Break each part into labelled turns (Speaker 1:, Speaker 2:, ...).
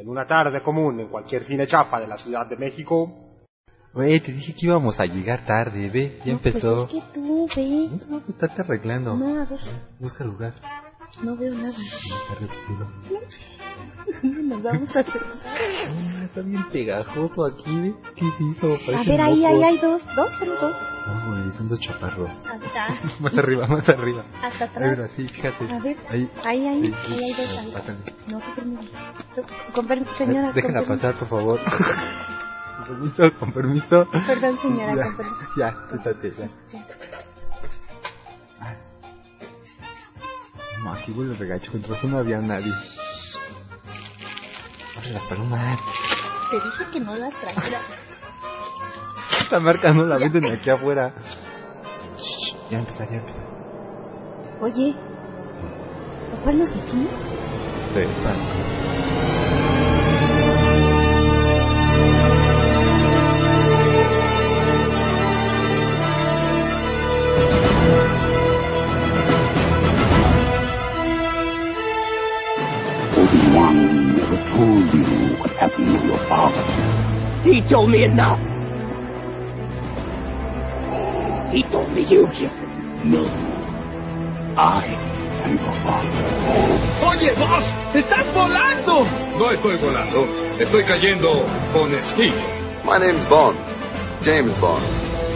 Speaker 1: En una tarde común en cualquier cine chafa de la Ciudad de México.
Speaker 2: Güey, te dije que íbamos a llegar tarde, ve, ya
Speaker 3: No,
Speaker 2: empezó.
Speaker 3: Pues es que tú, ve.
Speaker 2: No, pues estate arreglando.
Speaker 3: No, a ver,
Speaker 2: Busca lugar.
Speaker 3: No veo nada.
Speaker 2: Está re oscuro.
Speaker 3: ¿Dónde nos vamos a hacer?
Speaker 2: Ah, Está bien pegajoso aquí, ve. ¿Qué hizo?
Speaker 3: A ver, ahí, ahí hay dos. ¿Dos? ¿Son los dos?
Speaker 2: No, güey, son dos chaparros.
Speaker 3: Hasta,
Speaker 2: más arriba, más arriba.
Speaker 3: hasta atrás.
Speaker 2: sí, fíjate.
Speaker 3: A ver,
Speaker 2: Ahí.
Speaker 3: ahí, ahí,
Speaker 2: Sí, sí.
Speaker 3: ahí hay dos. ahí.
Speaker 2: Pásale.
Speaker 3: No, te permiso, señora.
Speaker 2: Déjenla pasar, por favor. con permiso, con permiso.
Speaker 3: Perdón, señora,
Speaker 2: Ya,
Speaker 3: con permiso.
Speaker 2: ya, quítate, ya.
Speaker 3: Ya.
Speaker 2: No, aquí huele regacho, contra eso no había nadie. Abre las palomas.
Speaker 3: Te dije que no las trajera.
Speaker 2: Esta marca no la venden aquí afuera. Shh, ya empezar, ya empezar.
Speaker 3: Oye, ¿a cuál nos metimos?
Speaker 2: Sí,
Speaker 4: Obi-Wan you what happened to your father.
Speaker 5: He told me enough. He told me you killed him.
Speaker 4: No. I am your father.
Speaker 6: Oye, boss, estás volando.
Speaker 7: No estoy volando, estoy cayendo con estilo.
Speaker 8: My name's Bond. James Bond.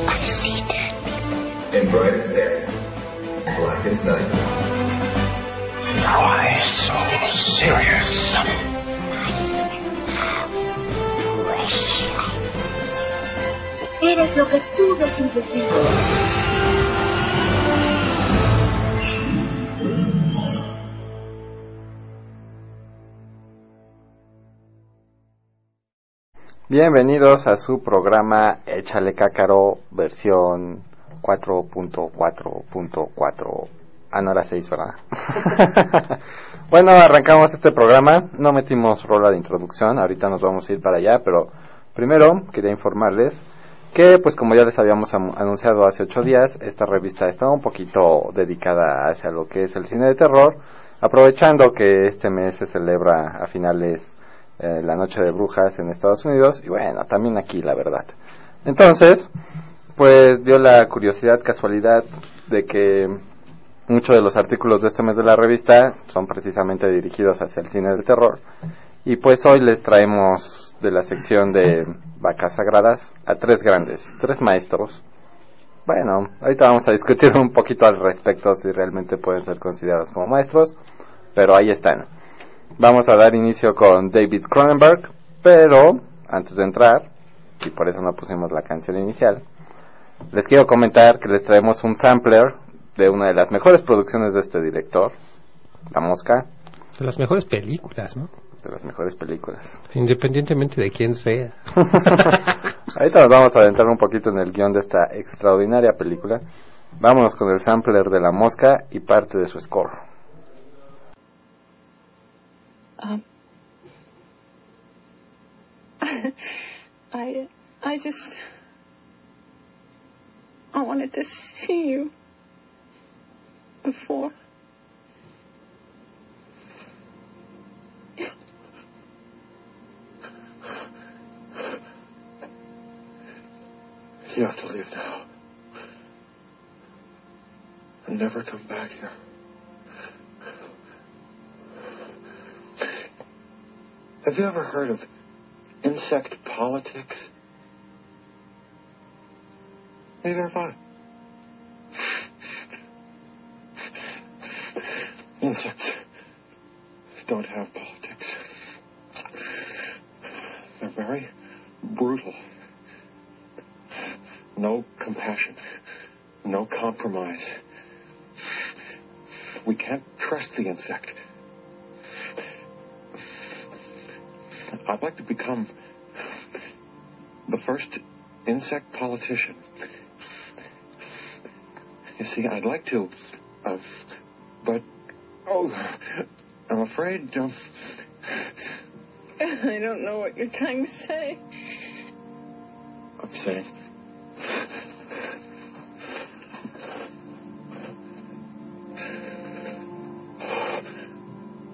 Speaker 4: I see dead people.
Speaker 7: In brightest day, blackest night.
Speaker 4: Why so serious?
Speaker 3: Eres lo que tú decides ser.
Speaker 2: Bienvenidos a su programa Échale Cácaro versión 4.4.4. Ah, no era 6, ¿verdad? bueno, arrancamos este programa. No metimos rola de introducción. Ahorita nos vamos a ir para allá, pero primero quería informarles que, pues como ya les habíamos am- anunciado hace ocho días, esta revista está un poquito dedicada hacia lo que es el cine de terror, aprovechando que este mes se celebra a finales eh, la Noche de Brujas en Estados Unidos y bueno, también aquí la verdad. Entonces, pues dio la curiosidad, casualidad de que muchos de los artículos de este mes de la revista son precisamente dirigidos hacia el cine del terror y pues hoy les traemos de la sección de vacas sagradas a tres grandes, tres maestros. Bueno, ahorita vamos a discutir un poquito al respecto si realmente pueden ser considerados como maestros, pero ahí están. Vamos a dar inicio con David Cronenberg, pero antes de entrar, y por eso no pusimos la canción inicial, les quiero comentar que les traemos un sampler de una de las mejores producciones de este director, La Mosca,
Speaker 9: De las mejores películas, ¿no?
Speaker 2: de las mejores películas.
Speaker 9: Independientemente de quién sea.
Speaker 2: Ahorita nos vamos a adentrar un poquito en el guion de esta extraordinaria película. Vámonos con el sampler de La Mosca y parte de su score.
Speaker 10: Um, I, I just, I wanted to see you before.
Speaker 6: You have to leave now. And never come back here. Have you ever heard of insect politics? Neither have I. Insects don't have politics. They're very brutal. No compassion. No compromise. We can't trust the insect. I'd like to become the first insect politician. You see, I'd like to, uh, but, oh, I'm afraid, um,
Speaker 10: I don't know what you're trying to say.
Speaker 6: I'm saying,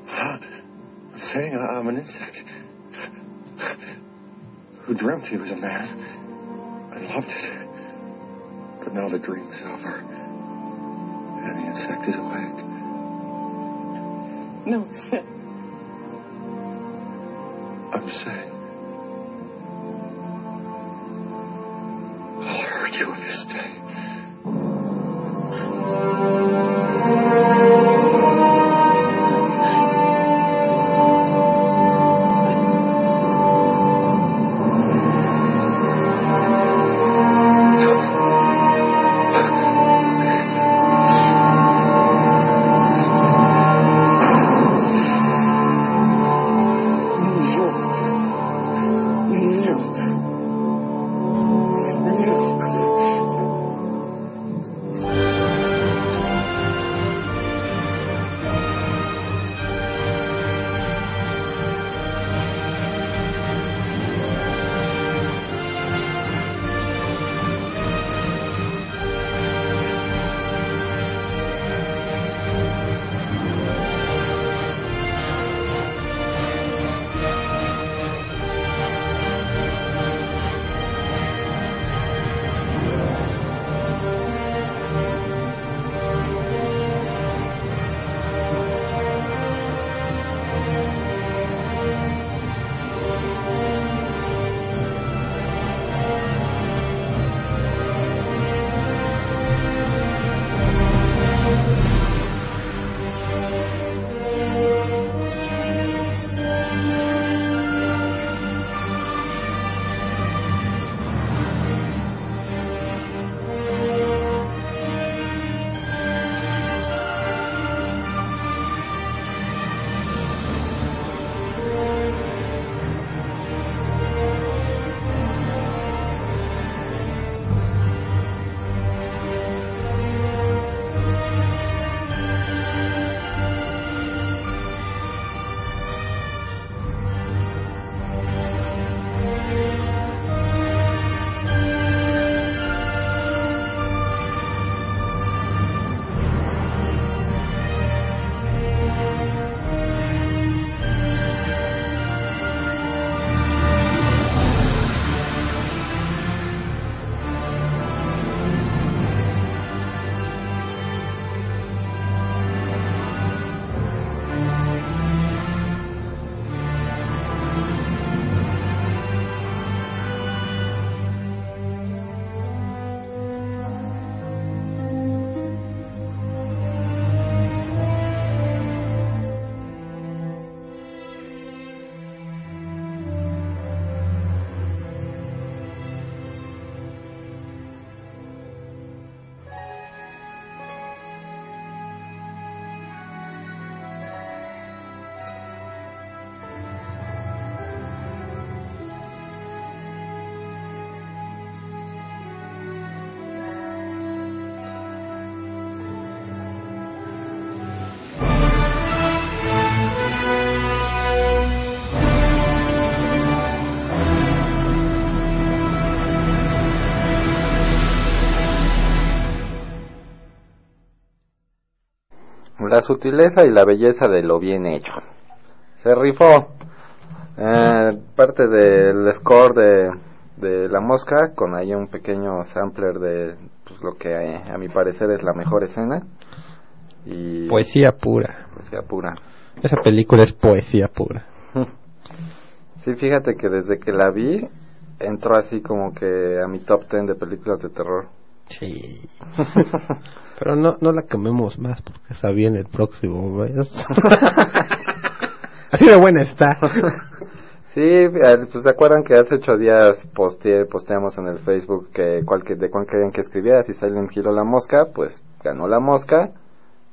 Speaker 6: I'm saying I- I'm an insect. who dreamt he was a man and loved it. But now the dream is over. And the insect is awake.
Speaker 10: No, Sid.
Speaker 6: I'm saying. I'll hurt you if you
Speaker 2: sutileza y la belleza de lo bien hecho. Se rifó. Eh, parte del score de, de La Mosca, con ahí un pequeño sampler de pues, lo que eh, a mi parecer es la mejor escena. Y
Speaker 9: Poesía pura.
Speaker 2: poesía pura.
Speaker 9: Esa película es poesía pura.
Speaker 2: Sí, fíjate que desde que la vi, entró así como que a mi top 10 de películas de terror.
Speaker 9: Sí. Pero no, no la quememos más porque está bien el próximo. ¿ves? Así de buena está.
Speaker 2: Sí, eh, pues se acuerdan que hace ocho días posteé, posteamos en el Facebook que de cuál querían que escribiera, si Silent o La Mosca, pues ganó La Mosca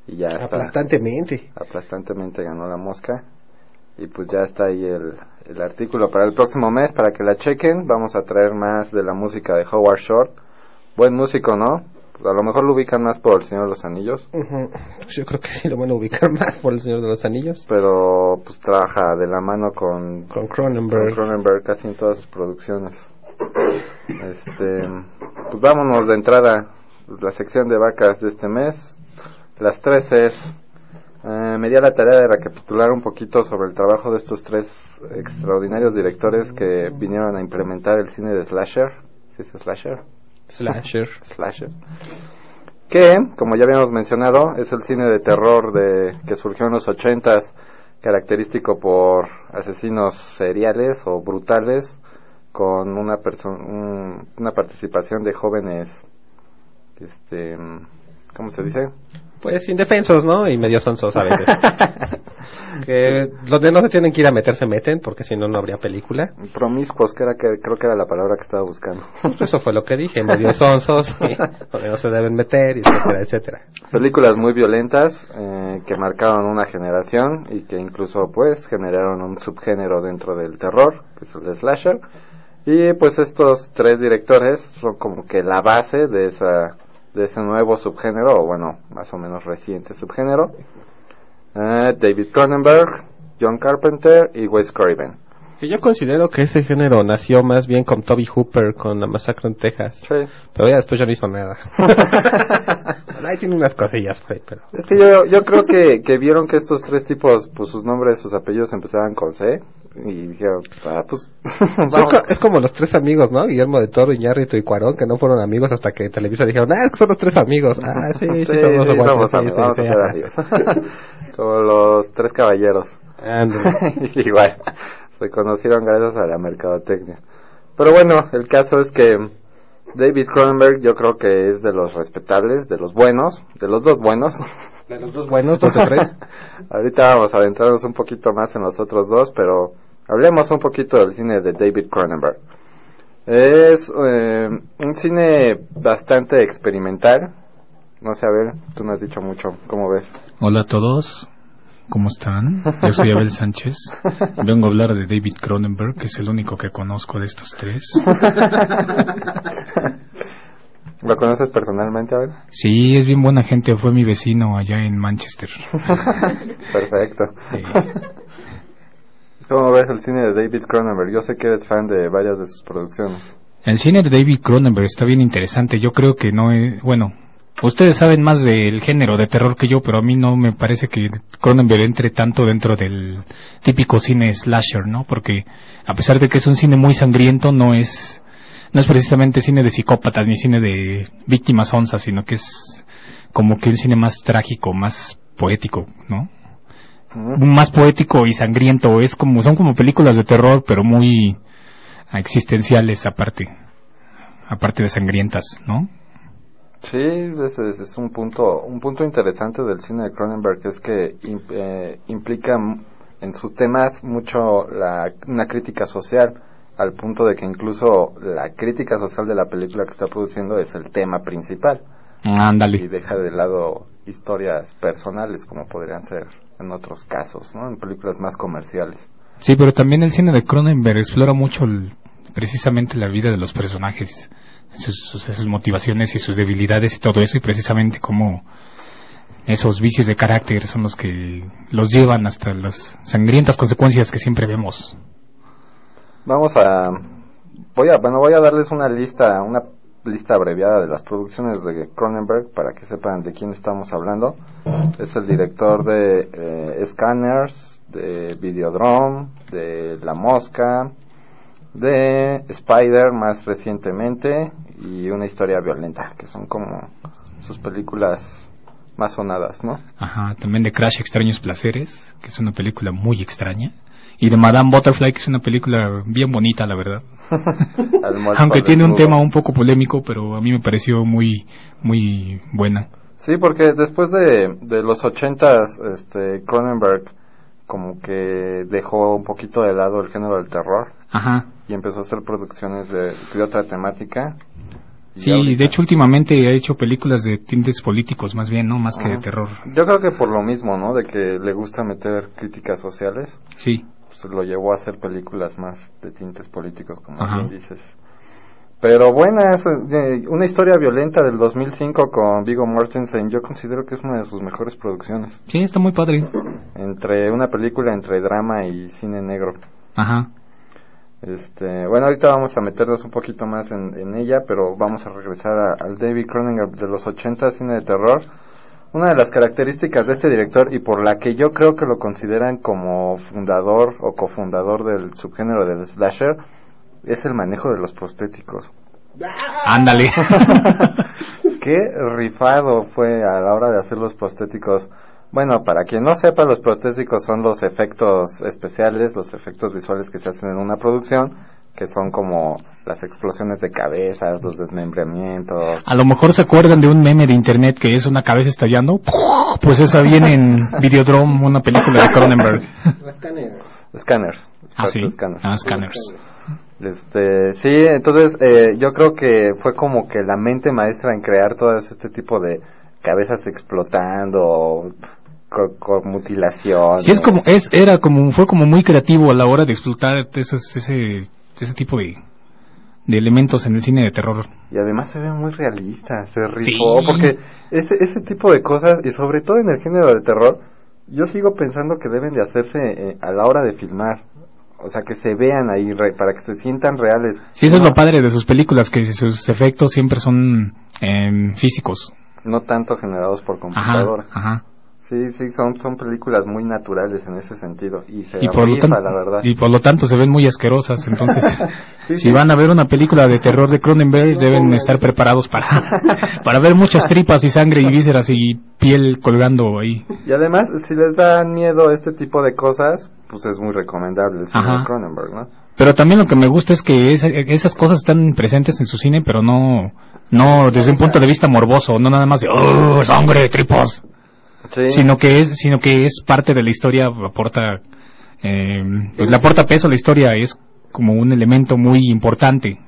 Speaker 2: y ya está.
Speaker 9: Aplastantemente.
Speaker 2: aplastantemente ganó la mosca y pues ya está ahí el, el artículo para el próximo mes para que la chequen vamos a traer más de la música de Howard Shore buen músico no a lo mejor lo ubican más por el Señor de los Anillos
Speaker 9: Yo creo que sí lo van a ubicar más por el Señor de los Anillos.
Speaker 2: pero pues trabaja de la mano con
Speaker 9: Con
Speaker 2: con
Speaker 9: Cronenberg.
Speaker 2: Cronenberg casi en todas sus producciones este pues vámonos de entrada la sección de vacas de este mes las tres es Eh, me di a la tarea de recapitular un poquito sobre el trabajo de estos tres extraordinarios directores que vinieron a implementar el cine de slasher. ¿Sí es slasher?
Speaker 9: Slasher.
Speaker 2: Slasher. Que, como ya habíamos mencionado, es el cine de terror de que surgió en los ochentas, característico por asesinos seriales o brutales, con una un- una participación de jóvenes, este, ¿cómo se dice?
Speaker 9: Pues indefensos, ¿no? Y medio sonsos a veces. que donde no se tienen que ir a meter se meten, porque si no, no habría película.
Speaker 2: Promiscuos, que era que creo que era la palabra que estaba buscando.
Speaker 9: Pues eso fue lo que dije, medio sonsos, y donde no se deben meter, etcétera, etcétera.
Speaker 2: Películas muy violentas eh, que marcaron una generación y que incluso pues generaron un subgénero dentro del terror, que es el slasher. Y pues estos tres directores son como que la base de esa de ese nuevo subgénero, o bueno, más o menos reciente subgénero. Eh, David Cronenberg, John Carpenter y Wes Craven.
Speaker 9: Que yo considero que ese género nació más bien con Toby Hooper, con la masacre en Texas.
Speaker 2: Sí.
Speaker 9: Pero ya después ya no hizo nada. Ahí tiene unas cosillas, pero...
Speaker 2: Es que yo, yo creo que, que vieron que estos tres tipos, pues sus nombres, sus apellidos empezaban con C y dijeron, ah, pues
Speaker 9: es, como los tres amigos, ¿no? Guillermo de Toro, Iñárritu y Cuarón, que no fueron amigos hasta que Televisa dijeron, ah, es que son los tres amigos. Ah, sí, sí,
Speaker 2: Sí,
Speaker 9: somos
Speaker 2: sí, somos
Speaker 9: sí,
Speaker 2: amigos,
Speaker 9: sí,
Speaker 2: vamos
Speaker 9: sí,
Speaker 2: a ser
Speaker 9: ajá.
Speaker 2: amigos. Como los tres caballeros. Igual, se conocieron gracias a la mercadotecnia. Pero bueno, el caso es que David Cronenberg yo creo que es de los respetables, de los buenos, de los dos buenos.
Speaker 9: De los dos buenos, dos de tres.
Speaker 2: Ahorita vamos a adentrarnos un poquito más en los otros dos, pero hablemos un poquito del cine de David Cronenberg. Es eh, un cine bastante experimental. No sé, a ver, tú me has dicho mucho, ¿cómo ves?
Speaker 11: Hola a todos, ¿cómo están? Yo soy Abel Sánchez. Vengo a hablar de David Cronenberg, que es el único que conozco de estos tres.
Speaker 2: ¿Lo conoces personalmente, Abel?
Speaker 11: Sí, es bien buena gente, fue mi vecino allá en Manchester.
Speaker 2: Perfecto. ¿Cómo ves el cine de David Cronenberg? Yo sé que eres fan de varias de sus producciones.
Speaker 11: El cine de David Cronenberg está bien interesante. Yo creo que no es. Bueno, ustedes saben más del género de terror que yo, pero a mí no me parece que Cronenberg entre tanto dentro del típico cine slasher, ¿no? Porque a pesar de que es un cine muy sangriento, no es. No es precisamente cine de psicópatas ni cine de víctimas onzas, sino que es como que un cine más trágico, más poético, ¿no? Más poético y sangriento. Es como, son como películas de terror, pero muy existenciales aparte. Aparte de sangrientas, ¿no?
Speaker 2: Sí, es, es- es un punto un punto interesante del cine de Cronenberg es que eh, implica en sus temas mucho la, una crítica social al punto de que incluso la crítica social de la película que está produciendo es el tema principal
Speaker 11: Ándale.
Speaker 2: y deja de lado historias personales como podrían ser en otros casos, ¿no? En películas más comerciales.
Speaker 11: Sí, pero también el cine de Cronenberg explora mucho el- precisamente la vida de los personajes, sus, sus- sus motivaciones y sus debilidades y todo eso, y precisamente cómo esos vicios de carácter son los que los llevan hasta las sangrientas consecuencias que siempre vemos.
Speaker 2: Vamos a voy a bueno voy a darles una lista una lista abreviada de las producciones de Cronenberg para que sepan de quién estamos hablando. Es el director de eh, Scanners, de Videodrome, de La Mosca, de Spider más recientemente y una historia violenta, que son como sus películas más sonadas, ¿no?
Speaker 11: Ajá, también de Crash Extraños Placeres, que es una película muy extraña, y de Madame Butterfly, que es una película bien bonita, la verdad. Aunque tiene un tema un poco polémico, pero a mí me pareció muy, muy buena.
Speaker 2: Sí, porque después de, de los ochentas, este, Cronenberg como que dejó un poquito de lado el género del terror
Speaker 11: Ajá.
Speaker 2: y empezó a hacer producciones de, de otra temática.
Speaker 11: Sí,
Speaker 2: ahorita-
Speaker 11: de hecho últimamente ha hecho películas de tintes políticos más bien, ¿no? Más que de terror.
Speaker 2: Yo creo que por lo mismo, ¿no? De que le gusta meter críticas sociales,
Speaker 11: Sí.
Speaker 2: Pues lo llevó a hacer películas más de tintes políticos, como bien dices. Pero buenas, eh, una historia violenta del 2005 con Viggo Mortensen, yo considero que es una de sus mejores producciones.
Speaker 11: Sí, está muy padre.
Speaker 2: Entre una película entre drama y cine negro.
Speaker 11: Ajá.
Speaker 2: Este, bueno, ahorita vamos a meternos un poquito más en, en ella, pero vamos a regresar a- al David Cronenberg de los 80, cine de terror. Una de las características de este director y por la que yo creo que lo consideran como fundador o cofundador del subgénero del slasher es el manejo de los prostéticos.
Speaker 11: Ándale.
Speaker 2: Qué rifado fue a la hora de hacer los prostéticos. Bueno, para quien no sepa, los prostéticos son los efectos especiales, los efectos visuales que se hacen en una producción, que son como las explosiones de cabezas, los desmembramientos.
Speaker 11: A lo mejor se acuerdan de un meme de internet que es una cabeza estallando. Pues esa viene en Videodrome, una película de Cronenberg.
Speaker 2: Scanners.
Speaker 11: Ah, sí.
Speaker 2: Scanners.
Speaker 11: Ah, Scanners.
Speaker 2: Este, sí, entonces eh, yo creo que fue como que la mente maestra en crear todo este tipo de cabezas explotando, con, con mutilación.
Speaker 11: Sí, es como, es, era como, fue como muy creativo a la hora de explotar esos, ese, ese tipo de, de elementos en el cine de terror.
Speaker 2: Y además se ve muy realista, se rifó,
Speaker 11: Sí.
Speaker 2: porque ese, ese tipo de cosas, y sobre todo en el género de terror, yo sigo pensando que deben de hacerse eh, a la hora de filmar. O sea, que se vean ahí re- para que se sientan reales.
Speaker 11: Sí, eso es lo padre de sus películas, que sus efectos siempre son em, físicos.
Speaker 2: No tanto generados por
Speaker 11: Ajá,
Speaker 2: computadora.
Speaker 11: ajá.
Speaker 2: Sí, sí, son, son películas muy naturales en ese sentido. Y se
Speaker 11: Y por, lo
Speaker 2: rifa,
Speaker 11: tanto,
Speaker 2: la verdad.
Speaker 11: y por lo tanto se ven muy asquerosas. Entonces,
Speaker 2: Sí,
Speaker 11: si
Speaker 2: sí.
Speaker 11: van a ver una película de terror de Cronenberg, deben estar preparados para, para ver muchas tripas y sangre y vísceras y piel colgando ahí.
Speaker 2: Y además, si les dan miedo este tipo de cosas, pues es muy recomendable el cine
Speaker 11: Ajá.
Speaker 2: de Cronenberg, ¿no?
Speaker 11: Pero también lo que me gusta es que esa- esas cosas están presentes en su cine, pero no, no desde un punto de vista morboso, no nada más de ¡Oh, sangre, tripas!
Speaker 2: Sí.
Speaker 11: Sino que es, sino que es parte de la historia, aporta, eh, pues le aporta peso a la historia, es como un elemento muy importante.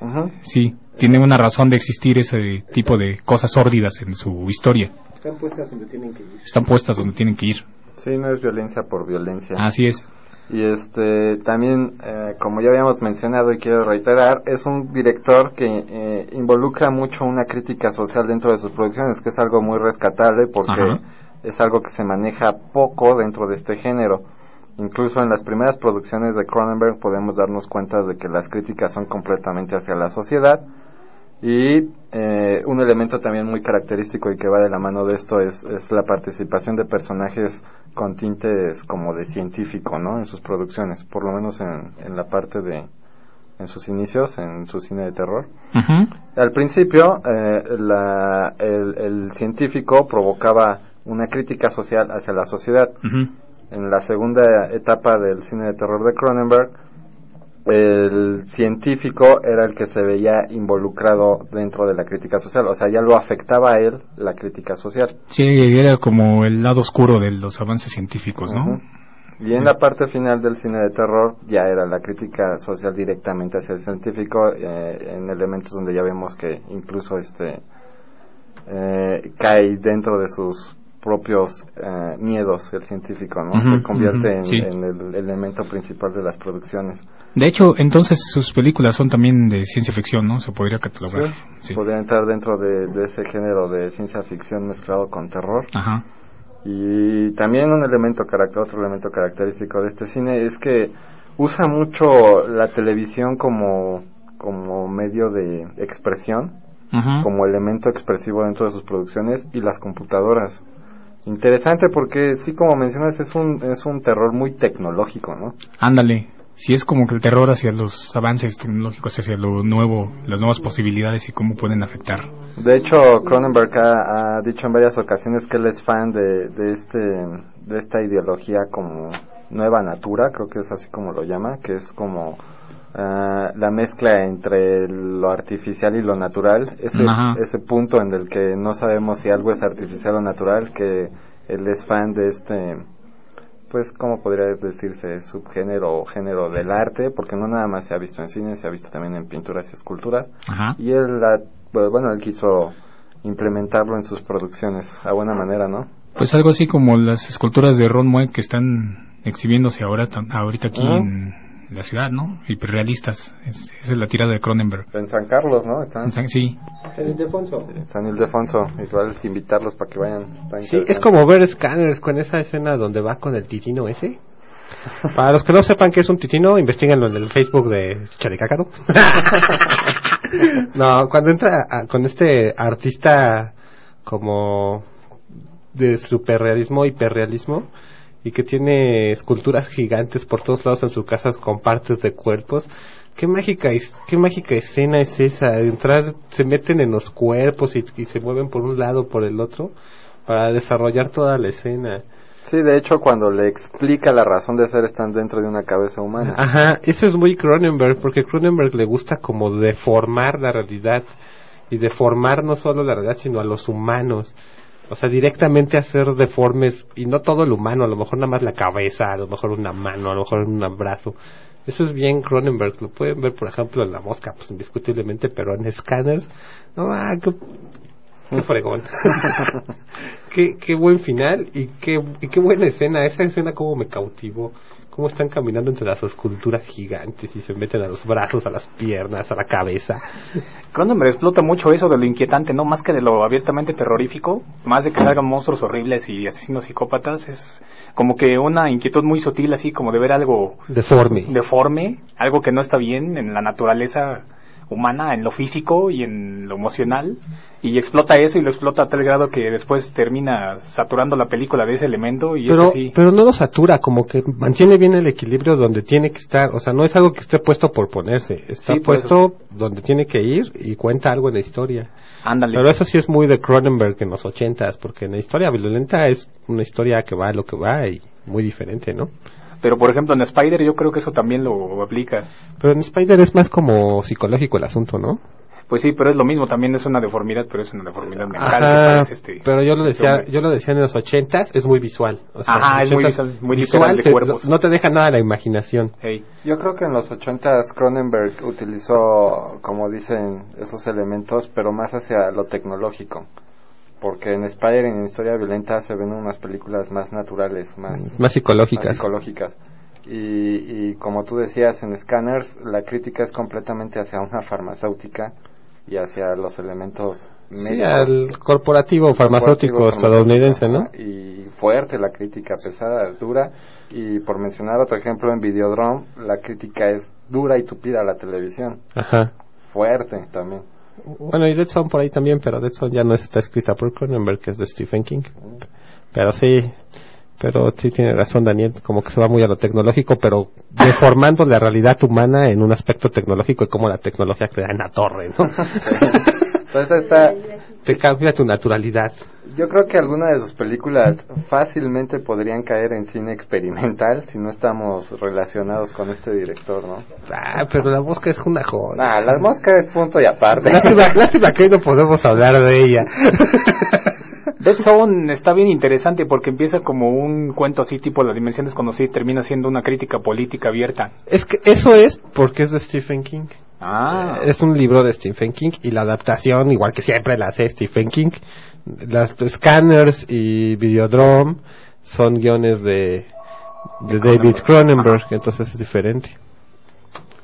Speaker 11: Sí, tiene una razón de existir ese tipo de cosas sórdidas en su historia.
Speaker 9: Están puestas donde tienen que ir.
Speaker 11: Están puestas donde tienen que ir.
Speaker 2: Sí, no es violencia por violencia.
Speaker 11: Así es.
Speaker 2: Y este, también, eh, como ya habíamos mencionado y quiero reiterar, es un director que eh, involucra mucho una crítica social dentro de sus producciones, que es algo muy rescatable porque
Speaker 11: Ajá.
Speaker 2: Es algo que se maneja poco dentro de este género. Incluso en las primeras producciones de Cronenberg podemos darnos cuenta de que las críticas son completamente hacia la sociedad. Y eh, un elemento también muy característico y que va de la mano de esto es, es la participación de personajes con tintes como de científico, ¿no? En sus producciones, por lo menos en, en la parte de, en sus inicios, en su cine de terror. Al principio, eh, la- el, el científico provocaba una crítica social hacia la sociedad. En la segunda etapa del cine de terror de Cronenberg, el científico era el que se veía involucrado dentro de la crítica social, o sea, ya lo afectaba a él la crítica social.
Speaker 11: Sí, era como el lado oscuro de los avances científicos, ¿no?
Speaker 2: Y en la parte final del cine de terror ya era la crítica social directamente hacia el científico, eh, en elementos donde ya vemos que incluso este eh, cae dentro de sus propios eh, miedos el científico, ¿no? Se convierte en,
Speaker 11: sí.
Speaker 2: en el elemento principal de las producciones.
Speaker 11: De hecho, entonces sus películas son también de ciencia ficción, ¿no? Se podría catalogar. Sí.
Speaker 2: Podría entrar dentro de, de ese género de ciencia ficción mezclado con terror.
Speaker 11: Ajá.
Speaker 2: Y también un elemento otro elemento característico de este cine es que usa mucho la televisión como, como medio de expresión, como elemento expresivo dentro de sus producciones y las computadoras. Interesante porque sí, como mencionas, es un, es un terror muy tecnológico, ¿no?
Speaker 11: Ándale. Sí, es como que el terror hacia los avances tecnológicos, hacia lo nuevo, las nuevas posibilidades y cómo pueden afectar.
Speaker 2: De hecho, Cronenberg ha, ha dicho en varias ocasiones que él es fan de, de, este, de esta ideología como nueva natura, creo que es así como lo llama, que es como ah, la mezcla entre lo artificial y lo natural, ese,
Speaker 11: Ajá.
Speaker 2: ese punto en el que no sabemos si algo es artificial o natural, que él es fan de este, pues, ¿cómo podría decirse? Subgénero o género del arte, porque no nada más se ha visto en cine, se ha visto también en pinturas y esculturas.
Speaker 11: Ajá.
Speaker 2: Y él, la- bueno, él quiso implementarlo en sus producciones a buena manera, ¿no?
Speaker 11: Pues algo así como las esculturas de Ron Moe que están exhibiéndose ahora ahorita aquí en la ciudad, ¿no? Hiperrealistas. Es- esa es la tirada de Cronenberg.
Speaker 2: En San Carlos, ¿no? Están
Speaker 11: En San- Sí.
Speaker 9: San Ildefonso.
Speaker 2: en San Ildefonso, igual es invitarlos para que vayan.
Speaker 9: Sí, es como ver Scanners con esa escena donde va con el titino ese. Para los que no sepan qué es un titino, investiguenlo en el Facebook de Charicácaro. no, cuando entra a- con este artista como de superrealismo, hiperrealismo, y que tiene esculturas gigantes por todos lados en sus casas con partes de cuerpos. Qué mágica, qué mágica escena es esa, entrar, se meten en los cuerpos y, y se mueven por un lado por el otro para desarrollar toda la escena.
Speaker 2: Sí, de hecho, cuando le explica la razón de ser, están dentro de una cabeza humana.
Speaker 9: Ajá, eso es muy Cronenberg, porque Cronenberg le gusta como deformar la realidad y deformar no solo la realidad, sino a los humanos. O sea, directamente hacer deformes, y no todo el humano, a lo mejor nada más la cabeza, a lo mejor una mano, a lo mejor un brazo. Eso es bien Cronenberg, lo pueden ver, por ejemplo, en La Mosca, pues indiscutiblemente, pero en Scanners, no, ah, qué, qué fregón. qué, qué buen final y qué, y qué buena escena, esa escena como me cautivó, cómo están caminando entre las esculturas gigantes y se meten a los brazos, a las piernas, a la cabeza.
Speaker 11: Cronenberg explota mucho eso de lo inquietante, ¿no? Más que de lo abiertamente terrorífico, más de que salgan monstruos horribles y asesinos psicópatas, es como que una inquietud muy sutil, así como de ver algo
Speaker 9: Deforme.
Speaker 11: deforme, algo que no está bien en la naturaleza humana, en lo físico y en lo emocional, y explota eso y lo explota a tal grado que después termina saturando la película de ese elemento y
Speaker 9: Pero,
Speaker 11: así.
Speaker 9: pero no lo satura, como que mantiene bien el equilibrio donde tiene que estar. O sea, no es algo que esté puesto por ponerse. Está
Speaker 11: Sí, por
Speaker 9: puesto donde tiene que ir y cuenta algo en la historia.
Speaker 11: Ándale.
Speaker 9: Pero eso sí es muy de Cronenberg en los ochentas, porque en la historia violenta es una historia que va a lo que va y muy diferente, ¿no?
Speaker 11: Pero por ejemplo en Spider yo creo que eso también lo aplica.
Speaker 9: Pero en Spider es más como psicológico el asunto, ¿no?
Speaker 11: Pues sí, pero es lo mismo, también es una deformidad, pero es una deformidad mental.
Speaker 9: Ajá,
Speaker 11: este,
Speaker 9: pero yo lo decía,
Speaker 11: hombre.
Speaker 9: yo lo decía en los ochentas, es muy visual. O sea,
Speaker 11: Ajá, es muy
Speaker 9: 80s,
Speaker 11: visual, muy literal de
Speaker 9: se-
Speaker 11: cuerpos.
Speaker 9: no te deja nada la imaginación.
Speaker 11: Hey.
Speaker 2: Yo creo que en los 80 Cronenberg utilizó, como dicen, esos elementos, pero más hacia lo tecnológico. Porque en Spider, en Historia Violenta, se ven unas películas más naturales, más,
Speaker 9: Más psicológicas.
Speaker 2: más psicológicas. Y, y como tú decías, en Scanners, la crítica es completamente hacia una farmacéutica y hacia los elementos
Speaker 9: Sí, al corporativo farmacéutico
Speaker 2: Corporativo,
Speaker 9: estadounidense, ¿no?
Speaker 2: Y fuerte la crítica, pesada, dura. Y por mencionar otro ejemplo, en Videodrome, la crítica es dura y tupida a la televisión.
Speaker 9: Ajá.
Speaker 2: Fuerte también.
Speaker 9: Bueno, y Dead Zone por ahí también, pero Dead Zone ya no está escrita por Cronenberg, que es de Stephen King. Pero sí, pero sí tiene razón Daniel, como que se va muy a lo tecnológico, pero deformando la realidad humana en un aspecto tecnológico y cómo la tecnología crea en la torre, ¿no?
Speaker 2: Entonces está,
Speaker 9: Te cambia tu naturalidad.
Speaker 2: yo creo que algunas de sus películas fácilmente podrían caer en cine experimental si no estamos relacionados con este director, ¿no?
Speaker 9: Ah, pero la mosca es una joda.
Speaker 2: Ah, la mosca es punto y aparte.
Speaker 9: Lástima, lástima que hoy no podemos hablar de ella.
Speaker 11: Dead Zone está bien interesante porque empieza como un cuento así tipo La Dimensión Desconocida y termina siendo una crítica política abierta.
Speaker 9: Es que eso es porque es de Stephen King.
Speaker 11: Ah,
Speaker 9: Es un libro de Stephen King y la adaptación, igual que siempre la hace Stephen King. Las Scanners y Videodrome son guiones de, de David Cronenberg, entonces es diferente.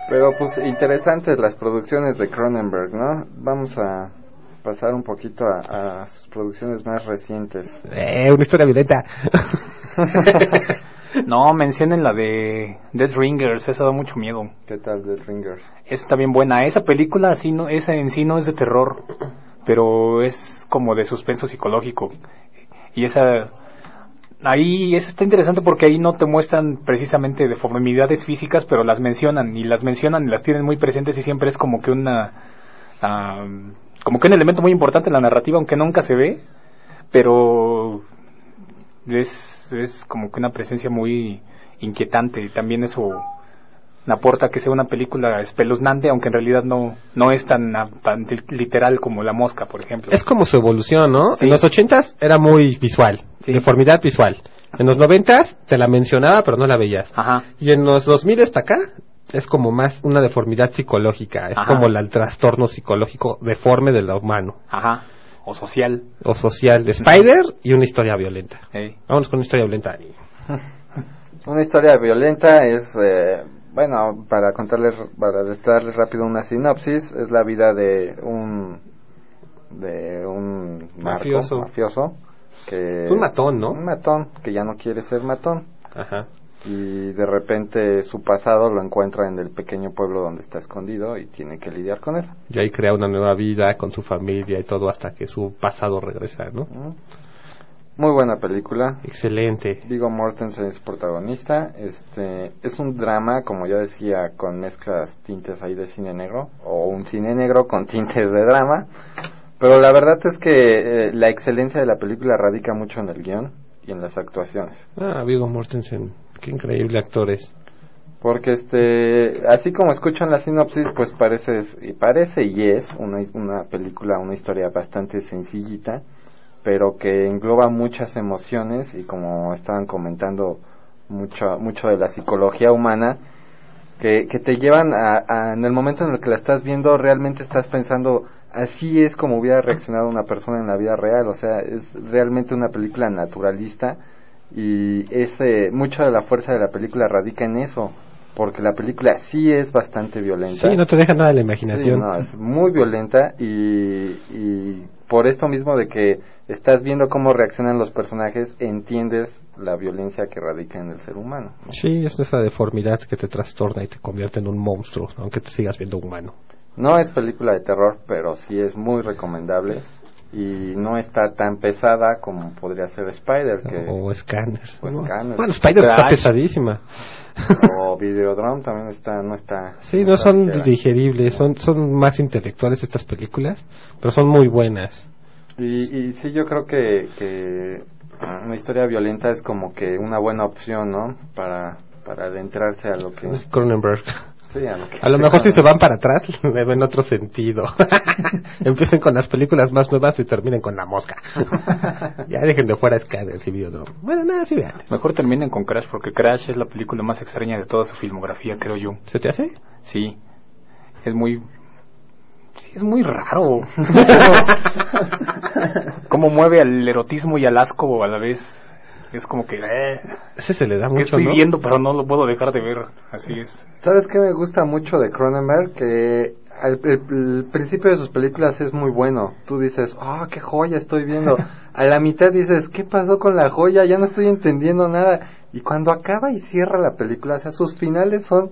Speaker 2: Pero pues interesantes las producciones de Cronenberg, ¿no? Vamos a pasar un poquito a, a sus producciones más recientes.
Speaker 9: Eh, una historia violenta.
Speaker 11: no, mencionen la de Dead Ringers, esa da mucho miedo.
Speaker 2: ¿Qué tal The Ringers?
Speaker 11: Esa está bien buena. Esa película así no, esa en sí no es de terror, pero es como de suspenso psicológico. Y esa ahí esa está interesante porque ahí no te muestran precisamente deformidades físicas, pero las mencionan y las mencionan y las tienen muy presentes y siempre es como que una como que un elemento muy importante en la narrativa, aunque nunca se ve, pero es, es como que una presencia muy inquietante y también eso aporta que sea una película espeluznante, aunque en realidad no, no es tan, tan li- literal como La Mosca, por ejemplo.
Speaker 9: Es como su evolución, ¿no?
Speaker 11: Sí.
Speaker 9: En los ochentas era muy visual,
Speaker 11: Sí.
Speaker 9: deformidad visual. En los noventas te la mencionaba pero no la veías.
Speaker 11: Ajá.
Speaker 9: Y en los 2000 para acá es como más una deformidad psicológica, es
Speaker 11: Ajá.
Speaker 9: como la- el trastorno psicológico deforme de lo humano
Speaker 11: Ajá. O social.
Speaker 9: o social de Spider y una historia violenta. Vamos con una historia violenta.
Speaker 2: Una historia violenta es, eh, bueno, para contarles, para darles rápido una sinopsis, es la vida de un, de un
Speaker 9: Mafioso.
Speaker 2: mafioso, que
Speaker 9: Un matón, ¿no?
Speaker 2: un matón que ya no quiere ser matón
Speaker 9: Ajá.
Speaker 2: Y de repente su pasado lo encuentra en el pequeño pueblo donde está escondido y tiene que lidiar con él.
Speaker 9: Y ahí crea una nueva vida con su familia y todo hasta que su pasado regresa, ¿no?
Speaker 2: Muy buena película.
Speaker 9: Excelente.
Speaker 2: Vigo Mortensen es protagonista. Este es un drama, como ya decía, con mezclas tintes ahí de cine negro o un cine negro con tintes de drama. Pero la verdad es que eh, la excelencia de la película radica mucho en el guion y en las actuaciones.
Speaker 9: Ah, Vigo Mortensen, qué increíble actor es.
Speaker 2: Porque este, así como escuchan la sinopsis, pues parece y parece y es una, una película, una historia bastante sencillita, pero que engloba muchas emociones y como estaban comentando mucho mucho de la psicología humana, que, que te llevan a, a, en el momento en el que la estás viendo realmente estás pensando así es como hubiera reaccionado una persona en la vida real, o sea, es realmente una película naturalista y ese mucha de la fuerza de la película radica en eso, porque la película sí es bastante violenta.
Speaker 9: Sí, no te deja nada de la imaginación.
Speaker 2: Sí, no, es muy violenta y, y por esto mismo de que estás viendo cómo reaccionan los personajes, entiendes la violencia que radica en el ser humano.
Speaker 9: Sí, es esa deformidad que te trastorna y te convierte en un monstruo, aunque te sigas viendo humano.
Speaker 2: No es película de terror, pero sí es muy recomendable y no está tan pesada como podría ser Spider que
Speaker 9: o Scanners.
Speaker 2: o Scanners.
Speaker 9: Bueno, Spider está pesadísima.
Speaker 2: O Videodrome también está no está
Speaker 9: Sí, no, son digeribles, son son más intelectuales estas películas, pero son muy buenas.
Speaker 2: Y, y sí, yo creo que, que una historia violenta es como que una buena opción, ¿no? Para, para adentrarse a lo que...
Speaker 9: Cronenberg.
Speaker 2: Sí, a lo, que
Speaker 9: a lo mejor si se van para atrás, le ven otro sentido. Empiecen con las películas más nuevas y terminen con La Mosca. ya dejen de fuera Scanners y Videodrome. Bueno, nada, sí vean.
Speaker 11: Mejor terminen con Crash, porque Crash es la película más extraña de toda su filmografía, creo yo.
Speaker 9: ¿Se te hace?
Speaker 11: Sí. Es muy sí es muy raro. Cómo mueve al erotismo y al asco a la vez. Es como que... Eh,
Speaker 9: Ese se le da mucho,
Speaker 11: estoy
Speaker 9: ¿no?
Speaker 11: viendo, pero no lo puedo dejar de ver. Así es.
Speaker 2: ¿Sabes qué me gusta mucho de Cronenberg? Que al el, el principio de sus películas es muy bueno. Tú dices, oh, qué joya estoy viendo. A la mitad dices, ¿qué pasó con la joya? Ya no estoy entendiendo nada. Y cuando acaba y cierra la película, o sea, sus finales son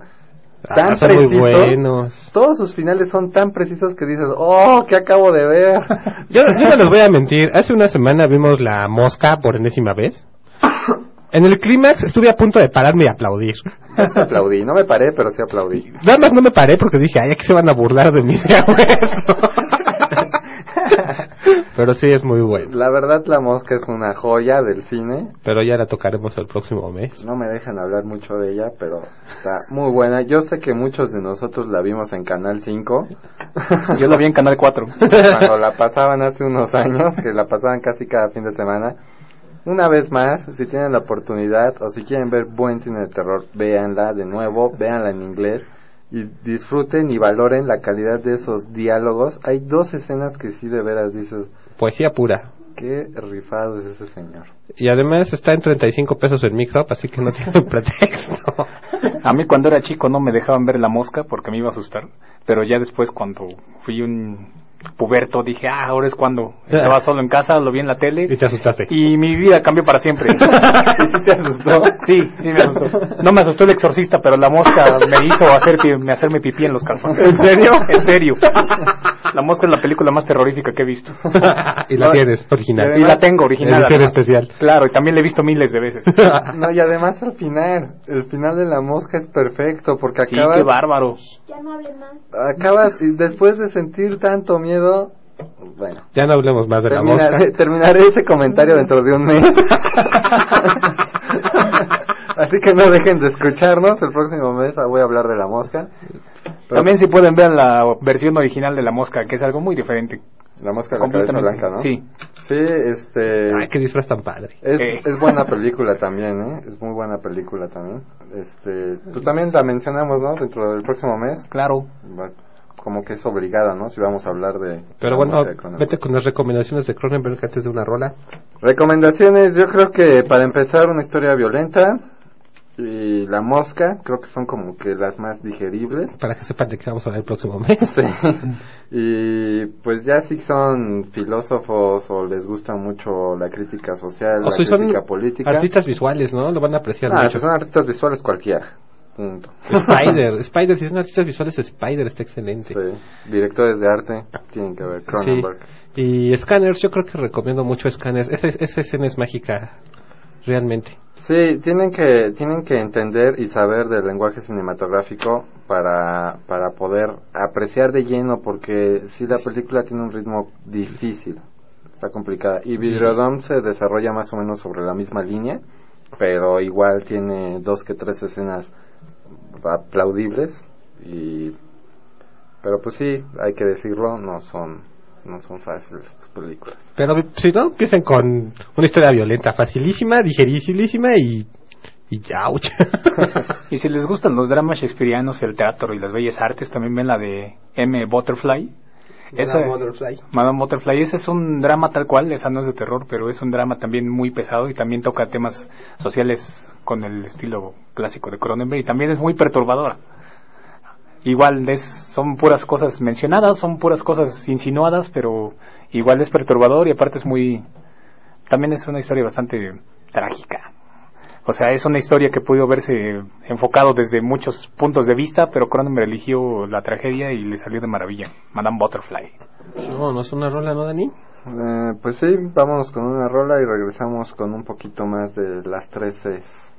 Speaker 2: tan
Speaker 9: Ah, son
Speaker 2: precisos.
Speaker 9: muy buenos.
Speaker 2: Todos sus finales son tan precisos que dices, oh, ¿qué acabo de ver?
Speaker 9: Yo, yo no les voy a mentir. Hace una semana vimos La Mosca por enésima vez. En el clímax estuve a punto de pararme y aplaudir.
Speaker 2: Yo sí aplaudí, no me paré, pero sí aplaudí.
Speaker 9: Nada más no me paré porque dije, ay, aquí se van a burlar de mí eso. Pero sí es muy bueno.
Speaker 2: La verdad, La Mosca es una joya del cine.
Speaker 9: Pero ya la tocaremos el próximo mes.
Speaker 2: No me dejan hablar mucho de ella, pero está muy buena. Yo sé que muchos de nosotros la vimos en Canal 5.
Speaker 11: Yo la vi en Canal 4.
Speaker 2: Cuando la pasaban hace unos años, que la pasaban casi cada fin de semana. Una vez más, si tienen la oportunidad o si quieren ver buen cine de terror, véanla de nuevo, véanla en inglés y disfruten y valoren la calidad de esos diálogos. Hay dos escenas que sí de veras dices,
Speaker 9: Poesía pura.
Speaker 2: qué rifado es ese señor.
Speaker 9: Y además está en 35 pesos el mix-up, así que no tiene pretexto.
Speaker 11: A mí cuando era chico no me dejaban ver la mosca porque me iba a asustar, pero ya después cuando fui un puberto dije, ah, ahora es cuando estaba solo en casa, lo vi en la tele
Speaker 9: Y te asustaste.
Speaker 11: y mi vida cambió para siempre.
Speaker 2: ¿Y si te asustó?
Speaker 11: Sí, sí me asustó. No me asustó el exorcista, pero la mosca me hizo hacer me hacerme pipí en los calzones.
Speaker 9: ¿En serio?
Speaker 11: En serio. La mosca es la película más terrorífica que he visto.
Speaker 9: y la tienes, original.
Speaker 11: Y la tengo original.
Speaker 9: Edición
Speaker 11: además.
Speaker 9: especial.
Speaker 11: Claro, y también la he visto miles de veces.
Speaker 2: No, y además al final, el final de La Mosca es perfecto porque
Speaker 11: Sí,
Speaker 2: acabas,
Speaker 11: qué bárbaro.
Speaker 3: Ya no hables más.
Speaker 2: acabas y después de sentir tanto miedo, bueno,
Speaker 9: Ya no hablemos más de la mosca.
Speaker 2: terminaré, terminaré ese comentario dentro de un mes. Así que no dejen de escucharnos, el próximo mes voy a hablar de La Mosca. Pero
Speaker 11: También si pueden ver la versión original de la mosca, que es algo muy diferente.
Speaker 2: La Mosca de la cabeza
Speaker 11: Completamente.
Speaker 2: blanca, ¿no?
Speaker 11: Sí.
Speaker 2: Sí, este...
Speaker 9: Ay, qué disfraz tan padre.
Speaker 2: Es,
Speaker 11: Eh.
Speaker 2: es buena película también, ¿eh? Es muy buena película también. Este, pues también la mencionamos, ¿no? Dentro del próximo mes.
Speaker 11: Claro.
Speaker 2: Va- Como que es obligada, ¿no? Si vamos a hablar de...
Speaker 9: Pero bueno,
Speaker 2: de
Speaker 9: vete con las recomendaciones de Cronenberg antes de una rola.
Speaker 2: Recomendaciones, yo creo que para empezar una historia violenta y La Mosca, creo que son como que las más digeribles.
Speaker 9: Para que sepan de qué vamos a hablar el próximo mes.
Speaker 2: Sí. Y pues ya si son filósofos o les gusta mucho la crítica social,
Speaker 9: O
Speaker 2: la
Speaker 9: si son
Speaker 2: crítica política.
Speaker 9: artistas visuales, ¿no? Lo van a apreciar
Speaker 2: Ah,
Speaker 9: mucho.
Speaker 2: si son artistas visuales cualquiera. Punto.
Speaker 9: Spider, Spider, si son artistas visuales, Spider está excelente.
Speaker 2: Sí. Directores de arte tienen que ver Cronenberg.
Speaker 9: Sí. Y Scanners, yo creo que recomiendo mucho Scanners. Esa, esa escena es mágica, realmente.
Speaker 2: Sí, tienen que, tienen que entender y saber del lenguaje cinematográfico para, para poder apreciar de lleno, porque si la película tiene un ritmo difícil, está complicada. Y Videodrome se desarrolla más o menos sobre la misma línea, pero igual tiene dos que tres escenas aplaudibles y pero pues sí hay que decirlo no son no son fáciles estas películas.
Speaker 9: Pero si no empiezan con una historia violenta facilísima digerísima y y ouch.
Speaker 11: y si les gustan los dramas shakespearianos el teatro y las bellas artes también ven la de M. Butterfly
Speaker 9: Madame Butterfly.
Speaker 11: Madame Butterfly, ese es un drama tal cual, esa no es de terror, pero es un drama también muy pesado y también toca temas sociales con el estilo clásico de Cronenberg y también es muy perturbadora. Igual es, son puras cosas mencionadas, son puras cosas insinuadas, pero igual es perturbador y aparte es muy... También es una historia bastante trágica. O sea, es una historia que pudo verse enfocado desde muchos puntos de vista, pero Cronenberg eligió la tragedia y le salió de maravilla. Madame Butterfly.
Speaker 9: No, no es una rola, ¿no, Dani?
Speaker 2: Eh, pues sí, vamos con una rola y regresamos con un poquito más de las tres Cs.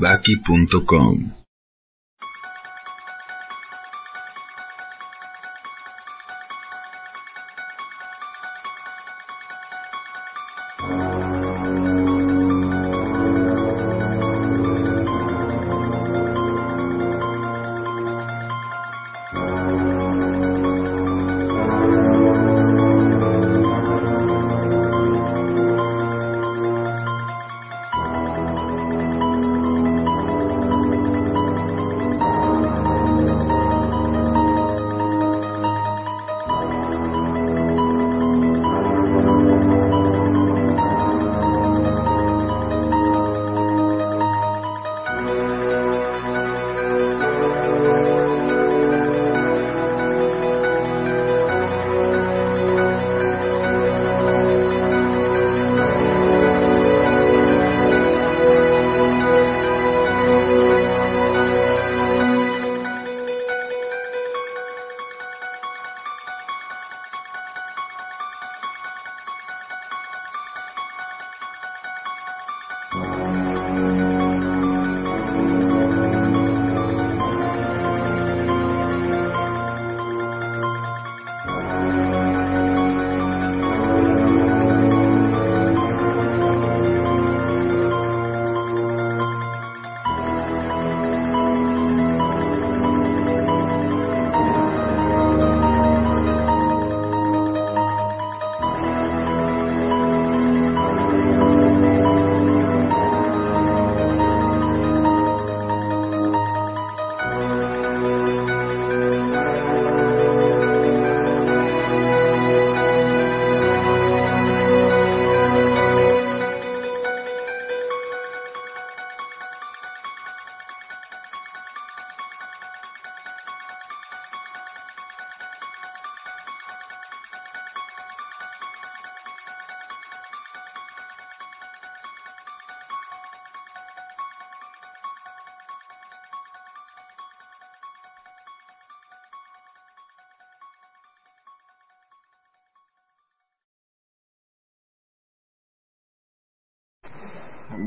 Speaker 12: Vivaki.com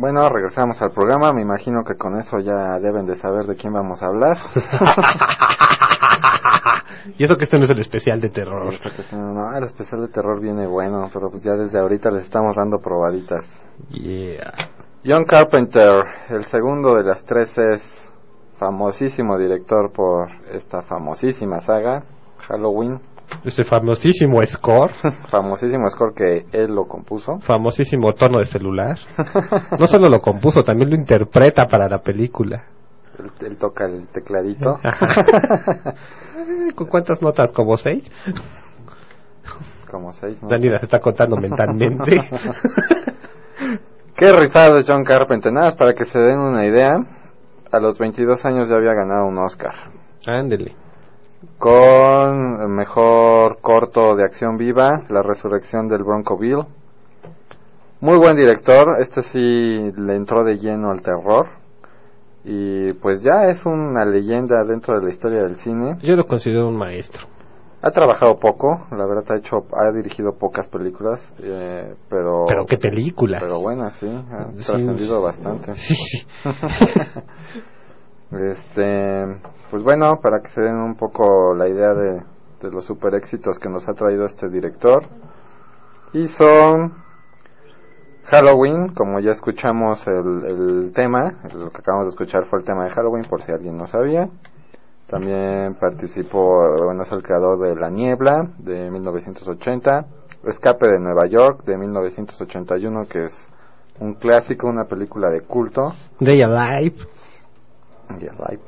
Speaker 2: Bueno, regresamos al programa. Me imagino que con eso ya deben de saber de quién vamos a hablar.
Speaker 9: y eso que este no es el especial de terror.
Speaker 2: Este- no, el especial de terror viene bueno, pero pues ya desde ahorita les estamos dando probaditas.
Speaker 9: Yeah.
Speaker 2: John Carpenter, el segundo de las tres es famosísimo director por esta famosísima saga, Halloween.
Speaker 9: Ese famosísimo score,
Speaker 2: famosísimo score que él lo compuso.
Speaker 9: famosísimo tono de celular. No solo lo compuso, también lo interpreta para la película.
Speaker 2: Él, él toca el tecladito.
Speaker 9: ¿Con cuántas notas? ¿Como seis?
Speaker 2: Como seis, ¿no?
Speaker 9: Dani las está contando mentalmente.
Speaker 2: Qué rifado es John Carpenter. Nada para que se den una idea. A los 22 años ya había ganado un Oscar.
Speaker 9: Ándele.
Speaker 2: Con el mejor corto de acción viva, La resurrección del Bronco Bill. Muy buen director. Este sí le entró de lleno al terror. Y pues ya es una leyenda dentro de la historia del cine.
Speaker 9: Yo lo considero un maestro.
Speaker 2: Ha trabajado poco, la verdad ha hecho, ha dirigido pocas películas, eh, pero
Speaker 9: Pero qué películas.
Speaker 2: pero buenas, sí, ha
Speaker 9: Sí.
Speaker 2: trascendido bastante.
Speaker 9: Sí, sí.
Speaker 2: este, pues bueno, para que se den un poco la idea de, de los super éxitos que nos ha traído este director, hizo Halloween, como ya escuchamos el, el tema, lo que acabamos de escuchar fue el tema de Halloween, por si alguien no sabía. También participó, bueno, es el creador de La Niebla, de 1980, Escape de Nueva York, de 1981, que es un clásico, una película de culto.
Speaker 9: Day Alive.
Speaker 2: Es live.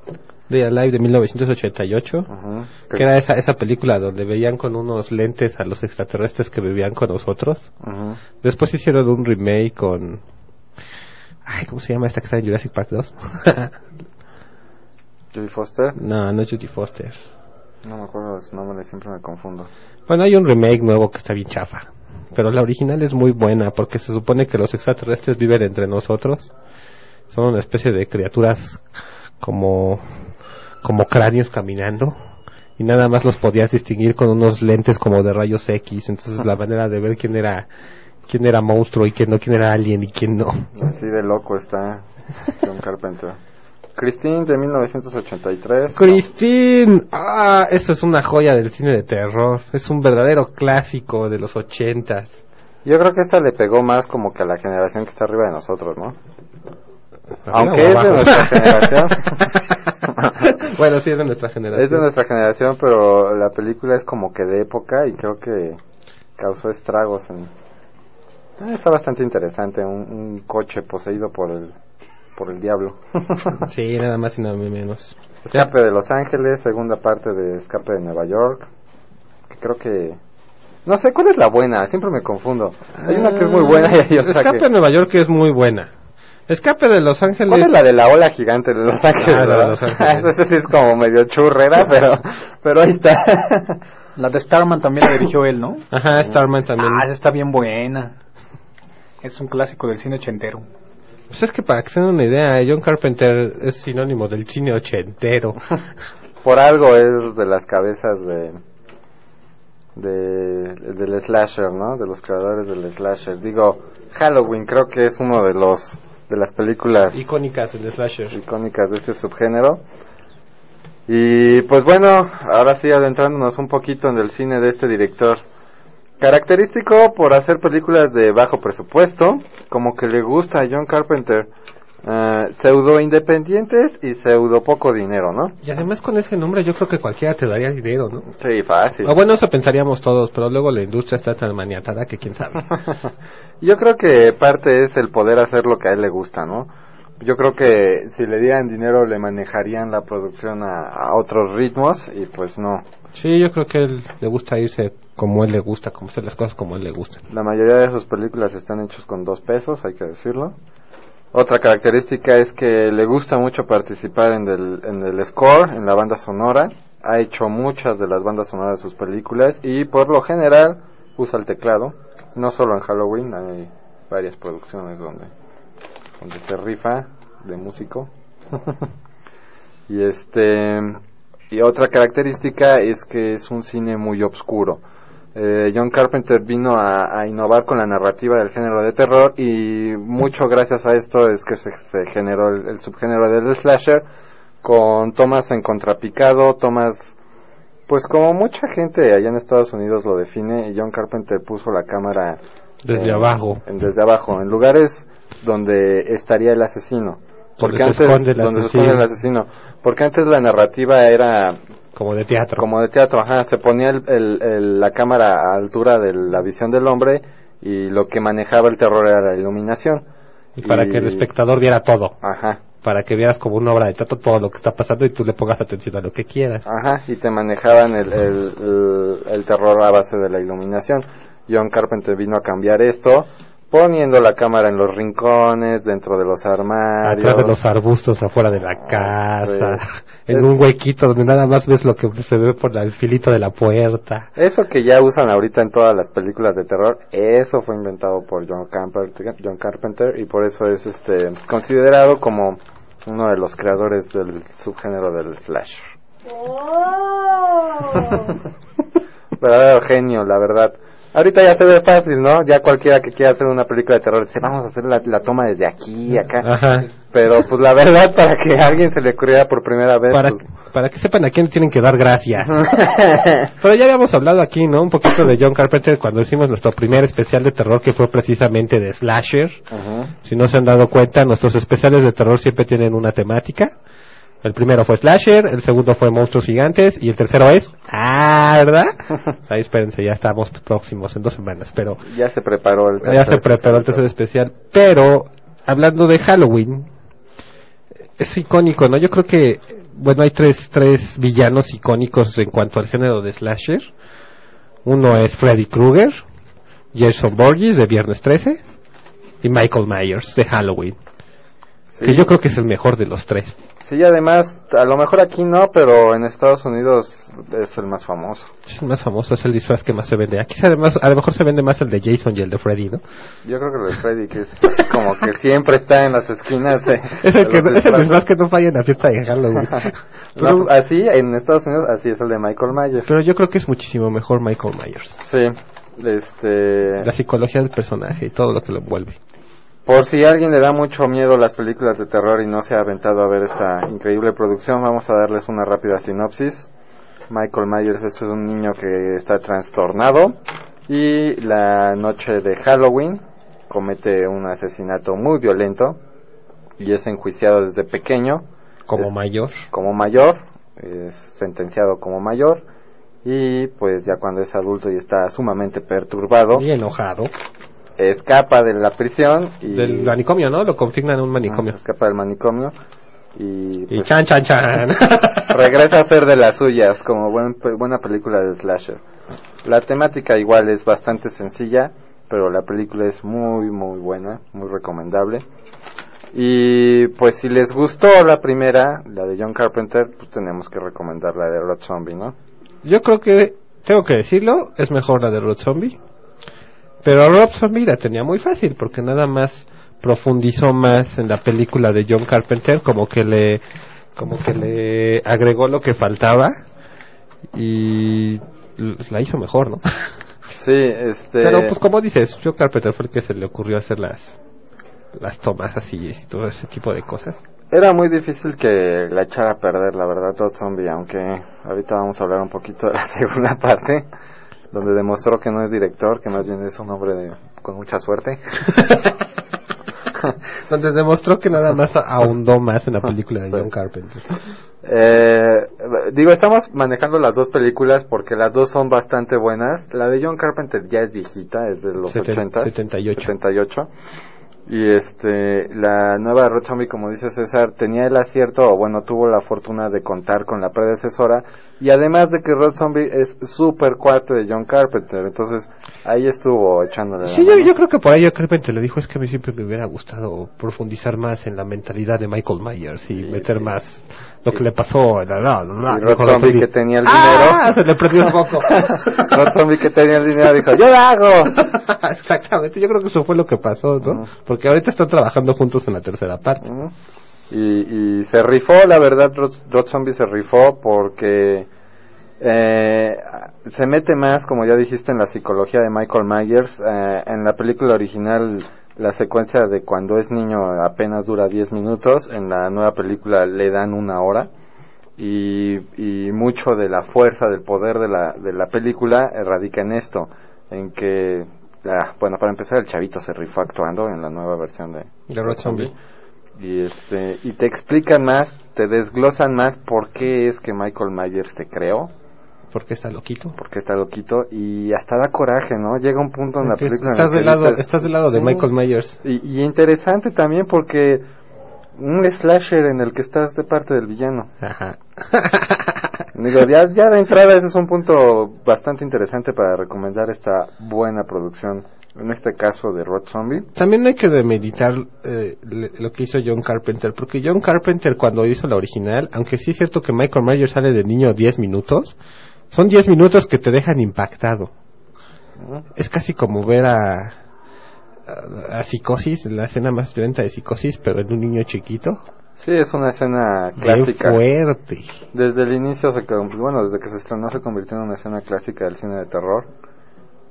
Speaker 9: Day Alive de 1988.
Speaker 2: Ujú.
Speaker 9: Que era esa, esa película donde veían con unos lentes a los extraterrestres que vivían con nosotros. Después hicieron un remake con... Ay, ¿cómo se llama esta que está en Jurassic Park 2?
Speaker 2: Judy Foster,
Speaker 9: no, no es Judy Foster.
Speaker 2: no me acuerdo de su nombre, siempre me confundo.
Speaker 9: Bueno, hay un remake nuevo que está bien chafa. Pero la original es muy buena porque se supone que los extraterrestres viven entre nosotros. Son una especie de criaturas como, como cráneos caminando. Y nada más los podías distinguir con unos lentes como de rayos X. Entonces la manera de ver quién era, quién era monstruo y quién no, quién era alien y quién no.
Speaker 2: Así de loco está John Carpenter. Christine de 1983.
Speaker 9: Christine, ah, esto es una joya del cine de terror. Es un verdadero clásico de los ochentas.
Speaker 2: Yo creo que esta le pegó más como que a la generación que está arriba de nosotros, ¿no? Aunque es de nuestra generación.
Speaker 9: bueno, sí, es de nuestra generación.
Speaker 2: Es de nuestra generación, pero la película es como que de época y creo que causó estragos en... Ah, está bastante interesante, un, un coche poseído por el por el diablo.
Speaker 9: Sí, nada más y nada menos.
Speaker 2: Escape de Los Ángeles, segunda parte de Escape de Nueva York, que creo que... No sé, ¿cuál es la buena? Siempre me confundo. Hay una que es muy buena y hay otra
Speaker 9: Escape
Speaker 2: que...
Speaker 9: de Nueva York es muy buena. Escape de Los Ángeles.
Speaker 2: ¿Cuál es la de la ola gigante de Los Ángeles?
Speaker 9: Ah, la de? Los Ángeles.
Speaker 2: Esa sí es como medio churrera, pero, pero ahí está.
Speaker 11: La de Starman también la dirigió él, ¿no?
Speaker 9: Ajá, Starman también.
Speaker 11: Ah, esa está bien buena. Es un clásico del cine ochentero.
Speaker 9: Pues es que para que se den una idea, John Carpenter es sinónimo del cine ochentero.
Speaker 2: Por algo es de las cabezas de, de del slasher, ¿no? De los creadores del slasher. Digo, Halloween creo que es uno de los de las películas
Speaker 9: Icónicas en slasher.
Speaker 2: icónicas de este subgénero. Y pues bueno, ahora sí adentrándonos un poquito en el cine de este director. Característico por hacer películas de bajo presupuesto, como que le gusta a John Carpenter, eh, pseudo independientes y pseudo poco dinero, ¿no?
Speaker 9: Y además con ese nombre yo creo que cualquiera te daría dinero, ¿no?
Speaker 2: Sí, fácil.
Speaker 9: O bueno, eso pensaríamos todos, pero luego la industria está tan maniatada que quién sabe.
Speaker 2: Yo creo que parte es el poder hacer lo que a él le gusta, ¿no? Yo creo que si le dieran dinero le manejarían la producción a, a otros ritmos y pues no.
Speaker 9: Sí, yo creo que él le gusta irse como él le gusta, como hacer las cosas como él le gusta.
Speaker 2: La mayoría de sus películas están hechos con dos pesos, hay que decirlo. Otra característica es que le gusta mucho participar en el, en el score, en la banda sonora. Ha hecho muchas de las bandas sonoras de sus películas y por lo general usa el teclado. No solo en Halloween, hay varias producciones donde, donde se rifa de músico. y este y otra característica es que es un cine muy oscuro. Eh, John Carpenter vino a, a innovar con la narrativa del género de terror y mucho gracias a esto es que se, se generó el, el subgénero del slasher con tomas en contrapicado, tomas pues como mucha gente allá en Estados Unidos lo define, John Carpenter puso la cámara
Speaker 9: Desde abajo.
Speaker 2: en- desde abajo, en lugares donde estaría el asesino. Porque
Speaker 9: Donde se
Speaker 2: antes,
Speaker 9: el
Speaker 2: donde se esconde el asesino. Porque antes la narrativa era
Speaker 9: Como de teatro.
Speaker 2: como de teatro, ajá, se ponía el- el- el- la cámara a altura de la visión del hombre y lo que manejaba el terror era la iluminación.
Speaker 9: Y para que el espectador viera todo.
Speaker 2: Ajá.
Speaker 9: Para que vieras como una obra de teatro todo lo que está pasando y tú le pongas atención a lo que quieras.
Speaker 2: Ajá, y te manejaban el, el- el terror a base de la iluminación. John Carpenter vino a cambiar esto, poniendo la cámara en los rincones, dentro de los armarios.
Speaker 9: Atrás de los arbustos afuera de la casa.
Speaker 2: sí.
Speaker 9: En
Speaker 2: Es-
Speaker 9: un huequito donde nada más ves lo que se ve por el filito de la puerta.
Speaker 2: Eso que ya usan ahorita en todas las películas de terror, eso fue inventado por John Carpenter, John Carpenter y por eso es este considerado como uno de los creadores del subgénero del slasher. Verdadero genio, la verdad. Ahorita ya se ve fácil, ¿no? Ya cualquiera que quiera hacer una película de terror dice, vamos a hacer la, la toma desde aquí, acá.
Speaker 9: Ajá.
Speaker 2: Pero pues la verdad, para que a alguien se le ocurriera por primera vez,
Speaker 9: Para,
Speaker 2: pues,
Speaker 9: para que sepan a quién tienen que dar gracias. Pero ya habíamos hablado aquí, ¿no? Un poquito de John Carpenter cuando hicimos nuestro primer especial de terror que fue precisamente de slasher.
Speaker 2: Ujú.
Speaker 9: Si no se han dado cuenta, nuestros especiales de terror siempre tienen una temática. El primero fue Slasher, el segundo fue Monstruos Gigantes y el tercero es... Ah, ¿verdad? Ahí espérense, ya estamos próximos en dos semanas, pero
Speaker 2: ya se preparó el
Speaker 9: ya se preparó el tercer especial. Pero, hablando de Halloween, es icónico, ¿no? Yo creo que, bueno, hay tres, tres villanos icónicos en cuanto al género de Slasher. Uno es Freddy Krueger, Jason Borges de Viernes 13 y Michael Myers de Halloween.
Speaker 2: Sí.
Speaker 9: Que yo creo que es el mejor de los tres.
Speaker 2: Sí, además, a lo mejor aquí no, pero en Estados Unidos es el más famoso.
Speaker 9: Es el más famoso, es el disfraz que más se vende. Aquí se- además, a lo mejor se vende más el de Jason y el de Freddy, ¿no?
Speaker 2: Yo creo que lo de Freddy, que es como que siempre está en las esquinas. de-
Speaker 9: Es el, que, es el disfraz que no falla en la fiesta de Halloween.
Speaker 2: No, pues, así, en Estados Unidos, así es el de Michael Myers.
Speaker 9: Pero yo creo que es muchísimo mejor Michael Myers.
Speaker 2: Sí, este...
Speaker 9: La psicología del personaje y todo lo que lo envuelve.
Speaker 2: Por si a alguien le da mucho miedo las películas de terror y no se ha aventado a ver esta increíble producción, vamos a darles una rápida sinopsis. Michael Myers es un niño que está trastornado y la noche de Halloween comete un asesinato muy violento y es enjuiciado desde pequeño
Speaker 9: Como
Speaker 2: Es-
Speaker 9: mayor.
Speaker 2: como mayor, es sentenciado como mayor y pues ya cuando es adulto y está sumamente perturbado,
Speaker 9: Y enojado.
Speaker 2: Escapa de la prisión y
Speaker 9: Del manicomio, ¿no? Lo confignan en un manicomio.
Speaker 2: Ah, escapa del manicomio y,
Speaker 9: Y
Speaker 2: pues,
Speaker 9: chan, chan, chan.
Speaker 2: regresa a ser de las suyas como buen- buena película de slasher. La temática igual es bastante sencilla, pero la película es muy muy buena, muy recomendable. Y pues si les gustó la primera, la de John Carpenter, pues tenemos que recomendar la de Rob Zombie, ¿no?
Speaker 9: Yo creo que, tengo que decirlo, es mejor la de Rob Zombie. Pero Rob Zombie la tenía muy fácil porque nada más profundizó más en la película de John Carpenter, como que le, como que le agregó lo que faltaba y la hizo mejor, ¿no?
Speaker 2: Sí, este
Speaker 9: Pero pues como dices, John Carpenter fue el que se le ocurrió hacer las, las tomas así y todo ese tipo de cosas.
Speaker 2: Era muy difícil que la echara a perder, la verdad, Todd Zombie, aunque ahorita vamos a hablar un poquito de la segunda parte, donde demostró que no es director, que más bien es un hombre de, con mucha suerte.
Speaker 9: Donde demostró que nada más ahondó más en la película de. John Carpenter.
Speaker 2: Eh, digo, estamos manejando las dos películas porque las dos son bastante buenas. La de John Carpenter ya es viejita, es de los
Speaker 9: Seten-
Speaker 2: 80.
Speaker 9: 78.
Speaker 2: 78. Y este, la nueva Zombie, como dice César, tenía el acierto, o bueno, tuvo la fortuna de contar con la predecesora. Y además de que Rob Zombie es súper cuate de John Carpenter, entonces ahí estuvo echándole la
Speaker 9: Sí, yo,
Speaker 2: mano.
Speaker 9: yo creo que por ahí Carpenter le dijo es que a mí siempre me hubiera gustado profundizar más en la mentalidad de Michael Myers y meter más lo que le pasó la, la, la-
Speaker 2: Y Rob
Speaker 9: con la
Speaker 2: Zombie que tenía el
Speaker 9: ¡Ah!
Speaker 2: dinero.
Speaker 9: Se le perdió un poco.
Speaker 2: Rob Zombie que tenía el dinero dijo, yo la hago.
Speaker 9: Exactamente, yo creo que eso fue lo que pasó, ¿no? Porque ahorita están trabajando juntos en la tercera parte.
Speaker 2: Y, y se rifó, la verdad, Rod, Zombie se rifó porque Eh, se mete más, como ya dijiste, en la psicología de Michael Myers. Eh, en la película original, la secuencia de cuando es niño apenas dura 10 minutos. En la nueva película le dan una hora. Y, y mucho de la fuerza, del poder de la, de la película radica en esto, en que, ah, bueno, para empezar, el chavito se rifó actuando en la nueva versión de,
Speaker 9: De Zombie.
Speaker 2: Y este y te explican más, te desglosan más por qué es que Michael Myers se creó,
Speaker 9: Porque está loquito.
Speaker 2: porque está loquito y hasta da coraje, ¿no? Llega un punto en la película
Speaker 9: estás, del lado, estás del lado de
Speaker 2: Sí.
Speaker 9: Michael Myers.
Speaker 2: y, y interesante también porque un slasher en el que estás de parte del villano.
Speaker 9: Ajá.
Speaker 2: Digo, ya, ya de entrada ese es un punto bastante interesante para recomendar esta buena producción, en este caso de Road Zombie.
Speaker 9: También hay que demeritar eh, lo que hizo John Carpenter, porque John Carpenter cuando hizo la original, aunque sí es cierto que Michael Myers sale de niño 10 minutos, son 10 minutos que te dejan impactado. Es casi como ver a, a, a Psicosis, la escena más violenta de Psicosis, pero en un niño chiquito.
Speaker 2: Sí, es una escena clásica.
Speaker 9: fuerte.
Speaker 2: Desde el inicio, se, bueno, desde que se estrenó se convirtió en una escena clásica del cine de terror.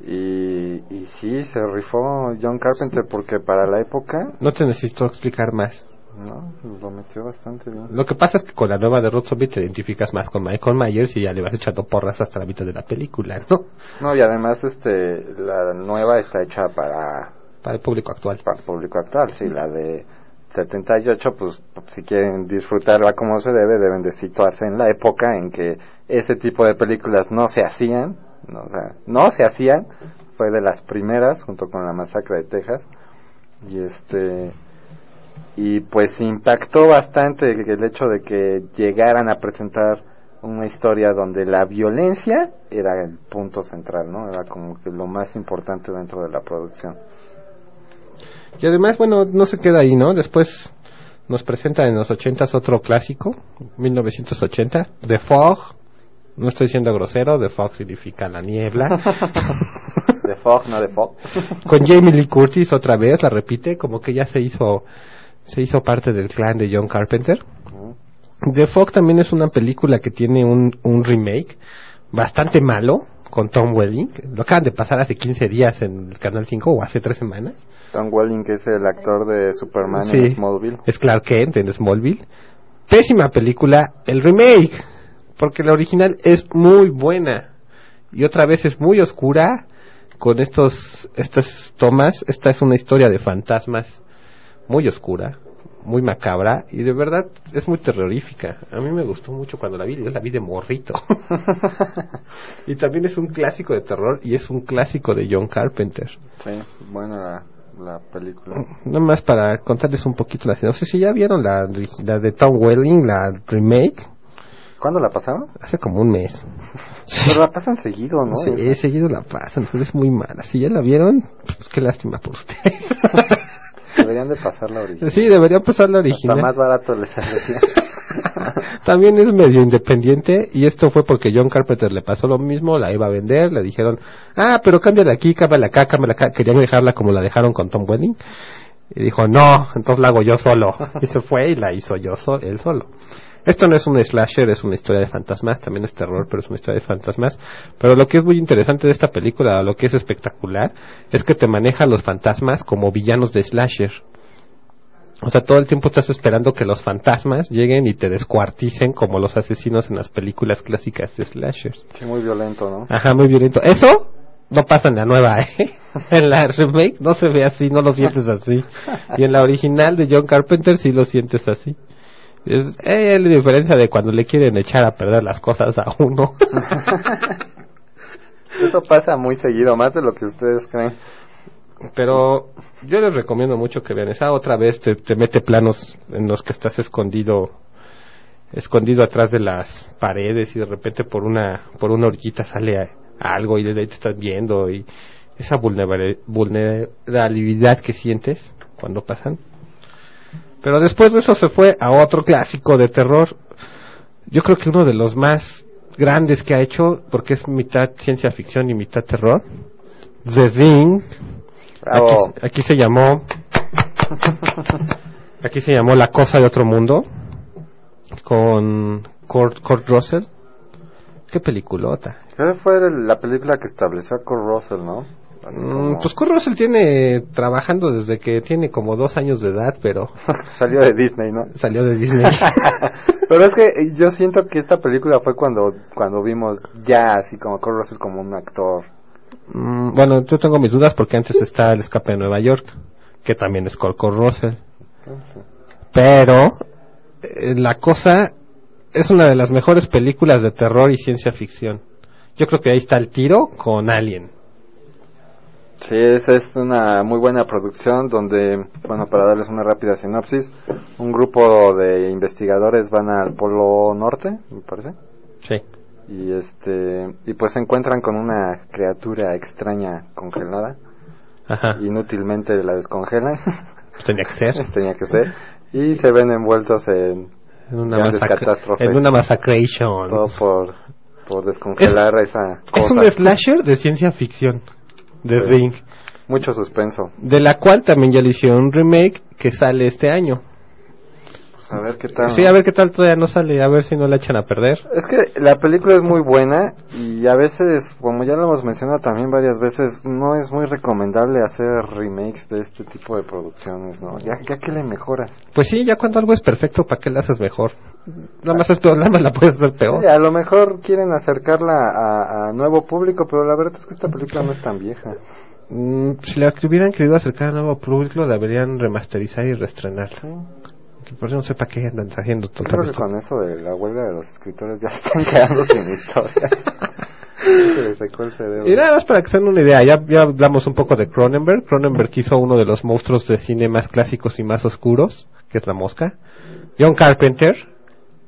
Speaker 2: Y, y sí, se rifó John Carpenter porque para la época,
Speaker 9: No te necesito explicar más.
Speaker 2: no, lo metió bastante bien.
Speaker 9: Lo que pasa es que con la nueva de Road Zombie te identificas más con Michael Myers y ya le vas echando porras hasta la mitad de la película, ¿no?
Speaker 2: No, y además este la nueva está hecha para,
Speaker 9: Para el público actual.
Speaker 2: para el público actual. Sí, la de 78, pues si quieren disfrutarla como se debe, deben de situarse en la época en que ese tipo de películas no se hacían. No, o sea, no se hacían. Fue de las primeras, junto con la masacre de Texas. Y este y pues impactó bastante el hecho de que llegaran a presentar una historia donde la violencia era el punto central, ¿no? Era como que lo más importante dentro de la producción.
Speaker 9: Y además, bueno, no se queda ahí, ¿no? Después nos presentan en los ochentas otro clásico, 1980, The Fog. No estoy siendo grosero, The Fog significa la niebla.
Speaker 2: De Fog, no de Fog.
Speaker 9: Con Jamie Lee Curtis otra vez, la repite, como que ya se hizo, se hizo parte del clan de John Carpenter. The Fog también es una película que tiene un, un remake bastante malo con Tom Welling. Lo acaban de pasar hace 15 días en el Canal 5 o hace 3 semanas.
Speaker 2: Tom Welling, que es el actor de Superman
Speaker 9: Sí,
Speaker 2: en Smallville.
Speaker 9: Es Clark Kent en Smallville. Pésima película, el remake, porque la original es muy buena y otra vez es muy oscura con estos estas tomas. Esta es una historia de fantasmas muy oscura, muy macabra y de verdad es muy terrorífica. A mí me gustó mucho cuando la vi, yo la vi de morrito. y también es un clásico de terror y es un clásico de John Carpenter.
Speaker 2: Sí, buena la, la película.
Speaker 9: Nada más para contarles un poquito la sinopsis. Si ya vieron la, la de Tom Welling, la remake,
Speaker 2: ¿Cuándo la pasaron?
Speaker 9: hace como un mes.
Speaker 2: Pero la pasan seguido, ¿no?
Speaker 9: Sí, seguido la pasan, pero es muy mala. Si ya la vieron, pues qué lástima por ustedes.
Speaker 2: Deberían de pasar la original.
Speaker 9: sí, debería pasar la
Speaker 2: Hasta
Speaker 9: original.
Speaker 2: más barato les saldría.
Speaker 9: También es medio independiente y esto fue porque John Carpenter le pasó lo mismo, la iba a vender, le dijeron, ah, pero cámbiala aquí, cámbiala acá, cámbiala acá. Querían dejarla como la dejaron con Tom Welling. Y dijo, no, entonces la hago yo solo. Y se fue y la hizo yo so él solo. Esto no es un slasher, es una historia de fantasmas, también es terror, pero es una historia de fantasmas. Pero lo que es muy interesante de esta película, lo que es espectacular, es que te maneja a los fantasmas como villanos de slasher. O sea, todo el tiempo estás esperando que los fantasmas lleguen y te descuarticen como los asesinos en las películas clásicas de slashers.
Speaker 2: Sí, muy violento, ¿no?
Speaker 9: Ajá, muy violento. Eso no pasa en la nueva, ¿eh? En la remake no se ve así, no lo sientes así. Y en la original de John Carpenter sí lo sientes así. Es eh, la diferencia de cuando le quieren echar a perder las cosas a uno.
Speaker 2: Eso pasa muy seguido, más de lo que ustedes creen.
Speaker 9: Pero yo les recomiendo mucho que vean esa. Otra vez te, te mete planos en los que estás escondido escondido atrás de las paredes y de repente por una por una orillita sale a- algo y desde ahí te estás viendo y esa vulnera- vulnerabilidad que sientes cuando pasan. Pero después de eso se fue a otro clásico de terror. Yo creo que uno de los más grandes que ha hecho, porque es mitad ciencia ficción y mitad terror. The Thing.
Speaker 2: Bravo.
Speaker 9: Aquí, aquí se llamó. Aquí se llamó La Cosa de Otro Mundo. Con Kurt, Kurt Russell. Qué peliculota.
Speaker 2: Creo que fue la película que estableció a Kurt Russell, ¿no?
Speaker 9: Mm,
Speaker 2: como-
Speaker 9: Pues Kurt Russell tiene trabajando desde que tiene como dos años de edad, pero
Speaker 2: Salió de Disney, ¿no?
Speaker 9: salió de Disney.
Speaker 2: Pero es que yo siento que esta película fue cuando cuando vimos ya así como Kurt Russell como un actor.
Speaker 9: Mm, bueno, yo tengo mis dudas porque antes está El escape de Nueva York, que también es Kurt Russell. Pero eh, la cosa es una de las mejores películas de terror y ciencia ficción. Yo creo que ahí está el tiro con Alien.
Speaker 2: Sí, esa es una muy buena producción donde, bueno, para darles una rápida sinopsis, un grupo de investigadores van al Polo Norte, me parece,
Speaker 9: Sí.
Speaker 2: y este y pues se encuentran con una criatura extraña congelada,
Speaker 9: Ajá.
Speaker 2: inútilmente la descongelan,
Speaker 9: Pues tenía que ser.
Speaker 2: tenía que ser, y se ven envueltos en
Speaker 9: En una,
Speaker 2: catástrofes.
Speaker 9: en una masacration.
Speaker 2: todo por por descongelar esa
Speaker 9: Es un slasher de ciencia ficción. De
Speaker 2: Sí.
Speaker 9: Ring.
Speaker 2: Mucho suspenso.
Speaker 9: De la cual también ya le hicieron un remake que sale este año.
Speaker 2: Pues a ver qué tal.
Speaker 9: Sí, a ver qué tal todavía no sale, a ver si no la echan a perder.
Speaker 2: Es que la película es muy buena y a veces, como ya lo hemos mencionado también varias veces, no es muy recomendable hacer remakes de este tipo de producciones, ¿no? Ya, ya que le mejoras.
Speaker 9: Pues sí, ya cuando algo es perfecto, ¿para qué la haces mejor? Nada más es peor, nada más la puedes hacer peor.
Speaker 2: Sí, a lo mejor quieren acercarla a, a nuevo público, pero la verdad es que esta película no es tan vieja.
Speaker 9: Mm, si la hubieran querido acercar a nuevo público, la deberían remasterizar y reestrenar. Que por eso no sé para qué andan haciendo todo
Speaker 2: Creo que con eso de la huelga de los escritores ya están quedando sin historia.
Speaker 9: Y nada más para que se den una idea, ya, ya hablamos un poco de Cronenberg. Cronenberg hizo uno de los monstruos de cine más clásicos y más oscuros, que es la mosca. John Carpenter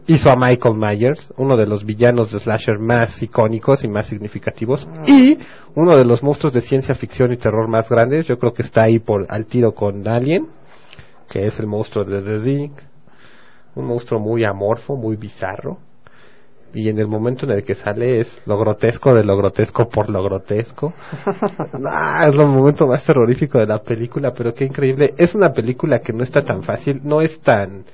Speaker 9: hizo a Michael Myers, uno de los villanos de slasher más icónicos y más significativos. Y uno de los monstruos de ciencia ficción y terror más grandes, yo creo que está ahí por al tiro con Alien, que es el monstruo de The Thing. Un monstruo muy amorfo, muy bizarro. Y en el momento en el que sale es lo grotesco de lo grotesco por lo grotesco. Ah, es el momento más terrorífico de la película, pero qué increíble. Es una película que no está tan fácil, no es tan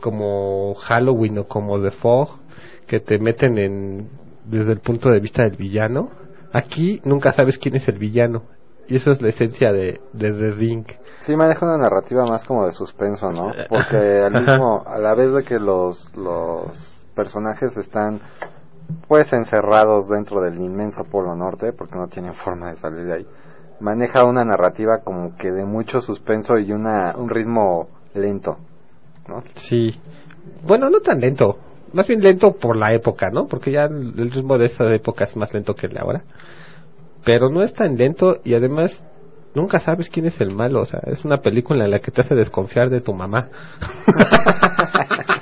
Speaker 9: como Halloween o como The Fog, que te meten en desde el punto de vista del villano. Aquí nunca sabes quién es el villano. Y eso es la esencia de, de The Ring.
Speaker 2: Sí, maneja una narrativa más como de suspenso, ¿no? Porque al mismo, a la vez de que los, los personajes están pues encerrados dentro del inmenso polo norte, porque no tienen forma de salir de ahí, maneja una narrativa como que de mucho suspenso y una, un ritmo lento, ¿no?
Speaker 9: Sí. Bueno, no tan lento. Más bien lento por la época, ¿no? Porque ya el el ritmo de esa época es más lento que el de ahora. Pero no es tan lento y además nunca sabes quién es el malo. O sea, es una película en la que te hace desconfiar de tu mamá.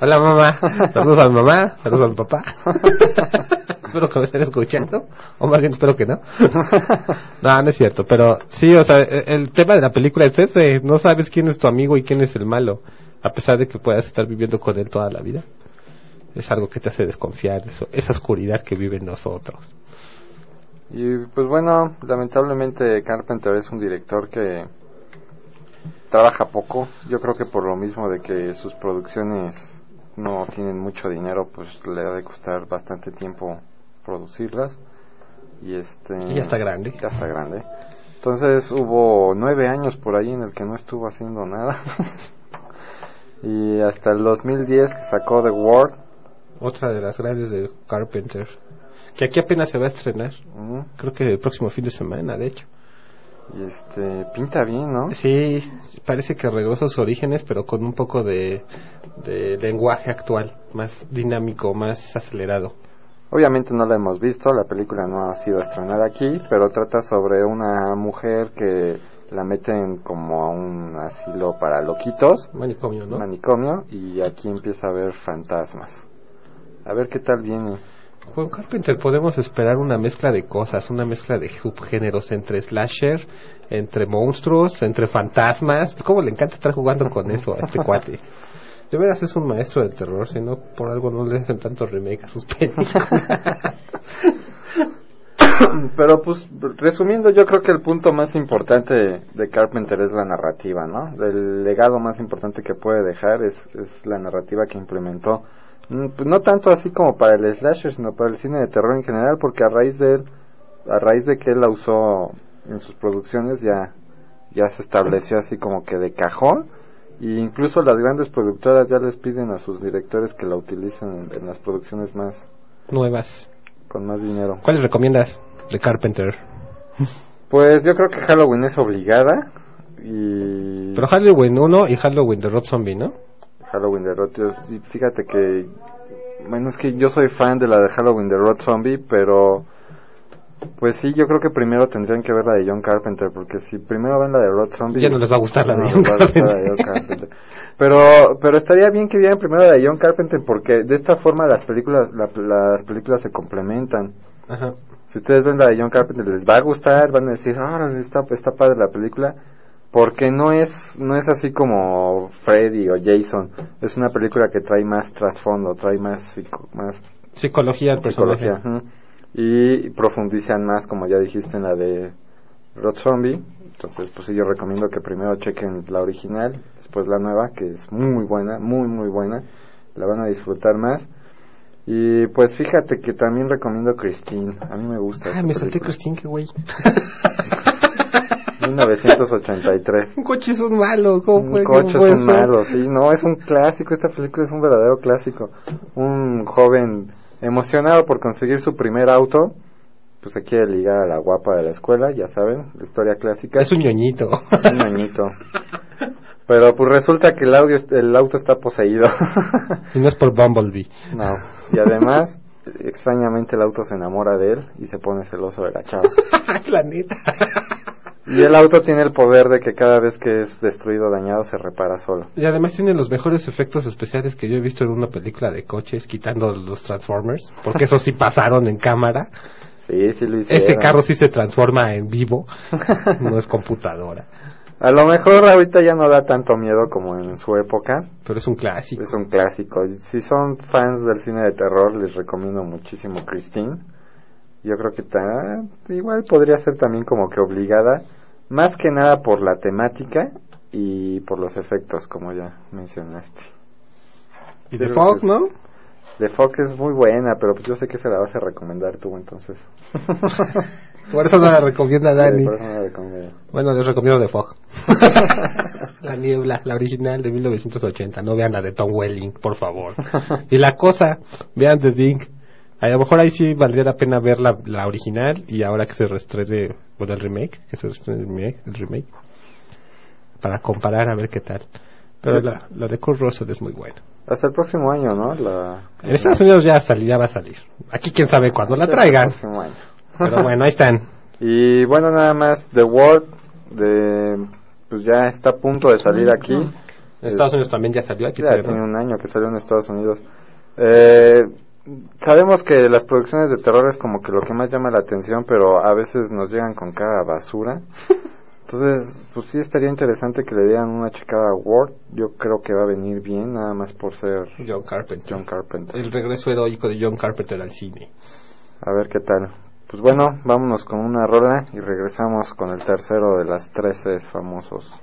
Speaker 9: Hola mamá. Saludos a mi mamá. Saludos a mi papá. espero que me estén escuchando. O más bien espero que no. no, no es cierto. Pero sí, o sea, e- el tema de la película es ese. No sabes quién es tu amigo y quién es el malo. A pesar de que puedas estar viviendo con él toda la vida. Es algo que te hace desconfiar de eso, esa oscuridad que vive en nosotros.
Speaker 2: Y pues bueno, lamentablemente Carpenter es un director que trabaja poco. Yo creo que por lo mismo de que sus producciones no tienen mucho dinero, pues le ha de costar bastante tiempo producirlas. Y este.
Speaker 9: Y ya está grande.
Speaker 2: Ya está grande. Entonces hubo nueve años por ahí en el que no estuvo haciendo nada. y hasta el 2010 que sacó The Ward.
Speaker 9: Otra de las grandes de Carpenter. Que aquí apenas se va a estrenar. Creo que el próximo fin de semana, de hecho.
Speaker 2: Y este, pinta bien, ¿no?
Speaker 9: Sí, parece que regresó a sus orígenes, pero con un poco de, de lenguaje actual, más dinámico, más acelerado.
Speaker 2: Obviamente no la hemos visto, la película no ha sido estrenada aquí, pero trata sobre una mujer que la meten como a un asilo para loquitos,
Speaker 9: Manicomio, ¿no?
Speaker 2: manicomio, y aquí empieza a ver fantasmas. A ver qué tal viene.
Speaker 9: Con Carpenter podemos esperar una mezcla de cosas, una mezcla de subgéneros entre slasher, entre monstruos, entre fantasmas. ¿Cómo le encanta estar jugando con eso a este cuate? De veras es un maestro del terror, si no por algo no le hacen tanto remake a sus películas.
Speaker 2: Pero pues resumiendo, yo creo que el punto más importante de Carpenter es la narrativa, ¿no? El legado más importante que puede dejar es, es la narrativa que implementó Mm, pues no tanto así como para el slasher, sino para el cine de terror en general, porque a raíz de él, a raíz de que él la usó en sus producciones, ya, ya se estableció así como que de cajón. Y incluso las grandes productoras ya les piden a sus directores que la utilicen en, en las producciones más
Speaker 9: Nuevas.
Speaker 2: Con más dinero.
Speaker 9: ¿Cuáles recomiendas de Carpenter?
Speaker 2: Pues yo creo que Halloween es obligada y
Speaker 9: Pero Halloween 1 y Halloween de Rob Zombie, ¿no?
Speaker 2: Halloween de Rod y Fíjate que bueno es que yo soy fan de la de Halloween de Rod Zombie, pero pues sí, yo creo que primero tendrían que ver la de John Carpenter, porque si primero ven la de Rod Zombie...
Speaker 9: Ya no les va a gustar la de
Speaker 2: no
Speaker 9: John
Speaker 2: la de Carpenter. Pero, pero estaría bien que vieran primero la de John Carpenter, porque de esta forma las películas, la- las películas se complementan.
Speaker 9: Ajá.
Speaker 2: Si ustedes ven la de John Carpenter, les va a gustar, van a decir, ah, está, está padre la película, porque no es, no es así como Freddy o Jason, es una película que trae más trasfondo, trae más, psico- más
Speaker 9: Psicología personaje.
Speaker 2: Y profundizan más, como ya dijiste, en la de Rod Zombie, entonces pues sí, yo recomiendo que primero chequen la original, después la nueva, que es muy buena, muy muy buena, la van a disfrutar más. Y pues fíjate que también recomiendo Christine, a mí me gusta.
Speaker 9: Ah, me salté
Speaker 2: película.
Speaker 9: Christine, qué güey.
Speaker 2: 1983.
Speaker 9: Un coche es un malo, ¿cómo
Speaker 2: Un coche
Speaker 9: ¿Cómo
Speaker 2: es un malo, sí, no, es un clásico, esta película es un verdadero clásico. Un joven emocionado por conseguir su primer auto, pues se quiere ligar a la guapa de la escuela, ya saben, la historia clásica.
Speaker 9: Es un ñoñito.
Speaker 2: Un ñoñito. Pero pues resulta que el, audio, el auto está poseído.
Speaker 9: y no es por Bumblebee.
Speaker 2: no, y además, extrañamente el auto se enamora de él y se pone celoso de la chava.
Speaker 9: la neta.
Speaker 2: Y el auto tiene el poder de que cada vez que es destruido o dañado se repara solo.
Speaker 9: Y además tiene los mejores efectos especiales que yo he visto en una película de coches, quitando los Transformers, porque eso sí pasaron en cámara.
Speaker 2: Sí, sí lo hicieron.
Speaker 9: Ese carro sí se transforma en vivo, no es computadora.
Speaker 2: A lo mejor ahorita ya no da tanto miedo como en su época.
Speaker 9: Pero es un clásico.
Speaker 2: Es un clásico. Si son fans del cine de terror, les recomiendo muchísimo Christine. Yo creo que ta- igual podría ser también como que obligada, más que nada por la temática y por los efectos, como ya mencionaste.
Speaker 9: Y The Fog,
Speaker 2: pues,
Speaker 9: ¿no?
Speaker 2: The Fog es muy buena, pero pues yo sé que se la vas a recomendar tú entonces.
Speaker 9: Por eso no la recomienda Dani.
Speaker 2: Sí, por eso no la recomiendo.
Speaker 9: Bueno, les recomiendo The Fog. la niebla, la original de 1980. No vean la de Tom Welling, por favor. y la cosa, vean The Ding. A lo mejor ahí sí valdría la pena ver la, la original y ahora que se reestrene, bueno, el remake, que se reestrene el remake, el remake, para comparar a ver qué tal. Pero
Speaker 2: Sí.
Speaker 9: la, la de Kurt Russell es muy buena.
Speaker 2: Hasta el próximo año, ¿no? La...
Speaker 9: En Estados Unidos ya, sali- ya va a salir. Aquí quién sabe cuándo la
Speaker 2: Hasta el
Speaker 9: traigan.
Speaker 2: próximo año.
Speaker 9: Pero bueno, ahí están.
Speaker 2: Y bueno, nada más, The World, de, pues ya está a punto de salir aquí.
Speaker 9: En Estados Unidos también ya salió aquí.
Speaker 2: Ya tiene un año que salió en Estados Unidos. Eh, sabemos que las producciones de terror es como que lo que más llama la atención, pero a veces nos llegan con cada basura. Entonces, pues sí estaría interesante que le dieran una checada a Ward. Yo creo que va a venir bien, nada más por ser
Speaker 9: John Carpenter.
Speaker 2: John Carpenter.
Speaker 9: El regreso heroico de John Carpenter al cine.
Speaker 2: A ver qué tal. Pues bueno, vámonos con una rola y regresamos con el tercero de las 13 famosos.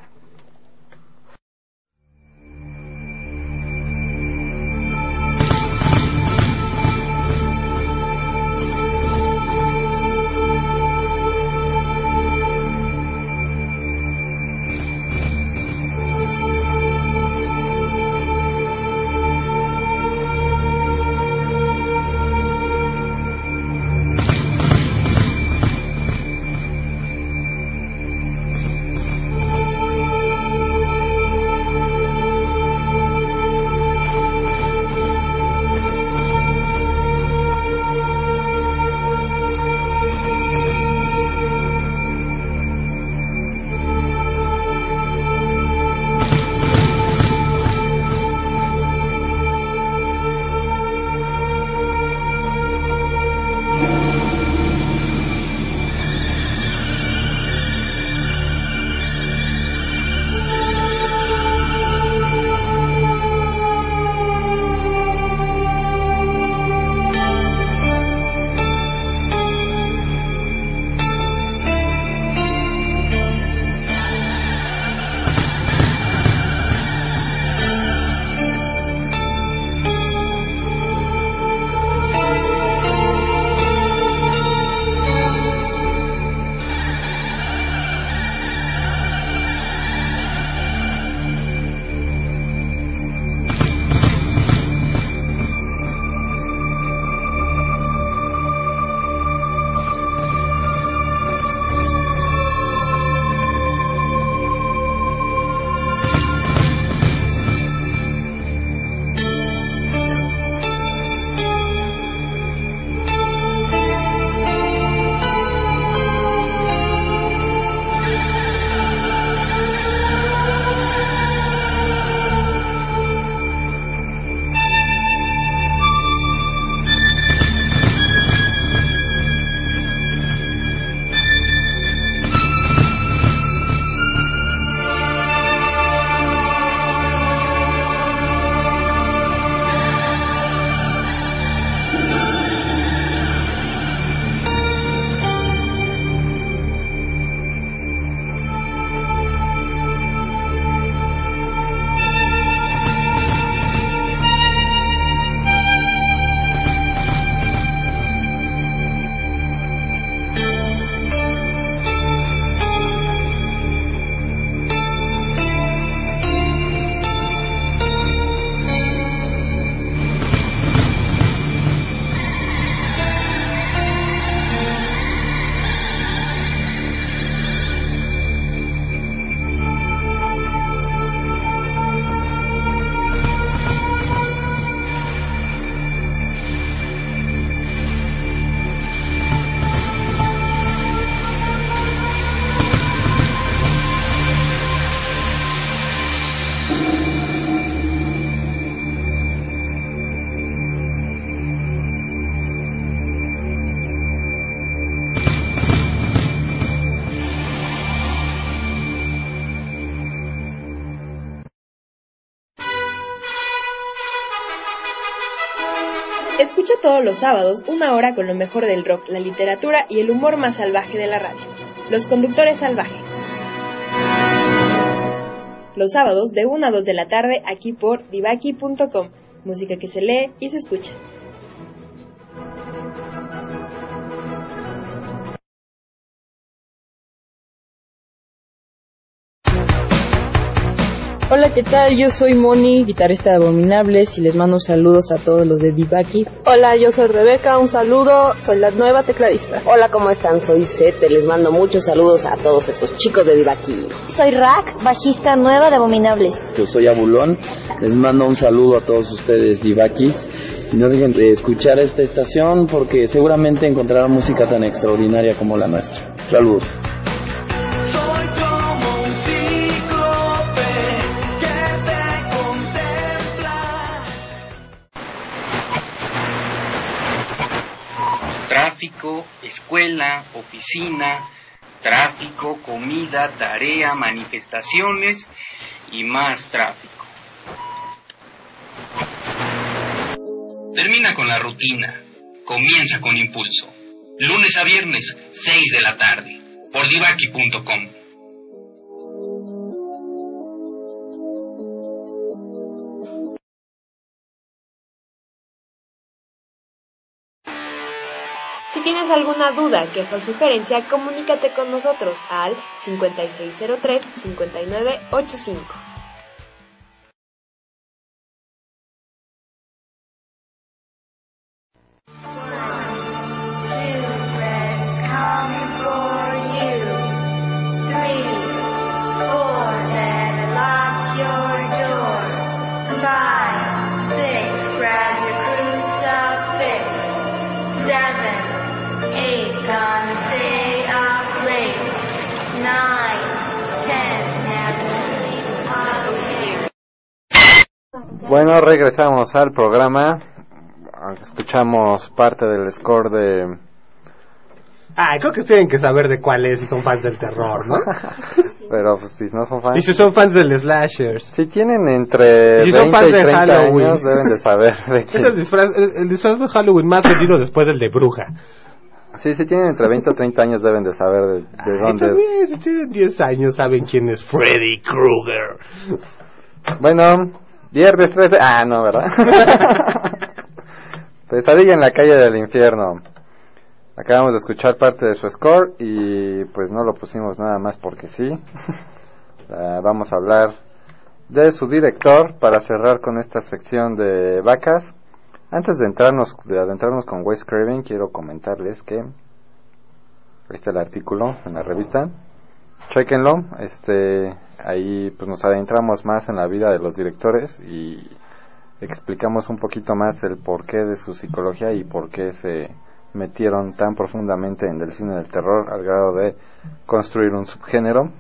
Speaker 13: Todos los sábados una hora con lo mejor del rock, la literatura y el humor más salvaje de la radio. Los conductores salvajes. Los sábados de 1 a 2 de la tarde aquí por divaki.com. Música que se lee y se escucha.
Speaker 14: Hola, ¿qué tal? Yo soy Moni, guitarrista de Abominables, y les mando saludos a todos los de Divaki.
Speaker 15: Hola, yo soy Rebeca, un saludo, soy la nueva tecladista.
Speaker 16: Hola, ¿cómo están? Soy Sete, les mando muchos saludos a todos esos chicos de Divaki.
Speaker 17: Soy Rack, bajista nueva de Abominables.
Speaker 18: Yo soy Abulón, les mando un saludo a todos ustedes Divakis. Y no dejen de escuchar esta estación porque seguramente encontrarán música tan extraordinaria como la nuestra. Saludos.
Speaker 19: Tráfico, escuela, oficina, tráfico, comida, tarea, manifestaciones y más tráfico. Termina con la rutina, comienza con impulso. Lunes a viernes, 6 de la tarde, por divaki.com.
Speaker 13: Si tienes alguna duda, queja o sugerencia, comunícate con nosotros al 5603-5985.
Speaker 2: Bueno, regresamos al programa. Escuchamos parte del score de.
Speaker 9: Ah, creo que tienen que saber de cuál es si son fans del terror, ¿no?
Speaker 2: Pero pues, si no son fans.
Speaker 9: Y si son fans del slashers.
Speaker 2: Si tienen entre
Speaker 9: si
Speaker 2: 20
Speaker 9: son fans
Speaker 2: y 30
Speaker 9: de Halloween.
Speaker 2: años, deben de saber de
Speaker 9: Es
Speaker 2: quién.
Speaker 9: el disfraz, el, el disfraz de Halloween más vendido después del de bruja.
Speaker 2: Sí, si tienen entre 20 o 30 años deben de saber de, de dónde es.
Speaker 9: también, si tienen 10 años saben quién es Freddy Krueger.
Speaker 2: Bueno, viernes 13. Ah, no, ¿verdad? Pesadilla en la calle del infierno. Acabamos de escuchar parte de su score y pues no lo pusimos nada más porque sí. Ah, vamos a hablar de su director para cerrar con esta sección de vacas. Antes de entrarnos, de adentrarnos con Wes Craven, quiero comentarles que ahí está el artículo en la revista. Chequenlo, este, ahí pues nos adentramos más en la vida de los directores y explicamos un poquito más el porqué de su psicología y por qué se metieron tan profundamente en el cine del terror al grado de construir un subgénero.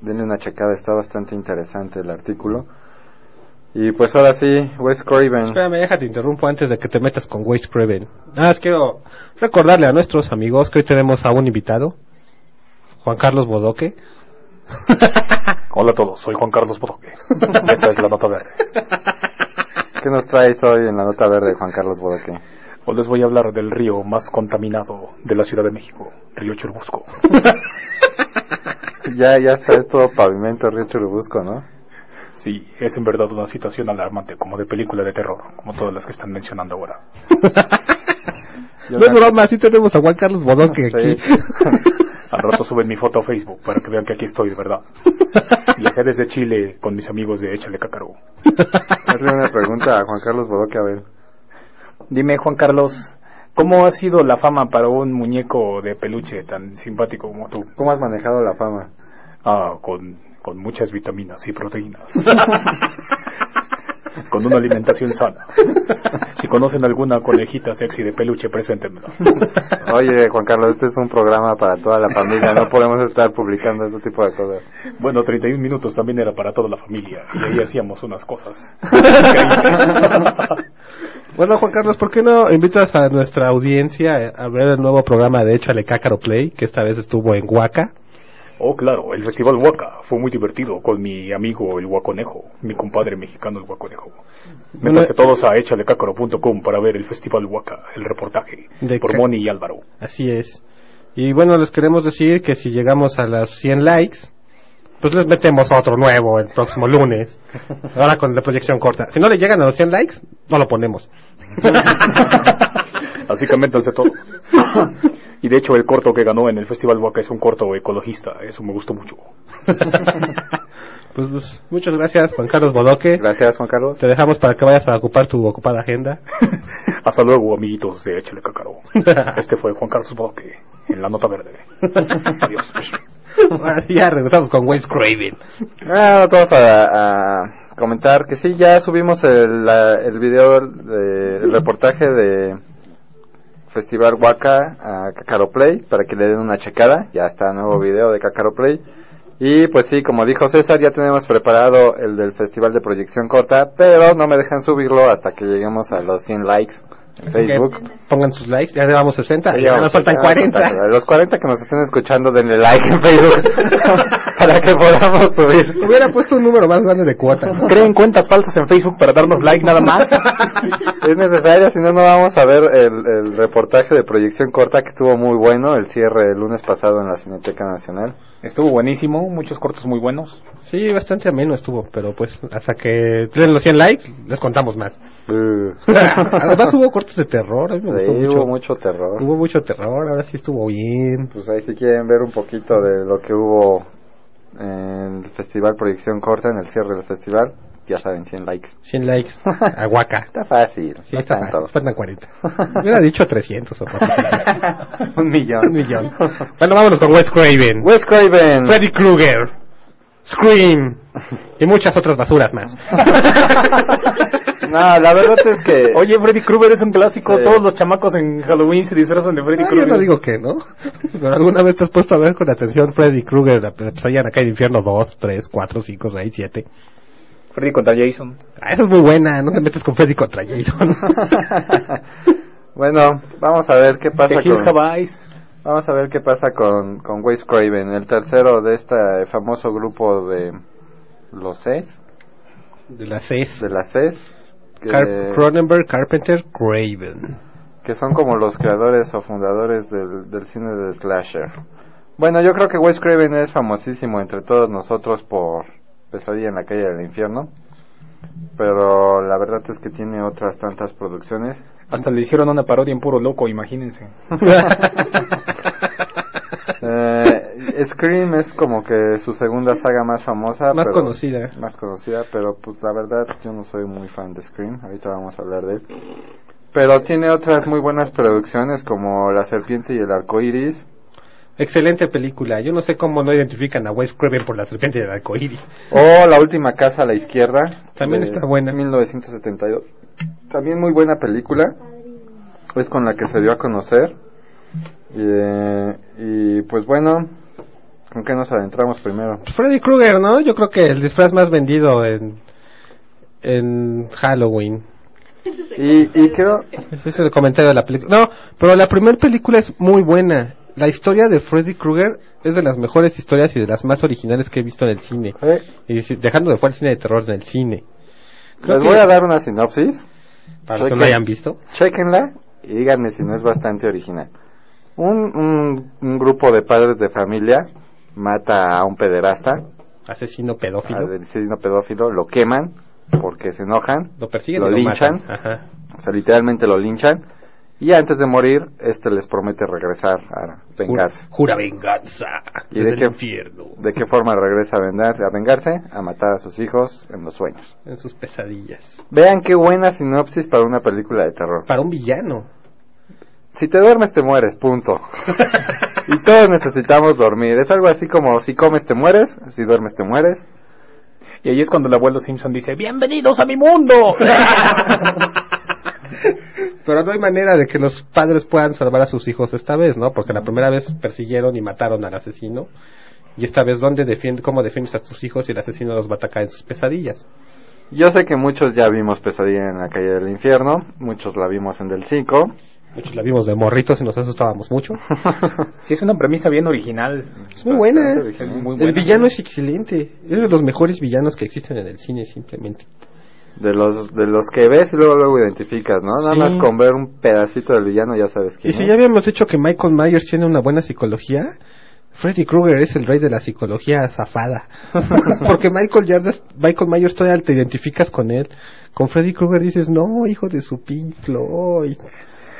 Speaker 2: Denle una checada, está bastante interesante el artículo. Y pues ahora sí, Wes Craven.
Speaker 9: Espérame, déjate interrumpo antes de que te metas con Wes Craven. Nada más quiero recordarle a nuestros amigos que hoy tenemos a un invitado, Juan Carlos Bodoque.
Speaker 11: Hola a todos, soy Juan Carlos Bodoque. Esta es la nota verde.
Speaker 2: ¿Qué nos traes hoy en la nota verde, Juan Carlos Bodoque?
Speaker 11: Hoy les voy a hablar del río más contaminado de la Ciudad de México, Río Churubusco.
Speaker 2: ya, ya está, es todo pavimento, Río Churubusco, ¿no?
Speaker 11: Sí, es en verdad una situación alarmante, como de película de terror, como todas las que están mencionando ahora.
Speaker 9: no es broma, sí tenemos a Juan Carlos Bodoque aquí.
Speaker 11: Al rato suben mi foto a Facebook para que vean que aquí estoy, de verdad. Viajé desde Chile con mis amigos de Échale Cácaro.
Speaker 2: Hazle una pregunta a Juan Carlos Bodoque, a ver.
Speaker 11: Dime, Juan Carlos, ¿cómo ha sido la fama para un muñeco de peluche tan simpático como tú?
Speaker 2: ¿Cómo has manejado la fama?
Speaker 11: Ah, con, con muchas vitaminas y proteínas. con una alimentación sana. Si conocen alguna conejita sexy de peluche, preséntenmela.
Speaker 2: Oye, Juan Carlos, este es un programa para toda la familia, no podemos estar publicando ese tipo de cosas.
Speaker 11: Bueno, 31 minutos también era para toda la familia y ahí hacíamos unas cosas.
Speaker 9: Bueno, Juan Carlos, ¿por qué no invitas a nuestra audiencia a ver el nuevo programa de Échale Cácaro Play, que esta vez estuvo en Huaca?
Speaker 11: Oh, claro, el Festival Huaca fue muy divertido con mi amigo el Huaconejo, mi compadre mexicano el Huaconejo. Métanse todos a echalecácaro.com para ver el Festival Huaca, el reportaje,
Speaker 9: De
Speaker 11: por Moni y Álvaro.
Speaker 9: Así es. Y bueno, les queremos decir que si llegamos a las 100 likes, pues les metemos otro nuevo el próximo lunes. Ahora con la proyección corta. Si no le llegan a los 100 likes, no lo ponemos.
Speaker 11: Así que métanse todo. Y de hecho el corto que ganó en el Festival Huaca es un corto ecologista, eso me gustó mucho.
Speaker 9: Pues, pues, muchas gracias, Juan Carlos Bodoque.
Speaker 2: Gracias, Juan Carlos.
Speaker 9: Te dejamos para que vayas a ocupar tu ocupada agenda.
Speaker 11: Hasta luego, amiguitos de Échale Cácaro. Este fue Juan Carlos Boque en la nota verde. Adiós.
Speaker 9: Ahora sí, ya regresamos con Wes Craven.
Speaker 2: Ah, vamos a, a comentar que sí, ya subimos el, la- el video, de- el reportaje de Festival Waka a Cacaro Play para que le den una checada. Ya está nuevo video de Cacaro Play. Y pues sí, como dijo César, ya tenemos preparado el del Festival de Proyección Corta, pero no me dejan subirlo hasta que lleguemos a los 100 likes
Speaker 9: que
Speaker 2: Facebook.
Speaker 9: pongan sus likes, ya llevamos 60,
Speaker 2: Sí,
Speaker 9: ya
Speaker 2: vamos,
Speaker 9: nos faltan
Speaker 2: ya,
Speaker 9: 40.
Speaker 2: A los 40 que nos estén escuchando, denle like en Facebook para que podamos subir.
Speaker 9: Hubiera puesto un número más grande de cuota. ¿no?
Speaker 11: Creen cuentas falsas en Facebook para darnos like nada más.
Speaker 2: es necesario, si no, no vamos a ver el, el reportaje de proyección corta que estuvo muy bueno, el cierre el lunes pasado en la Cineteca Nacional.
Speaker 11: Estuvo buenísimo, muchos cortos muy buenos.
Speaker 9: Sí, bastante ameno estuvo, pero pues hasta que den los 100 likes, les contamos más.
Speaker 2: Uh.
Speaker 9: Además hubo cortos de terror, a mí me
Speaker 2: Sí,
Speaker 9: gustó mucho.
Speaker 2: hubo mucho terror.
Speaker 9: Hubo mucho terror, ahora sí estuvo bien.
Speaker 2: Pues ahí si quieren ver un poquito de lo que hubo en el festival Proyección Corta, en el cierre del festival, ya saben, 100 likes.
Speaker 9: 100 likes, aguaca.
Speaker 2: Está fácil.
Speaker 9: Sí,
Speaker 2: no
Speaker 9: está fácil, faltan 40. Hubiera dicho 300 o 400.
Speaker 2: Un millón.
Speaker 9: Un millón. Bueno, vámonos con Wes Craven.
Speaker 2: Wes Craven.
Speaker 9: Freddy Krueger. Scream. Y muchas otras basuras más.
Speaker 2: No, la verdad es que...
Speaker 11: Oye, Freddy Krueger es un clásico.
Speaker 2: Sí.
Speaker 11: Todos los chamacos en Halloween se disfrazan de Freddy
Speaker 9: Ah, yo
Speaker 11: Krueger.
Speaker 9: no digo que no. Pero alguna vez te has puesto a ver con atención Freddy Krueger, la la pesadilla en calle del infierno 2, 3, 4, 5, 6, 7.
Speaker 11: Freddy contra Jason.
Speaker 9: Ah, esa es muy buena, no te metes con Freddy contra Jason.
Speaker 2: Bueno, vamos a ver qué pasa
Speaker 11: The
Speaker 2: con... Vamos a ver qué pasa con, con Wes Craven, el tercero de este famoso grupo de los CES,
Speaker 9: De la CES.
Speaker 2: de las
Speaker 9: Car- Cronenberg, Carpenter, Craven.
Speaker 2: que son como los creadores o fundadores del, del cine de slasher. Bueno, yo creo que Wes Craven es famosísimo entre todos nosotros por Pesadilla en la calle del infierno, pero la verdad es que tiene otras tantas producciones.
Speaker 11: Hasta le hicieron una parodia en puro loco, imagínense.
Speaker 2: Eh, Scream es como que su segunda saga más famosa.
Speaker 9: Más
Speaker 2: pero-
Speaker 9: conocida.
Speaker 2: Más conocida, pero pues la verdad yo no soy muy fan de Scream. Ahorita vamos a hablar de él. Pero tiene otras muy buenas producciones como La Serpiente y el Arco Iris.
Speaker 9: Excelente película. Yo no sé cómo no identifican a Wes Craven por la serpiente del arco iris.
Speaker 2: O La Última Casa a la Izquierda.
Speaker 9: También está buena.
Speaker 2: 1972. También muy buena película. Es con la que se dio a conocer. Y, eh, y pues bueno, ¿con qué nos adentramos primero?
Speaker 9: Pues Freddy Krueger, ¿no? Yo creo que el disfraz más vendido en, en Halloween.
Speaker 2: Y, y creo...
Speaker 9: Ese es el comentario de la película. No, pero la primera película es muy buena. La historia de Freddy Krueger es de las mejores historias y de las más originales que he visto en el cine. Y dejando de fuera el cine de terror en el cine. Creo
Speaker 2: Les
Speaker 9: que-
Speaker 2: voy a dar una sinopsis.
Speaker 9: Para los que no la hayan visto.
Speaker 2: Chequenla y díganme si no es bastante original. Un, un, un grupo de padres de familia mata a un pederasta,
Speaker 9: Asesino pedófilo.
Speaker 2: al asesino pedófilo, lo queman porque se enojan,
Speaker 9: Lo persiguen
Speaker 2: lo
Speaker 9: y lo
Speaker 2: linchan,
Speaker 9: matan. Ajá.
Speaker 2: o sea, literalmente lo linchan, y antes de morir, este les promete regresar a vengarse.
Speaker 9: Jura venganza.
Speaker 2: ¿Y
Speaker 9: desde
Speaker 2: de
Speaker 9: el
Speaker 2: qué,
Speaker 9: infierno.
Speaker 2: de qué forma regresa a vengarse? A vengarse, a matar a sus hijos en los sueños.
Speaker 9: En sus pesadillas.
Speaker 2: Vean qué buena sinopsis para una película de terror.
Speaker 9: Para un villano.
Speaker 2: Si te duermes te mueres, punto. y todos necesitamos dormir. Es algo así como si comes te mueres, si duermes te mueres.
Speaker 11: Y ahí es cuando el abuelo Simpson dice, ¡Bienvenidos a mi mundo!
Speaker 9: Pero no hay manera de que los padres puedan salvar a sus hijos esta vez, ¿no? Porque la primera vez persiguieron y mataron al asesino. Y esta vez, ¿dónde defiende, ¿cómo defiendes a tus hijos si el asesino los va a atacar en sus pesadillas?
Speaker 2: Yo sé que muchos ya vimos Pesadilla en la calle del infierno, muchos la vimos en Del 5.
Speaker 9: Muchos la vimos de morritos y nos asustábamos mucho.
Speaker 11: Sí, es una premisa bien original.
Speaker 9: Es muy buena.
Speaker 11: Es muy
Speaker 9: El
Speaker 11: buena.
Speaker 9: villano es excelente. Es de los mejores villanos que existen en el cine, simplemente.
Speaker 2: De los, de los que ves y luego luego identificas, ¿no? Nada
Speaker 9: Sí.
Speaker 2: más con ver un pedacito del villano ya sabes quién
Speaker 9: Y si
Speaker 2: es.
Speaker 9: ya habíamos dicho que Michael Myers tiene una buena psicología, Freddy Krueger es el rey de la psicología zafada. Porque Michael, Yardas- Michael Myers todavía te identificas con él. Con Freddy Krueger dices, no, hijo de su Pink Floyd.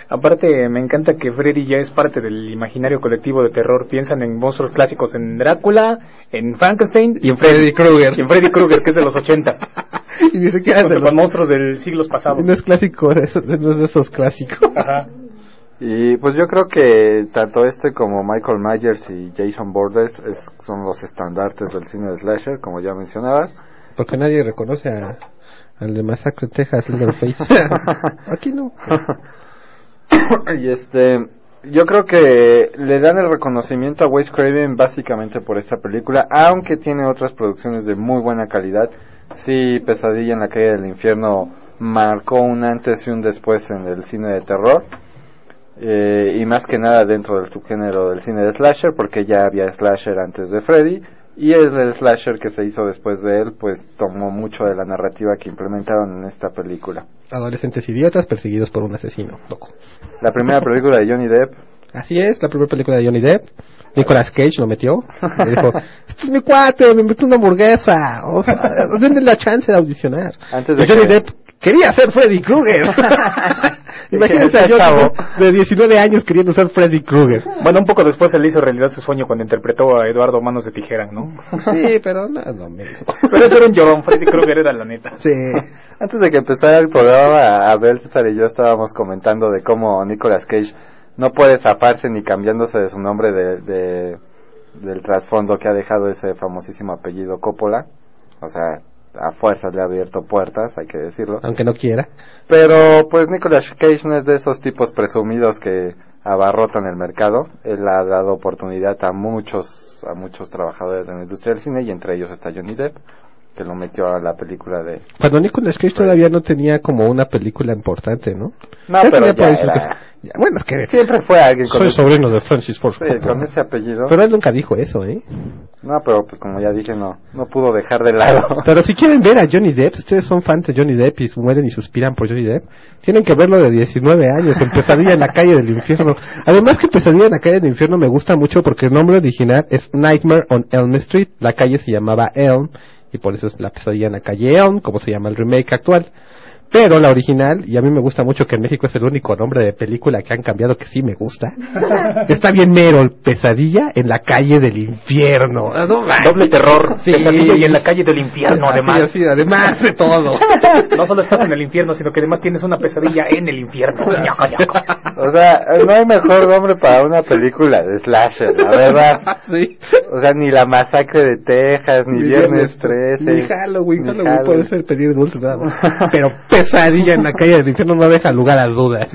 Speaker 11: Aparte, me encanta que Freddy ya es parte del imaginario colectivo de terror. Piensan en monstruos clásicos, en Drácula, en Frankenstein y en Freddy
Speaker 9: Krueger.
Speaker 11: Y en Freddy Krueger, que es de los 80.
Speaker 9: Y ni siquiera es de
Speaker 11: Con
Speaker 9: los-
Speaker 11: monstruos del siglos pasados.
Speaker 9: No es clásico, no es de esos clásicos.
Speaker 11: Ajá.
Speaker 2: Y pues yo creo que tanto este como Michael Myers y Jason Borders es- son los estandartes del cine de slasher, como ya mencionabas.
Speaker 9: Porque nadie reconoce a, al de Masacre en Texas, Leatherface. Aquí no.
Speaker 2: y este, yo creo que le dan el reconocimiento a Wes Craven básicamente por esta película, aunque tiene otras producciones de muy buena calidad. Sí, Pesadilla en la calle del infierno marcó un antes y un después en el cine de terror. Eh, y más que nada dentro del subgénero del cine de slasher, porque ya había slasher antes de Freddy. Y el, el slasher que se hizo después de él, pues tomó mucho de la narrativa que implementaron en esta película.
Speaker 9: Adolescentes idiotas perseguidos por un asesino. Loco.
Speaker 2: La primera película de Johnny Depp
Speaker 9: Así es, la primera película de Johnny Depp. Nicolas Cage lo metió. Le dijo, este es mi cuate, me metió una hamburguesa. O sea, denle la chance de audicionar.
Speaker 2: Antes
Speaker 9: Y
Speaker 2: de
Speaker 9: Johnny
Speaker 2: que-
Speaker 9: Depp quería ser Freddy Krueger. Imagínense a Johnny de 19 años queriendo ser Freddy Krueger.
Speaker 11: Bueno, un poco después él hizo realidad su sueño cuando interpretó a Eduardo Manos de Tijera, ¿no?
Speaker 9: Sí, pero no, no me
Speaker 11: Pero ese era un llorón, Freddy Krueger era la neta.
Speaker 9: Sí.
Speaker 2: Antes de que empezara el programa, Abel, César y yo estábamos comentando de cómo Nicolas Cage no puede zafarse ni cambiándose de su nombre de, de- del trasfondo que ha dejado ese famosísimo apellido Coppola. O sea, a fuerzas le ha abierto puertas, hay que decirlo.
Speaker 9: Aunque no quiera.
Speaker 2: Pero pues Nicolas Cage no es de esos tipos presumidos que abarrotan el mercado. Él ha dado oportunidad a muchos a muchos trabajadores de la industria del cine y entre ellos está Johnny Depp, que lo metió a la película de
Speaker 9: Cuando Nicolas Cage todavía no tenía como una película importante, ¿no?
Speaker 2: No,
Speaker 9: Ya
Speaker 2: pero era-
Speaker 9: ya, Bueno, es que
Speaker 2: Siempre fue alguien con
Speaker 9: soy
Speaker 2: ese-
Speaker 9: sobrino de Francis Ford
Speaker 2: Sí,
Speaker 9: Coppola.
Speaker 2: con ese apellido.
Speaker 9: Pero él nunca dijo eso, ¿eh?
Speaker 2: No, pero pues como ya dije, no, no pudo dejar de lado.
Speaker 9: Pero si quieren ver a Johnny Depp, si ustedes son fans de Johnny Depp y mueren y suspiran por Johnny Depp, tienen que verlo de 19 años, en Pesadilla en la calle del infierno. Además que Pesadilla en la calle del infierno me gusta mucho porque el nombre original es Nightmare on Elm Street, la calle se llamaba Elm y por eso es la Pesadilla en la calle Elm, como se llama el remake actual. Pero la original, y a mí me gusta mucho que en México es el único nombre de película que han cambiado que sí me gusta. Está bien mero, Pesadilla en la calle del infierno. Ah, no.
Speaker 11: Doble terror,
Speaker 9: Sí.
Speaker 11: pesadilla y en la calle del infierno,
Speaker 9: Así,
Speaker 11: además.
Speaker 9: así, además de todo.
Speaker 11: No solo estás en el infierno, sino que además tienes una pesadilla en el infierno.
Speaker 2: O sea, no hay mejor nombre para una película de slasher, la verdad.
Speaker 9: Sí.
Speaker 2: O sea, ni la masacre de Texas, ni,
Speaker 9: Ni
Speaker 2: Viernes 13.
Speaker 9: Ni Halloween,
Speaker 2: ni
Speaker 9: Halloween puede ser pedir dulces nada más. Pero pesadilla en la calle del infierno no deja lugar a dudas.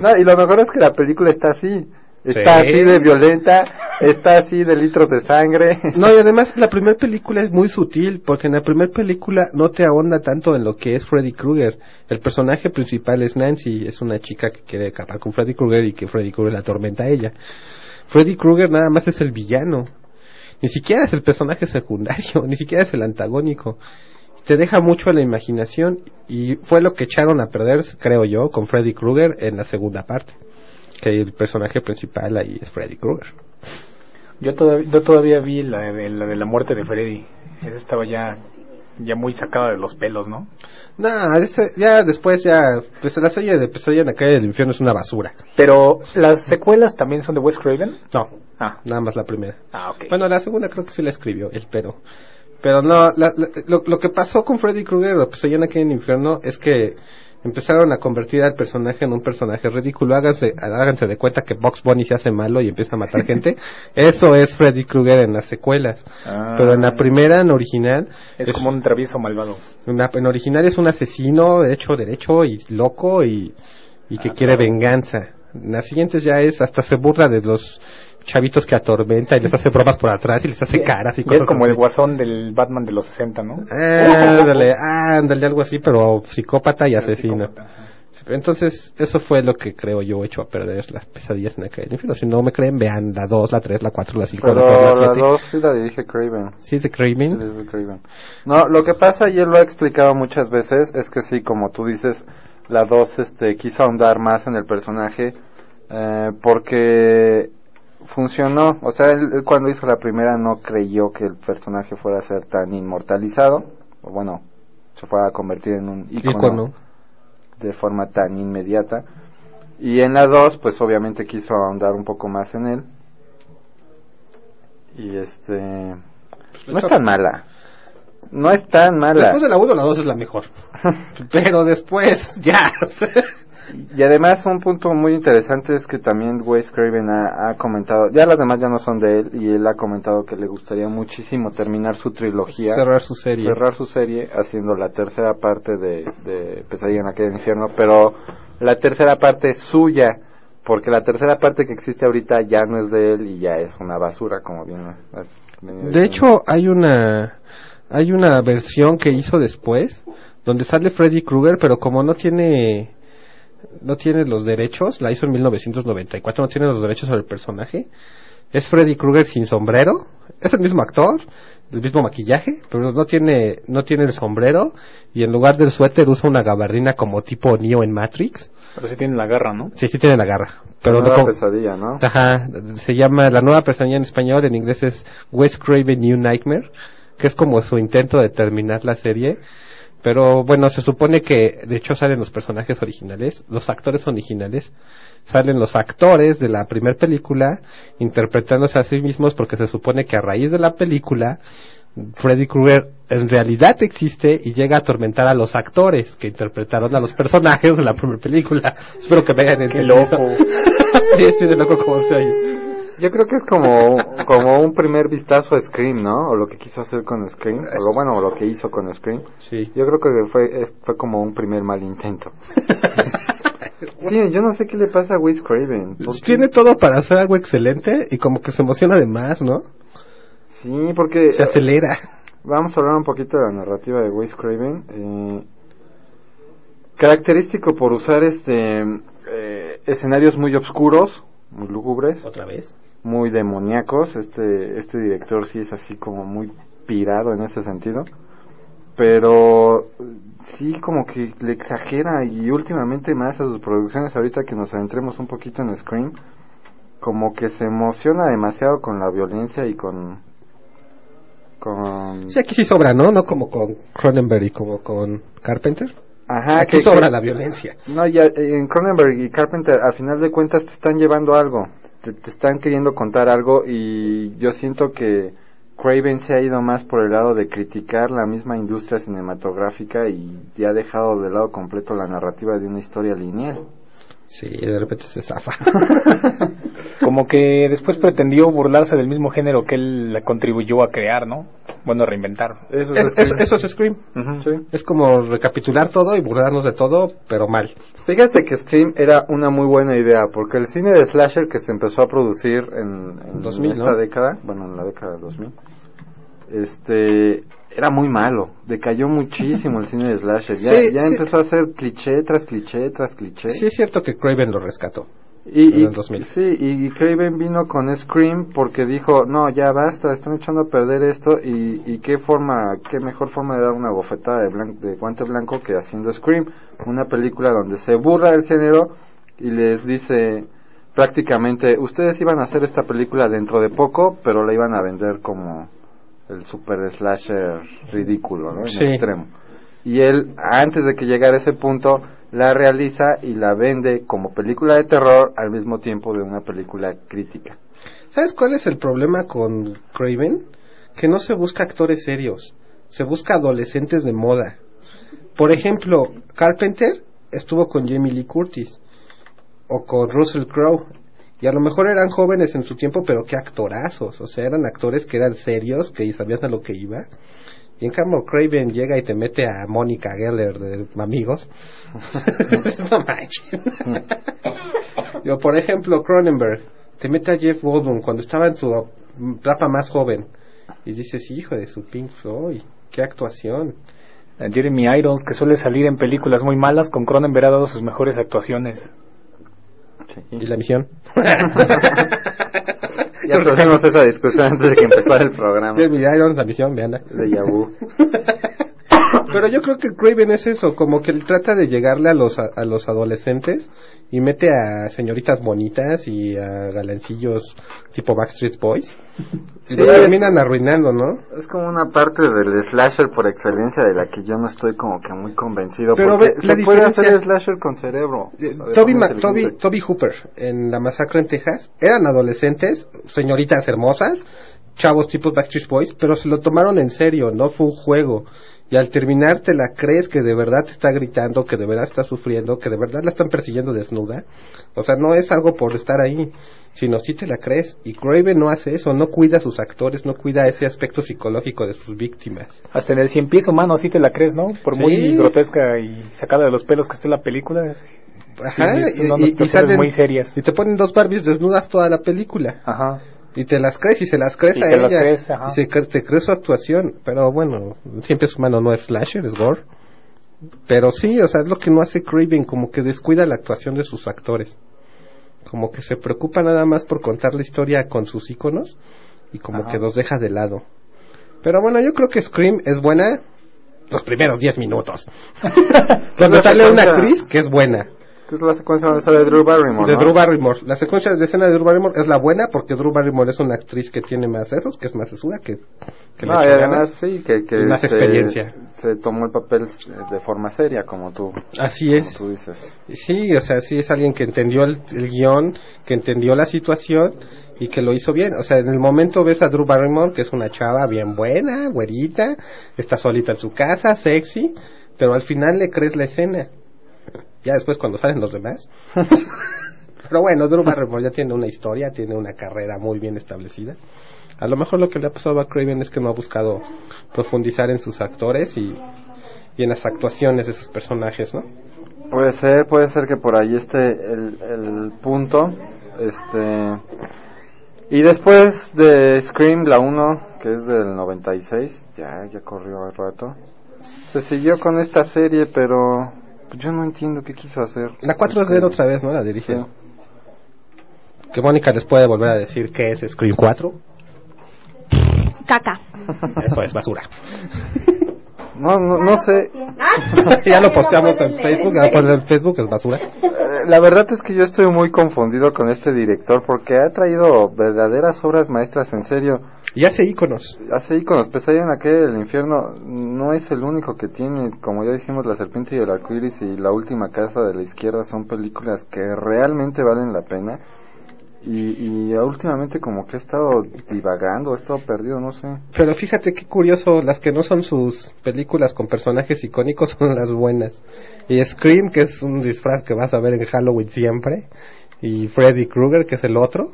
Speaker 2: No, y lo mejor es que la película está así. Está
Speaker 9: Sí.
Speaker 2: así de violenta, está así de litros de sangre.
Speaker 9: No, y además la primera película es muy sutil, porque en la primera película no te ahonda tanto en lo que es Freddy Krueger. El personaje principal es Nancy, es una chica que quiere acabar con Freddy Krueger y que Freddy Krueger la atormenta a ella. Freddy Krueger nada más es el villano. Ni siquiera es el personaje secundario, ni siquiera es el antagónico. Te deja mucho a la imaginación y fue lo que echaron a perder, creo yo, con Freddy Krueger en la segunda parte. Que el personaje principal ahí es Freddy Krueger.
Speaker 11: Yo todavía, yo todavía vi la de, la de la muerte de Freddy. Esa estaba ya, ya muy sacada de los pelos, ¿no?
Speaker 9: No, ese- ya después ya, pues la serie de Pesadilla en la calle del infierno es una basura.
Speaker 11: Pero, ¿las secuelas también son de Wes Craven?
Speaker 9: No,
Speaker 11: Ah,
Speaker 9: nada más la primera.
Speaker 11: ah ok.
Speaker 9: Bueno, la segunda creo que sí la escribió él, pero... Pero no, la- la- lo, lo que pasó con Freddy Krueger o Pesadilla en del infierno es que empezaron a convertir al personaje en un personaje ridículo. Háganse, háganse de cuenta que Box Bunny se hace malo y empieza a matar gente. Eso es Freddy Krueger en las secuelas.
Speaker 11: Ah.
Speaker 9: Pero en la primera, en original,
Speaker 11: es, como un travieso malvado.
Speaker 9: En, la- en original es un asesino hecho derecho y loco y, y que
Speaker 11: Ah,
Speaker 9: quiere
Speaker 11: claro.
Speaker 9: venganza. En las siguientes ya es, hasta se burla de los chavitos que atormenta y les hace bromas por atrás y les hace caras y cosas
Speaker 11: es como
Speaker 9: así.
Speaker 11: el guasón del Batman de los 60, ¿no?
Speaker 9: Ándale, ándale, algo así, pero psicópata y asesino. Entonces, eso fue lo que creo yo hecho a perder las pesadillas en la calle del infierno. Si no me creen, vean la 2, la 3, la 4, la 5, la
Speaker 2: Pero
Speaker 9: 4, la
Speaker 2: la
Speaker 9: 7.
Speaker 2: 2 sí la dirige Craven.
Speaker 9: ¿Sí es de Craven?
Speaker 2: Sí, es de Craven. No, lo que pasa, y él lo ha explicado muchas veces, es que sí, como tú dices, la 2 este, quiso ahondar más en el personaje eh, porque funcionó. O sea, él, él cuando hizo la primera no creyó que el personaje fuera a ser tan inmortalizado, o bueno, se fuera a convertir en un ícono,
Speaker 9: Ícono.
Speaker 2: de forma tan inmediata. Y en la 2, pues obviamente quiso ahondar un poco más en él. Y este... No es tan mala. No es tan mala.
Speaker 9: Después de la 1, la 2 es la mejor. Pero después, ya.
Speaker 2: Y además un punto muy interesante es que también Wes Craven ha, ha comentado, ya las demás ya no son de él, y él ha comentado que le gustaría muchísimo terminar su trilogía.
Speaker 9: Cerrar su serie.
Speaker 2: Cerrar su serie haciendo la tercera parte de, de Pesadilla en aquel infierno, pero la tercera parte es suya, porque la tercera parte que existe ahorita ya no es de él y ya es una basura, como bien. has venido
Speaker 9: De
Speaker 2: diciendo.
Speaker 9: hecho, hay una hay una versión que hizo después donde sale Freddy Krueger, pero como no tiene no tiene los derechos, la hizo en 1994, no tiene los derechos sobre el personaje. Es Freddy Krueger sin sombrero, es el mismo actor, el mismo maquillaje, pero no tiene no tiene el sombrero y en lugar del suéter usa una gabardina como tipo Neo en Matrix.
Speaker 11: Pero sí tiene la garra, ¿no?
Speaker 9: Sí, sí tiene la garra. Pero
Speaker 2: Nueva
Speaker 9: no como-
Speaker 2: pesadilla, ¿no?
Speaker 9: Ajá, se llama La Nueva Pesadilla en español, en inglés es Wes Craven New Nightmare, que es como su intento de terminar la serie. Pero bueno, se supone que de hecho salen los personajes originales, los actores originales, salen los actores de la primera película interpretándose a sí mismos porque se supone que a raíz de la película Freddy Krueger en realidad existe y llega a atormentar a los actores que interpretaron a los personajes de la primera película. Espero que me hayan
Speaker 11: Qué
Speaker 9: entendido.
Speaker 11: loco.
Speaker 9: sí, sí, de loco como se oye.
Speaker 2: Yo creo que es como, como un primer vistazo a Scream, ¿no? O lo que quiso hacer con Scream, o lo, bueno, o lo que hizo con Scream.
Speaker 9: Sí.
Speaker 2: Yo creo que fue, es- fue como un primer mal intento. sí, yo no sé qué le pasa a Wes Craven.
Speaker 9: Tiene todo para hacer algo excelente y como que se emociona de más, ¿no?
Speaker 2: Sí, porque...
Speaker 9: Se acelera.
Speaker 2: Vamos a hablar un poquito de la narrativa de Wes Craven. Eh, característico por usar este eh, escenarios muy oscuros, muy lúgubres.
Speaker 9: Otra vez.
Speaker 2: Muy demoníacos. Este, este director sí es así como muy pirado en ese sentido. Pero sí como que le exagera y últimamente más a sus producciones, ahorita que nos adentremos un poquito en Scream, como que se emociona demasiado con la violencia y con... con
Speaker 9: Sí, aquí sí sobra, ¿no? No como con Cronenberg y como con Carpenter.
Speaker 2: Ajá,
Speaker 9: aquí
Speaker 2: que-
Speaker 9: sobra
Speaker 2: que-
Speaker 9: la violencia.
Speaker 2: No, ya en Cronenberg y Carpenter, al final de cuentas te están llevando algo, te, te están queriendo contar algo y yo siento que Craven se ha ido más por el lado de criticar la misma industria cinematográfica y ha dejado de lado completo la narrativa de una historia lineal.
Speaker 9: Sí, de repente se zafa.
Speaker 11: Como que después pretendió burlarse del mismo género que él contribuyó a crear, ¿no? Bueno, reinventar.
Speaker 2: Eso
Speaker 9: Es- es- eso es Scream.
Speaker 2: Sí.
Speaker 9: Es como recapitular todo y burlarnos de todo, pero mal.
Speaker 2: Fíjate que Scream era una muy buena idea, porque el cine de slasher que se empezó a producir en, en
Speaker 9: 2000,
Speaker 2: esta
Speaker 9: ¿no?
Speaker 2: década, bueno, en la década del 2000, este, era muy malo, decayó muchísimo el cine de slasher, ya,
Speaker 9: Sí,
Speaker 2: ya
Speaker 9: sí.
Speaker 2: empezó a hacer cliché tras cliché tras cliché.
Speaker 9: Sí es cierto que Craven lo rescató.
Speaker 2: Y,
Speaker 9: en
Speaker 2: y-
Speaker 9: el 2000.
Speaker 2: sí, y Craven vino con Scream porque dijo, no, ya basta, están echando a perder esto y, y qué forma, qué mejor forma de dar una bofetada de, blan- de guante blanco que haciendo Scream, una película donde se burla del género y les dice prácticamente, ustedes iban a hacer esta película dentro de poco, pero la iban a vender como el super slasher ridículo, ¿no? En
Speaker 9: Sí.
Speaker 2: extremo. Y él, antes de que llegara a ese punto, la realiza y la vende como película de terror al mismo tiempo de una película crítica.
Speaker 9: ¿Sabes cuál es el problema con Craven? Que no se busca actores serios, se busca adolescentes de moda. Por ejemplo, Carpenter estuvo con Jamie Lee Curtis o con Russell Crowe. Y a lo mejor eran jóvenes en su tiempo, pero qué actorazos. O sea, eran actores que eran serios, que sabían a lo que iba. Y en cambio, Craven llega y te mete a Mónica Geller de Amigos. no manches. Yo, por ejemplo, Cronenberg te mete a Jeff Goldblum cuando estaba en su etapa más joven y dices, hijo de su Pink Floyd, qué actuación.
Speaker 11: Jeremy Irons, que suele salir en películas muy malas, con Cronenberg ha dado sus mejores actuaciones.
Speaker 9: ¿Y la misión?
Speaker 2: ya tuvimos esa discusión antes de que empezara el programa.
Speaker 9: Irons, la misión, veanla.
Speaker 2: De Yahoo.
Speaker 9: Pero yo creo que Craven es eso, como que él trata de llegarle a los, a, a los adolescentes y mete a señoritas bonitas y a galancillos tipo Backstreet Boys. Y lo terminan arruinando, ¿no?
Speaker 2: Es como una parte del slasher por excelencia de la que yo no estoy como que muy convencido.
Speaker 9: Pero ve la
Speaker 2: se puede
Speaker 9: diferencia-
Speaker 2: hacer slasher con cerebro. de
Speaker 9: Toby, Toby. Toby Hooper en La Masacre en Texas eran adolescentes, señoritas hermosas, chavos tipos Backstreet Boys, pero se lo tomaron en serio, no fue un juego. Y al terminar te la crees que de verdad te está gritando, que de verdad está sufriendo, que de verdad la están persiguiendo desnuda. O sea, no es algo por estar ahí, sino si te la crees. Y Craven no hace eso, no cuida a sus actores, no cuida ese aspecto psicológico de sus víctimas.
Speaker 11: Hasta en el cien pies humano sí te la crees, ¿no? Por muy grotesca y sacada de los pelos que esté la película.
Speaker 9: Ajá,
Speaker 11: sí,
Speaker 9: y, y- y salen-
Speaker 11: muy serias.
Speaker 9: y te ponen dos Barbies desnudas toda la película.
Speaker 11: Ajá.
Speaker 9: Y te las crees y se las crees
Speaker 11: Y
Speaker 9: a
Speaker 11: te las
Speaker 9: ellas.
Speaker 11: crees, ajá.
Speaker 9: y se cre- te crees su actuación. Pero bueno, siempre es humano, no es slasher, es gore. Pero sí, o sea, es lo que no hace Craven, como que descuida la actuación de sus actores. Como que se preocupa nada más por contar la historia con sus iconos y como
Speaker 11: Ajá.
Speaker 9: que los deja de lado. Pero bueno, yo creo que Scream es buena los primeros 10 minutos. Cuando sale una actriz que es buena.
Speaker 2: Que es la secuencia donde sale Drew Barrymore,
Speaker 9: De
Speaker 2: ¿no?
Speaker 9: Drew Barrymore. La secuencia de escena de Drew Barrymore es la buena porque Drew Barrymore es una actriz que tiene más esos, que es más sesuda, que, que
Speaker 2: No, y además sí, que,
Speaker 9: más
Speaker 2: se-
Speaker 9: experiencia.
Speaker 2: Se tomó el papel eh, de forma seria, como tú,
Speaker 9: Así
Speaker 2: como
Speaker 9: es.
Speaker 2: tú dices.
Speaker 9: Sí, o sea, sí es alguien que entendió el, el guion, que entendió la situación y que lo hizo bien. O sea, en el momento ves a Drew Barrymore, que es una chava bien buena, güerita, está solita en su casa, sexy, pero al final le crees la escena. Ya después cuando salen los demás. pero bueno, Drew Barrymore ya tiene una historia, tiene una carrera muy bien establecida. A lo mejor lo que le ha pasado a Craven es que no ha buscado profundizar en sus actores y, y en las actuaciones de sus personajes, ¿no?
Speaker 2: Puede ser, puede ser que por ahí esté el, el punto. Este. Y después de Scream, la 1, que es del 96, ya, ya corrió el rato. Se siguió con esta serie, pero yo no entiendo qué quiso hacer.
Speaker 9: La 4 es de él otra vez, ¿no? La dirige.
Speaker 2: Sí.
Speaker 9: Que Mónica les puede volver a decir qué es Scream 4.
Speaker 17: Caca.
Speaker 9: Eso es basura.
Speaker 2: No, no, no sé.
Speaker 9: ya lo posteamos en Facebook, ya lo ponen en Facebook, es basura.
Speaker 2: La verdad es que yo estoy muy confundido con este director porque ha traído verdaderas obras maestras en serio.
Speaker 9: Y hace íconos.
Speaker 2: Hace iconos, Pesadilla en aquel el infierno no es el único que tiene, como ya dijimos, La serpiente y el arcoíris y La última casa de la izquierda son películas que realmente valen la pena. Y, y últimamente como que ha estado divagando, ha estado perdido, no sé.
Speaker 9: Pero fíjate qué curioso, las que no son sus películas con personajes icónicos son las buenas. Y Scream, que es un disfraz que vas a ver en Halloween siempre, y Freddy Krueger, que es el otro,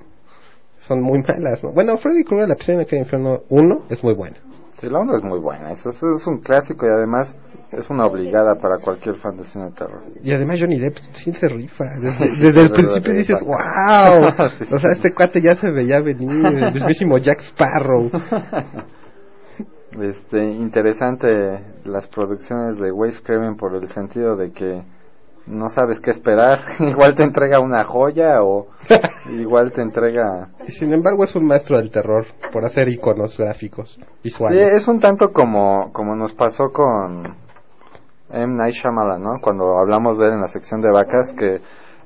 Speaker 9: son muy malas, ¿no? Bueno, Freddy Krueger, la piscina que infierno 1, es muy buena.
Speaker 2: Sí, la onda es muy buena, eso, eso es un clásico y además es una obligada para cualquier fan de cine de terror.
Speaker 9: Y además Johnny Depp sí se rifa. Desde, el principio dices, wow.
Speaker 2: Sí.
Speaker 9: O sea, este cuate ya se veía venir, el mismísimo Jack Sparrow.
Speaker 2: Este, interesante las producciones de Wes Craven por el sentido de que no sabes qué esperar. igual te entrega una joya o igual te entrega...
Speaker 9: Y sin embargo es un maestro del terror por hacer iconos gráficos,
Speaker 2: Sí,
Speaker 9: visuales.
Speaker 2: es un tanto como, como nos pasó con M. Night Shyamalan, ¿no? Cuando hablamos de él en la sección de vacas, que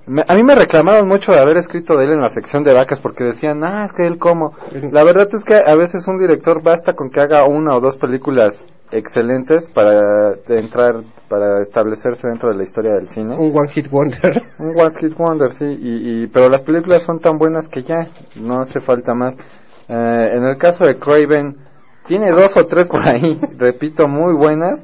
Speaker 2: me- a mí me reclamaron mucho de haber escrito de él en la sección de vacas porque decían, ah, es que él cómo. La verdad es que a veces un director basta con que haga una o dos películas excelentes para entrar, para establecerse dentro de la historia del cine.
Speaker 9: Un One Hit Wonder.
Speaker 2: Un One Hit Wonder, sí, y, y, pero las películas son tan buenas que ya, no hace falta más. Eh, en el caso de Craven, tiene dos o tres por ahí, repito, muy buenas,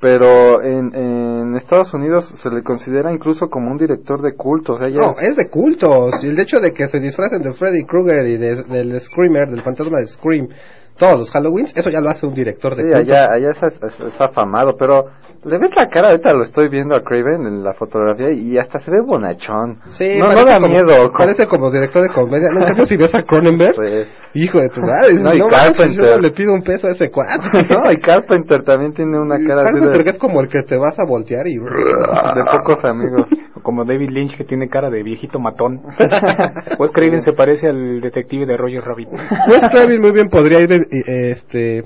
Speaker 2: pero en, en Estados Unidos se le considera incluso como un director de culto, o sea, ya...
Speaker 9: No, es de cultos. Y el hecho de que se disfracen de Freddy Krueger y de- del Screamer, del fantasma de Scream, todos los Halloweens, eso ya lo hace un director de
Speaker 2: Sí,
Speaker 9: culto.
Speaker 2: allá, allá es, es- es afamado, pero le ves la cara, ahorita lo estoy viendo a Craven en la fotografía y hasta se ve bonachón.
Speaker 9: Sí,
Speaker 2: no, no da
Speaker 9: como-
Speaker 2: miedo.
Speaker 9: Parece como director de comedia. No, en cambio, si ves a Cronenberg,
Speaker 2: Sí.
Speaker 9: Hijo de tu madre.
Speaker 2: No, y
Speaker 9: no manches,
Speaker 2: Carpenter.
Speaker 9: yo no le pido un peso a ese cuate.
Speaker 2: no, y Carpenter también tiene una cara así
Speaker 9: Carpenter que
Speaker 2: de,
Speaker 9: es como el que te vas a voltear y...
Speaker 2: de pocos amigos.
Speaker 11: Como David Lynch que tiene cara de viejito matón. Wes Craven se parece al detective de Roger Rabbit.
Speaker 9: Wes Craven muy bien podría ir, este,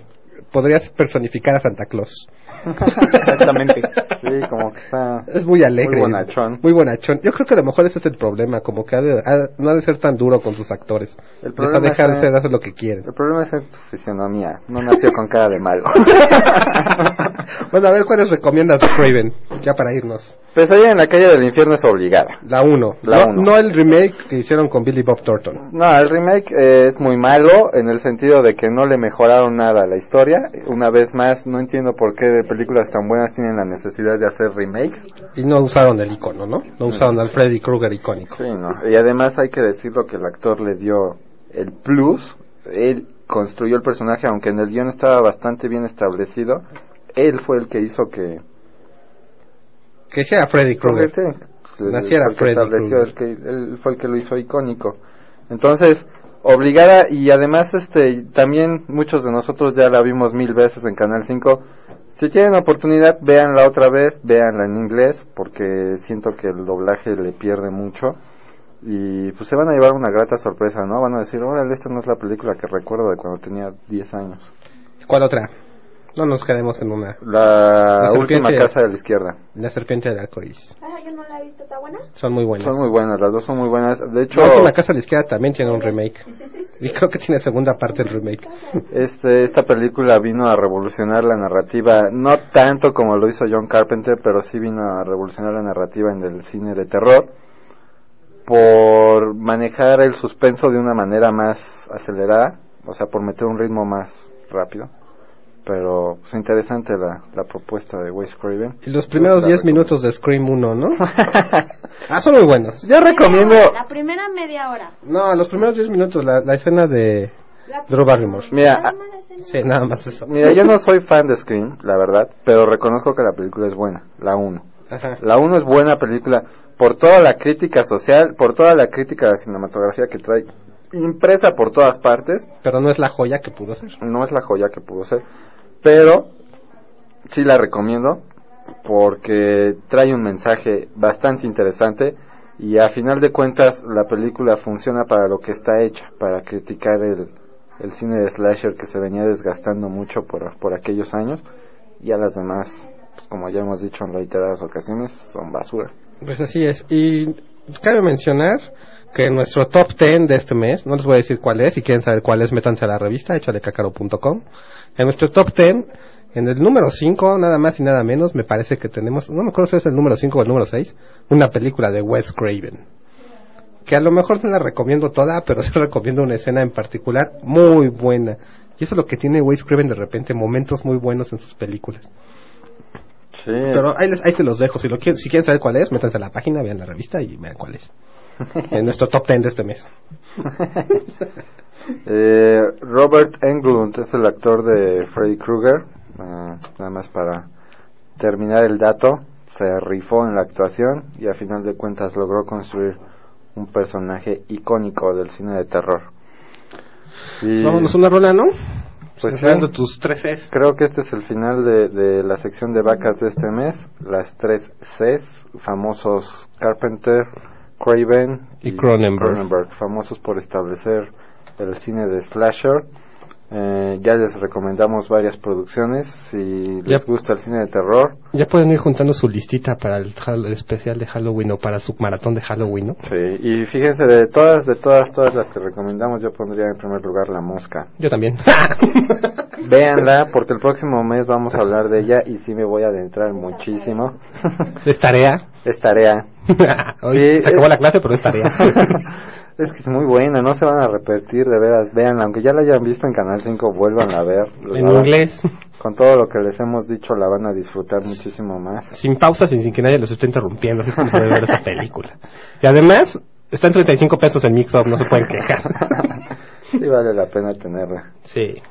Speaker 9: podrías personificar a Santa Claus.
Speaker 11: Exactamente.
Speaker 2: Sí, como que está...
Speaker 9: Es muy alegre.
Speaker 2: Muy bonachón.
Speaker 9: Muy bonachón. Yo creo que a lo mejor ese es el problema, como que ha de- ha- no ha de ser tan duro con sus actores.
Speaker 2: El
Speaker 9: Les ha
Speaker 2: problema
Speaker 9: de dejar
Speaker 2: es-
Speaker 9: de ser, hacer lo que quieren.
Speaker 2: El problema es su fisionomía. No nació con cara de malo.
Speaker 9: Bueno, a ver, ¿cuáles recomiendas de Craven? Ya para irnos.
Speaker 2: Pesadilla en la calle del infierno es obligada.
Speaker 9: La 1.
Speaker 2: La
Speaker 9: no,
Speaker 2: uno.
Speaker 9: no el remake que hicieron con Billy Bob Thornton.
Speaker 2: No, el remake eh, es muy malo en el sentido de que no le mejoraron nada a la historia. Una vez más, no entiendo por qué de películas tan buenas tienen la necesidad de hacer remakes.
Speaker 9: Y no usaron el icono, ¿no? No usaron al Freddy Krueger icónico.
Speaker 2: Sí, no. Y además hay que decirlo que el actor le dio el plus. Él construyó el personaje, aunque en el guion estaba bastante bien establecido. Él fue el que hizo que...
Speaker 9: Que sea Freddy Krueger.
Speaker 2: Sí,
Speaker 9: Naciera
Speaker 2: el que
Speaker 9: Freddy
Speaker 2: estableció,
Speaker 9: Krueger.
Speaker 2: el que, él fue el que lo hizo icónico. Entonces, obligada y además este también muchos de nosotros ya la vimos mil veces en Canal 5. Si tienen oportunidad, véanla otra vez, véanla en inglés, porque siento que el doblaje le pierde mucho. Y pues se van a llevar una grata sorpresa, ¿no? Van a decir, órale, esta no es la película que recuerdo de cuando tenía 10 años.
Speaker 9: ¿Cuál otra? No nos quedemos en una.
Speaker 2: La,
Speaker 9: La
Speaker 2: última casa de la izquierda.
Speaker 9: La serpiente del arcoíris.
Speaker 3: Ah, yo no la he visto, ¿está buena?
Speaker 9: Son muy buenas.
Speaker 2: Son muy buenas, las dos son muy buenas. De hecho,
Speaker 9: La última casa a la izquierda también tiene un remake. Y creo que tiene segunda parte el remake.
Speaker 2: Este, esta película vino a revolucionar la narrativa, no tanto como lo hizo John Carpenter, pero sí vino a revolucionar la narrativa en el cine de terror por manejar el suspenso de una manera más acelerada, o sea, por meter un ritmo más rápido. Pero pues interesante la, la propuesta de Wes Craven.
Speaker 9: Y los primeros 10 minutos de Scream 1, ¿no? ah, son muy buenos.
Speaker 2: Yo recomiendo...
Speaker 3: La primera media hora.
Speaker 9: No, los primeros 10 minutos, la, la escena de
Speaker 3: La-
Speaker 9: Drew Barrymore.
Speaker 2: Mira,
Speaker 9: Sí, nada más eso.
Speaker 2: Mira, yo no soy fan de Scream, la verdad, pero reconozco que la película es buena, la 1.
Speaker 9: Ajá.
Speaker 2: La 1 es buena película por toda la crítica social, por toda la crítica de la cinematografía que trae impresa por todas partes.
Speaker 9: Pero no es la joya que pudo ser.
Speaker 2: No es la joya que pudo ser, pero sí la recomiendo porque trae un mensaje bastante interesante y a final de cuentas la película funciona para lo que está hecha, para criticar el, el cine de slasher que se venía desgastando mucho por, por aquellos años y a las demás, pues, como ya hemos dicho en reiteradas ocasiones, son basura.
Speaker 9: Pues así es. Y cabe mencionar que en nuestro top 10 de este mes, no les voy a decir cuál es, si quieren saber cuál es, métanse a la revista, échalecacaro.com. En nuestro top 10, en el número 5, nada más y nada menos, me parece que tenemos, no me acuerdo si es el número 5 o el número 6, una película de Wes Craven. Que a lo mejor no la recomiendo toda, pero sí recomiendo una escena en particular muy buena. Y eso es lo que tiene Wes Craven de repente, momentos muy buenos en sus películas.
Speaker 2: Sí.
Speaker 9: Pero ahí, les- ahí se los dejo. Si, lo quieren, si quieren saber cuál es, métanse a la página, vean la revista y vean cuál es. En nuestro top 10 de este mes.
Speaker 2: Eh, Robert Englund es el actor de Freddy Krueger. eh, nada más para terminar el dato, se rifó en la actuación y a final de cuentas logró construir un personaje icónico del cine de terror. Y,
Speaker 9: Vámonos una rola, ¿no?
Speaker 2: pues sí,
Speaker 9: Cerrando tus tres Cs.
Speaker 2: creo que este es el final de, de la sección de vacas de este mes. Las tres Cs, famosos Carpenter, Craven
Speaker 9: Y Cronenberg.
Speaker 2: famosos por establecer el cine de slasher. Eh, ya les recomendamos varias producciones si les gusta el cine de terror.
Speaker 9: Ya pueden ir juntando su listita para el, el especial de Halloween o para su maratón de Halloween, ¿no?
Speaker 2: Sí, y fíjense de todas, de todas, todas las que recomendamos, yo pondría en primer lugar La Mosca.
Speaker 9: Yo también.
Speaker 2: Véanla porque el próximo mes vamos a hablar de ella y sí me voy a adentrar muchísimo.
Speaker 9: Es tarea.
Speaker 2: Es tarea.
Speaker 9: Hoy
Speaker 2: Sí,
Speaker 9: se acabó
Speaker 2: es-
Speaker 9: la clase, pero es tarea.
Speaker 2: Es que es muy buena, no se van a repetir, de veras, vean, aunque ya la hayan visto en Canal 5, vuelvan a ver.
Speaker 9: en inglés.
Speaker 2: Con todo lo que les hemos dicho, la van a disfrutar muchísimo más.
Speaker 9: Sin pausas y sin que nadie los esté interrumpiendo. Así es como se debe ver esa película. Y además, está en 35 pesos en Mix Up, no se pueden quejar.
Speaker 2: Sí vale la pena tenerla.
Speaker 9: Sí.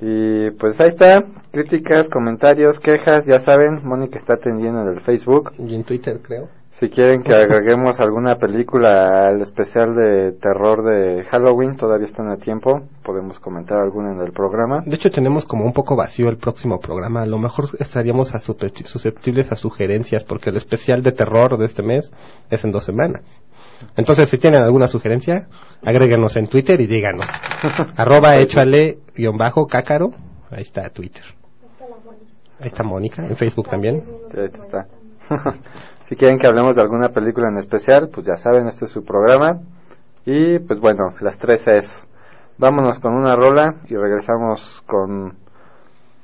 Speaker 2: Y pues ahí está, críticas, comentarios, quejas, ya saben, Mónica está atendiendo en el Facebook.
Speaker 9: Y en Twitter, creo.
Speaker 20: Si quieren que agreguemos alguna película al especial de terror de Halloween, todavía están a tiempo. Podemos comentar alguna en el programa.
Speaker 9: De hecho, tenemos como un poco vacío el próximo programa. A lo mejor estaríamos a suscepti- susceptibles a sugerencias, porque el especial de terror de este mes es en dos semanas. Entonces, si tienen alguna sugerencia, agréguenos en Twitter y díganos. Arroba échale guion bajo cácaro. Ahí está Twitter. Ahí está Mónica, en Facebook también.
Speaker 20: Sí, ahí está. si quieren que hablemos de alguna película en especial, pues ya saben, este es su programa. Y pues bueno, las tres es. Vámonos con una rola y regresamos con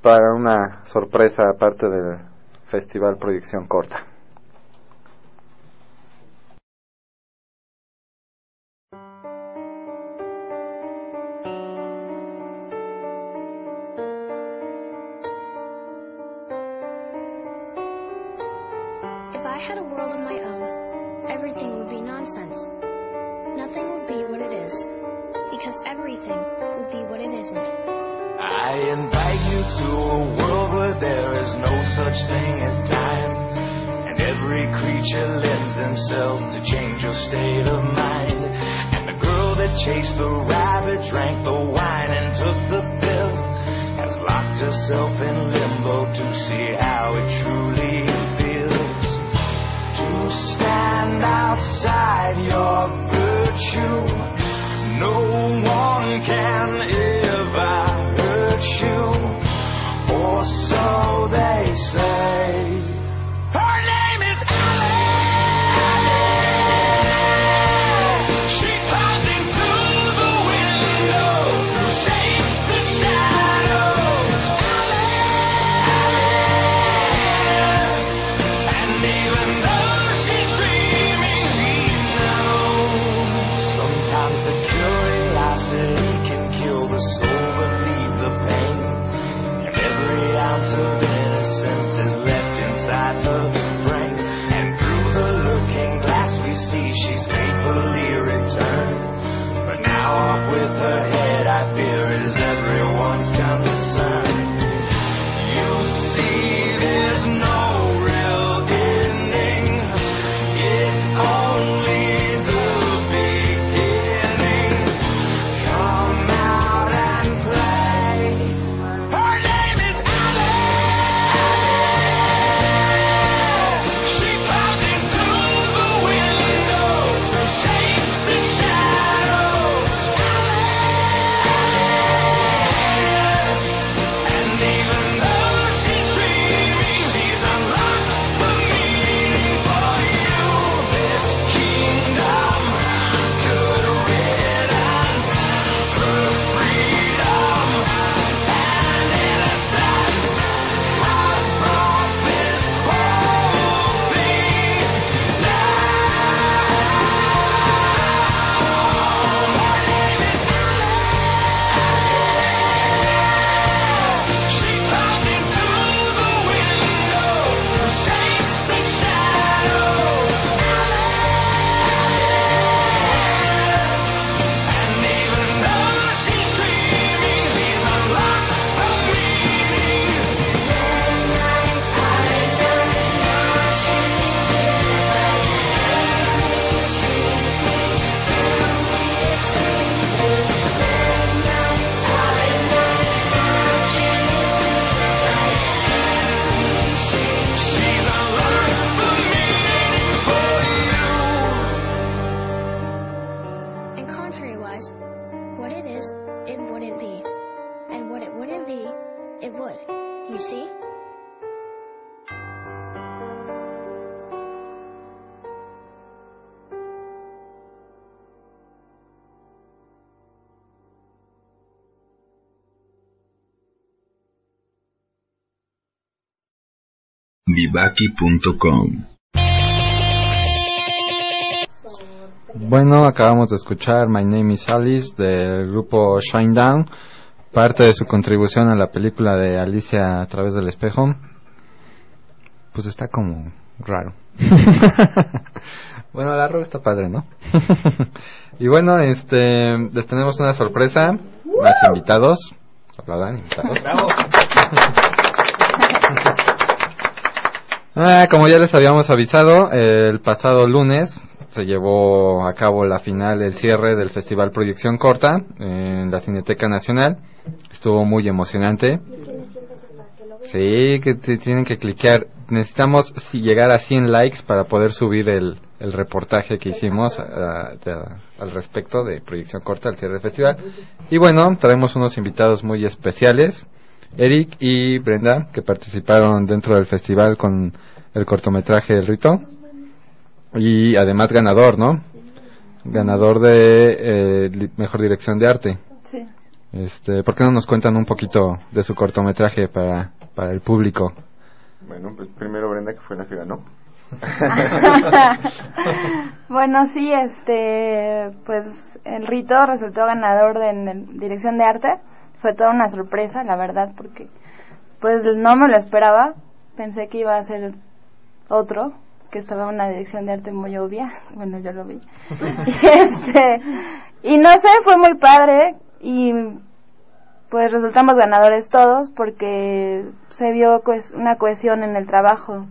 Speaker 20: para una sorpresa aparte del Festival Proyección Corta.
Speaker 12: Vivaki.com
Speaker 20: Bueno, acabamos de escuchar My Name is Alice del grupo Shinedown, parte de su contribución a la película de Alicia a través del espejo. Pues está como raro. bueno, la ropa está padre, ¿no? y bueno, este, les tenemos una sorpresa, más invitados. Aplaudan, invitados.
Speaker 2: Ah, como ya les habíamos avisado, el pasado lunes se llevó a cabo la final, el cierre del Festival Proyección Corta en la Cineteca Nacional. Estuvo muy emocionante. Sí, que tienen que cliquear. Necesitamos si- llegar a 100 likes para poder subir el, el reportaje que hicimos ah, al respecto de Proyección Corta, el cierre del festival. Y bueno, traemos unos invitados muy especiales. Eric y Brenda, que participaron dentro del festival con el cortometraje El Rito. Y además ganador, ¿no? Ganador de eh, Mejor Dirección de Arte.
Speaker 21: Sí.
Speaker 2: Este, ¿Por qué no nos cuentan un poquito de su cortometraje para, para el público?
Speaker 22: Bueno, pues primero Brenda, que fue la que ganó.
Speaker 21: bueno, sí, este, pues el rito resultó ganador de en dirección de arte. Fue toda una sorpresa, la verdad, porque pues no me lo esperaba. Pensé que iba a ser otro, que estaba en una dirección de arte muy obvia. Bueno, yo lo vi. y este, y no sé, fue muy padre y pues resultamos ganadores todos porque se vio pues, una cohesión en el trabajo,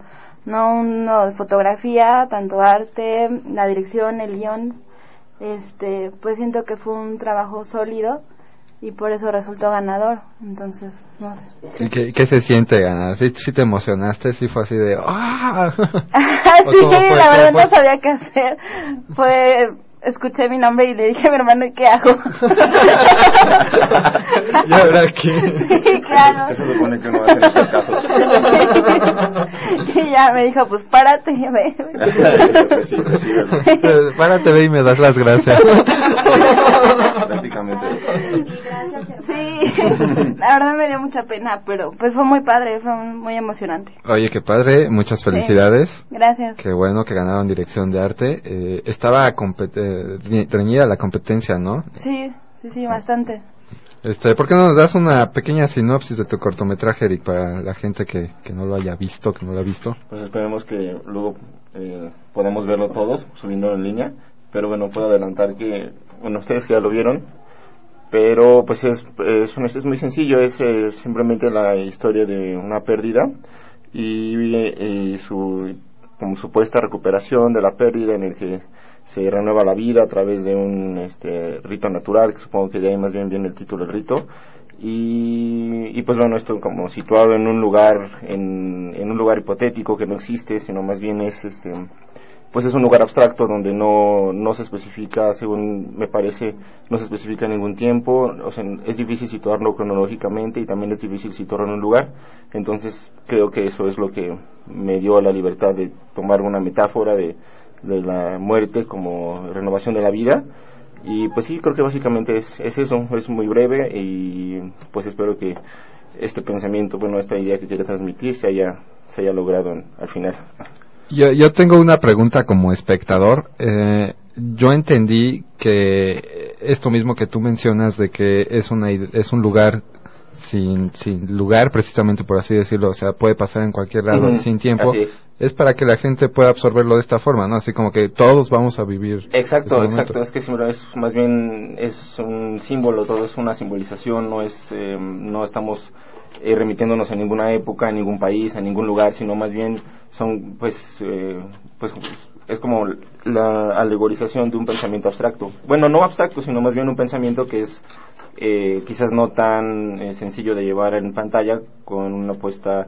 Speaker 21: no uno de fotografía, tanto arte, la dirección, el guion, este, pues siento que fue un trabajo sólido y por eso resultó ganador, entonces, no sé.
Speaker 2: ¿Y ¿Qué, qué se siente ganar? ¿Sí, sí te emocionaste? ¿Sí fue así de... ¡Ah! ¿O
Speaker 21: sí,
Speaker 2: fue?
Speaker 21: la verdad
Speaker 2: ¿Cómo
Speaker 21: no
Speaker 2: fue?
Speaker 21: sabía qué hacer. Fue, escuché mi nombre y le dije a mi hermano, ¿y qué hago?
Speaker 22: ¿Y ahora qué?
Speaker 21: Sí, claro.
Speaker 22: Eso supone que uno hace en estos casos.
Speaker 21: y ya me dijo, pues párate, ve.
Speaker 22: Pues sí, sí, ¿verdad?
Speaker 2: Párate, ve y me das las gracias.
Speaker 22: Prácticamente.
Speaker 21: Sí, la verdad me dio mucha pena, pero pues fue muy padre, fue muy emocionante.
Speaker 2: Oye, qué padre, muchas felicidades.
Speaker 21: Gracias.
Speaker 2: Qué bueno que ganaron dirección de arte. Eh, estaba eh, re- reñida la competencia, ¿no?
Speaker 21: Sí, sí, sí, bastante.
Speaker 2: Este, ¿Por qué no nos das una pequeña sinopsis de tu cortometraje, Eric, para la gente que, que no lo haya visto, que no lo ha visto?
Speaker 22: Pues esperemos que luego eh, podamos verlo todos, subiendo en línea. Pero bueno, puedo adelantar que, bueno, ustedes que ya lo vieron, pero pues es, es, es muy sencillo, es, eh, simplemente la historia de una pérdida y, y su como supuesta recuperación de la pérdida en el que se renueva la vida a través de un este, rito natural, que supongo que de ahí más bien viene el título del rito. Y, y pues bueno, esto como situado en un lugar, en, en un lugar hipotético que no existe, sino más bien es este, pues es un lugar abstracto donde no, no se especifica, según me parece, no se especifica ningún tiempo, o sea, es difícil situarlo cronológicamente y también es difícil situarlo en un lugar, entonces creo que eso es lo que me dio la libertad de tomar una metáfora de, de la muerte como renovación de la vida. Y pues sí, creo que básicamente es, es eso, es muy breve y pues espero que este pensamiento, bueno, esta idea que quería transmitir se haya, se haya logrado en- al final.
Speaker 2: Yo, yo tengo una pregunta como espectador. Eh, yo entendí que esto mismo que tú mencionas de que es una es un lugar sin sin lugar precisamente por así decirlo, o sea, puede pasar en cualquier lado sin tiempo.
Speaker 22: es.
Speaker 2: Es para que la gente pueda absorberlo de esta forma, ¿no? Así como que todos vamos a vivir.
Speaker 22: Exacto,
Speaker 2: momento.
Speaker 22: exacto. Es que es más bien es un símbolo, todo es una simbolización, no es, eh, no estamos eh, remitiéndonos a ninguna época, a ningún país, a ningún lugar, sino más bien son, pues, eh, pues es como la alegorización de un pensamiento abstracto. Bueno, no abstracto, sino más bien un pensamiento que es eh, quizás no tan eh, sencillo de llevar en pantalla con una puesta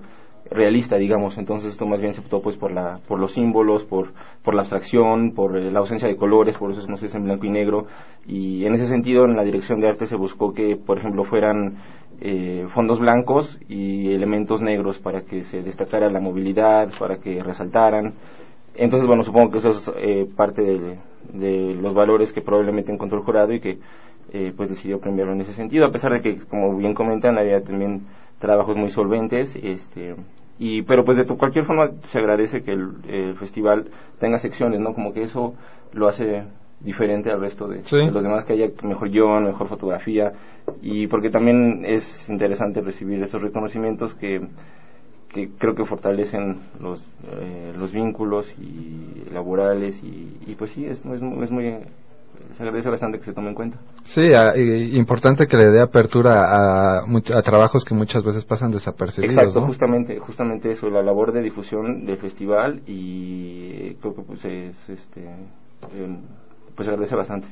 Speaker 22: realista, digamos. Entonces esto más bien se optó pues por la por los símbolos, por por la abstracción, por eh, la ausencia de colores, por eso no es en blanco y negro. Y en ese sentido, en la dirección de arte se buscó que, por ejemplo, fueran eh, fondos blancos y elementos negros para que se destacara la movilidad, para que resaltaran. Entonces, bueno, supongo que eso es eh, parte de, de los valores que probablemente encontró el jurado y que eh, pues decidió premiarlo en ese sentido, a pesar de que, como bien comentan, había también trabajos muy solventes, este, y pero pues de tu- cualquier forma se agradece que el, el festival tenga secciones, ¿no? Como que eso lo hace diferente al resto de,
Speaker 2: Sí.
Speaker 22: de los demás, que haya mejor guion, mejor fotografía, y porque también es interesante recibir esos reconocimientos que que creo que fortalecen los eh, los vínculos y laborales y, y pues sí es, es, es muy se agradece bastante que se tome en cuenta.
Speaker 2: Sí, a- y- importante que le dé apertura a, a trabajos que muchas veces pasan desapercibidos,
Speaker 22: Exacto,
Speaker 2: ¿no?
Speaker 22: justamente, justamente eso, la labor de difusión del festival y creo que pues es, este, em, pues se agradece bastante.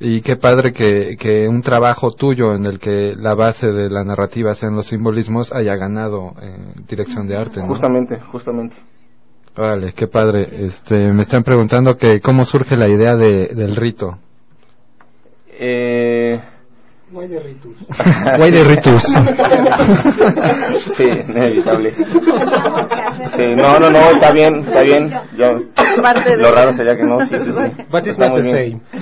Speaker 2: Y qué padre que, que un trabajo tuyo en el que la base de la narrativa sean los simbolismos haya ganado en dirección de arte, ¿no?
Speaker 22: Justamente, justamente.
Speaker 2: Vale, qué padre. Este, me están preguntando que cómo surge la idea de, del rito.
Speaker 22: Eh,
Speaker 9: Guay de ritus.
Speaker 2: Guay de ritus.
Speaker 22: sí, inevitable. Sí, no, no, no, está bien, está bien. Yo, lo raro sería que no, sí, sí, sí.
Speaker 9: But it's
Speaker 22: Está
Speaker 9: not
Speaker 22: muy
Speaker 9: the
Speaker 22: bien.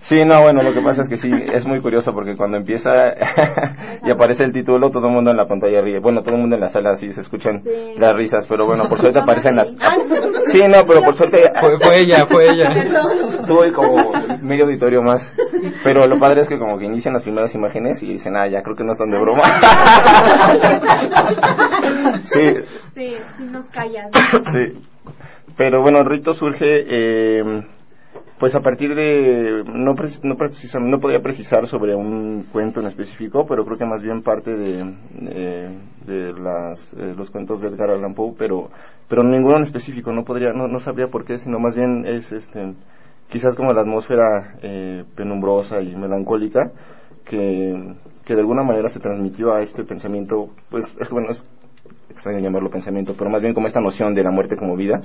Speaker 22: Sí, no, bueno, lo que pasa es que sí, es muy curioso porque cuando empieza y aparece el título, todo el mundo en la pantalla ríe. Bueno, todo el mundo en la sala sí se escuchan las risas, pero bueno, por suerte aparecen las... Sí, no, pero por suerte...
Speaker 9: Fue- fue ella, fue ella.
Speaker 22: Tuve como medio auditorio más. Pero lo padre es que como que inician las primeras imágenes y dicen, ah, ya creo que no están de broma. sí,
Speaker 23: Sí, sí nos callas.
Speaker 22: Sí. Pero bueno, el rito surge, eh, pues a partir de, no, no, precisa- no podría precisar sobre un cuento en específico, pero creo que más bien parte de, de, de las, eh, los cuentos de Edgar Allan Poe, pero, pero ninguno en específico, no podría, no, no sabría por qué, sino más bien es, este, quizás como la atmósfera eh, penumbrosa y melancólica que, que de alguna manera se transmitió a este pensamiento, pues es bueno, es extraño llamarlo pensamiento, pero más bien como esta noción de la muerte como vida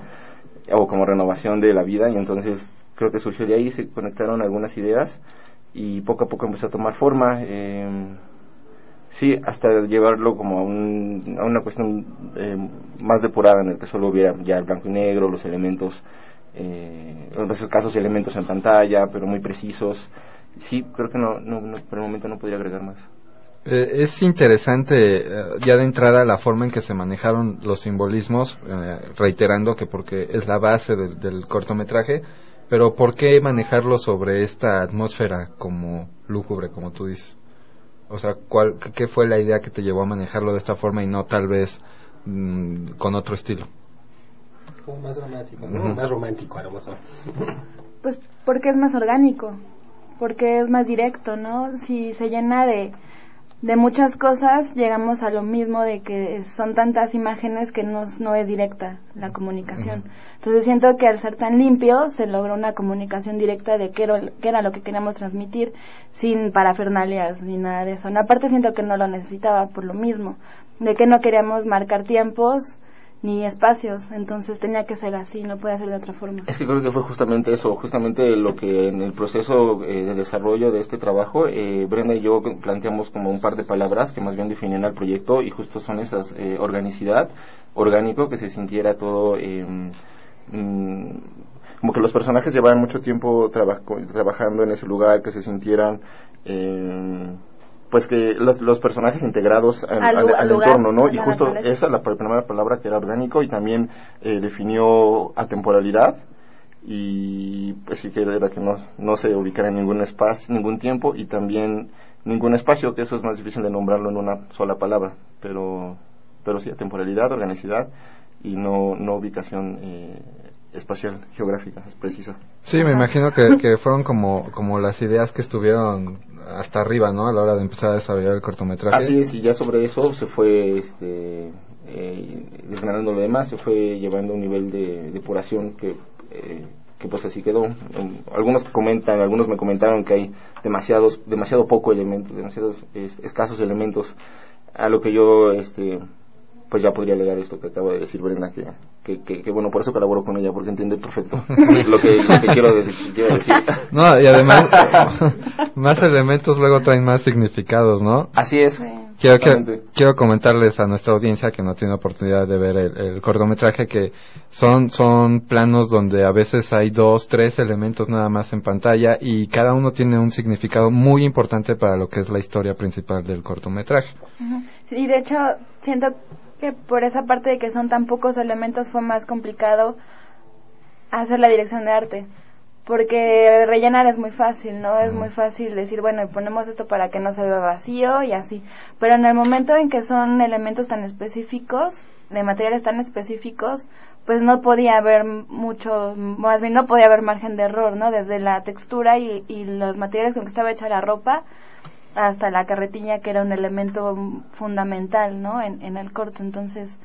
Speaker 22: o como renovación de la vida y entonces creo que surgió de ahí, se conectaron algunas ideas y poco a poco empezó a tomar forma. eh, sí, hasta llevarlo como a, un- a una cuestión eh, más depurada en el que solo hubiera ya el blanco y negro, los elementos, eh, en esos casos elementos en pantalla, pero muy precisos. Sí, creo que no, no, no, por el momento no podría agregar más.
Speaker 2: Eh, es interesante eh, ya de entrada la forma en que se manejaron los simbolismos, eh, reiterando que porque es la base del cortometraje, pero ¿por qué manejarlo sobre esta atmósfera como lúgubre, como tú dices? O sea, ¿cuál, ¿qué fue la idea que te llevó a manejarlo de esta forma y no tal vez mm, con otro estilo?
Speaker 9: Como más dramático. Más romántico a lo mejor.
Speaker 21: Pues porque es más orgánico, porque es más directo, ¿no? Si se llena de, de muchas cosas, llegamos a lo mismo de que son tantas imágenes que no, no es directa la comunicación. Entonces siento que al ser tan limpio se logró una comunicación directa de qué era, qué era lo que queríamos transmitir sin parafernalias ni nada de eso. Aparte siento que no lo necesitaba por lo mismo, de que no queríamos marcar tiempos ni espacios, entonces tenía que ser así, no puede ser de otra forma.
Speaker 22: Es que creo que fue justamente eso, justamente lo que en el proceso eh, de desarrollo de este trabajo, eh, Brenda y yo planteamos como un par de palabras que más bien definían al proyecto y justo son esas, eh, organicidad, orgánico, que se sintiera todo, eh, mm, como que los personajes llevaban mucho tiempo traba- trabajando en ese lugar, que se sintieran... Pues que los, los personajes integrados al,
Speaker 21: Al
Speaker 22: al-
Speaker 21: lu-
Speaker 22: al
Speaker 21: al lugar,
Speaker 22: entorno, ¿no? Y
Speaker 21: la
Speaker 22: justo
Speaker 21: naturaleza.
Speaker 22: esa, la pr- primera palabra que era orgánico y también eh, definió atemporalidad y pues sí que era que no, no se ubicara en ningún espacio, ningún tiempo y también ningún espacio, que eso es más difícil de nombrarlo en una sola palabra, pero, pero sí, atemporalidad, organicidad y no, no ubicación eh, espacial, geográfica, es precisa.
Speaker 2: Sí, me imagino que, que fueron como, como las ideas que estuvieron hasta arriba, ¿no? A la hora de empezar a desarrollar el cortometraje.
Speaker 22: Así es, y ya sobre eso se fue este, eh, desgranando lo demás, se fue llevando un nivel de depuración que, eh, que pues así quedó. Um, algunos comentan, algunos me comentaron que hay demasiados, demasiado poco elementos, demasiados es- escasos elementos a lo que yo este pues ya podría alegar esto que acaba de decir Brenda que, que, que, que, bueno por eso colaboro con ella porque entiende perfecto lo que, lo que quiero decir, quiero decir.
Speaker 2: No, y además, más elementos luego traen más significados, ¿no?
Speaker 22: así es
Speaker 2: Quiero, quiero, comentarles a nuestra audiencia que no tiene oportunidad de ver el, el cortometraje que son, son planos donde a veces hay dos, tres elementos nada más en pantalla y cada uno tiene un significado muy importante para lo que es la historia principal del cortometraje.
Speaker 21: Sí, y de hecho, siento que por esa parte de que son tan pocos elementos fue más complicado hacer la dirección de arte. Porque rellenar es muy fácil, ¿no? Es muy fácil decir, bueno, y ponemos esto para que no se vea vacío y así. Pero en el momento en que son elementos tan específicos, de materiales tan específicos, pues no podía haber mucho, más bien no podía haber margen de error, ¿no? Desde la textura y, y los materiales con que estaba hecha la ropa hasta la carretilla que era un elemento fundamental, ¿no? En, en el corto, entonces,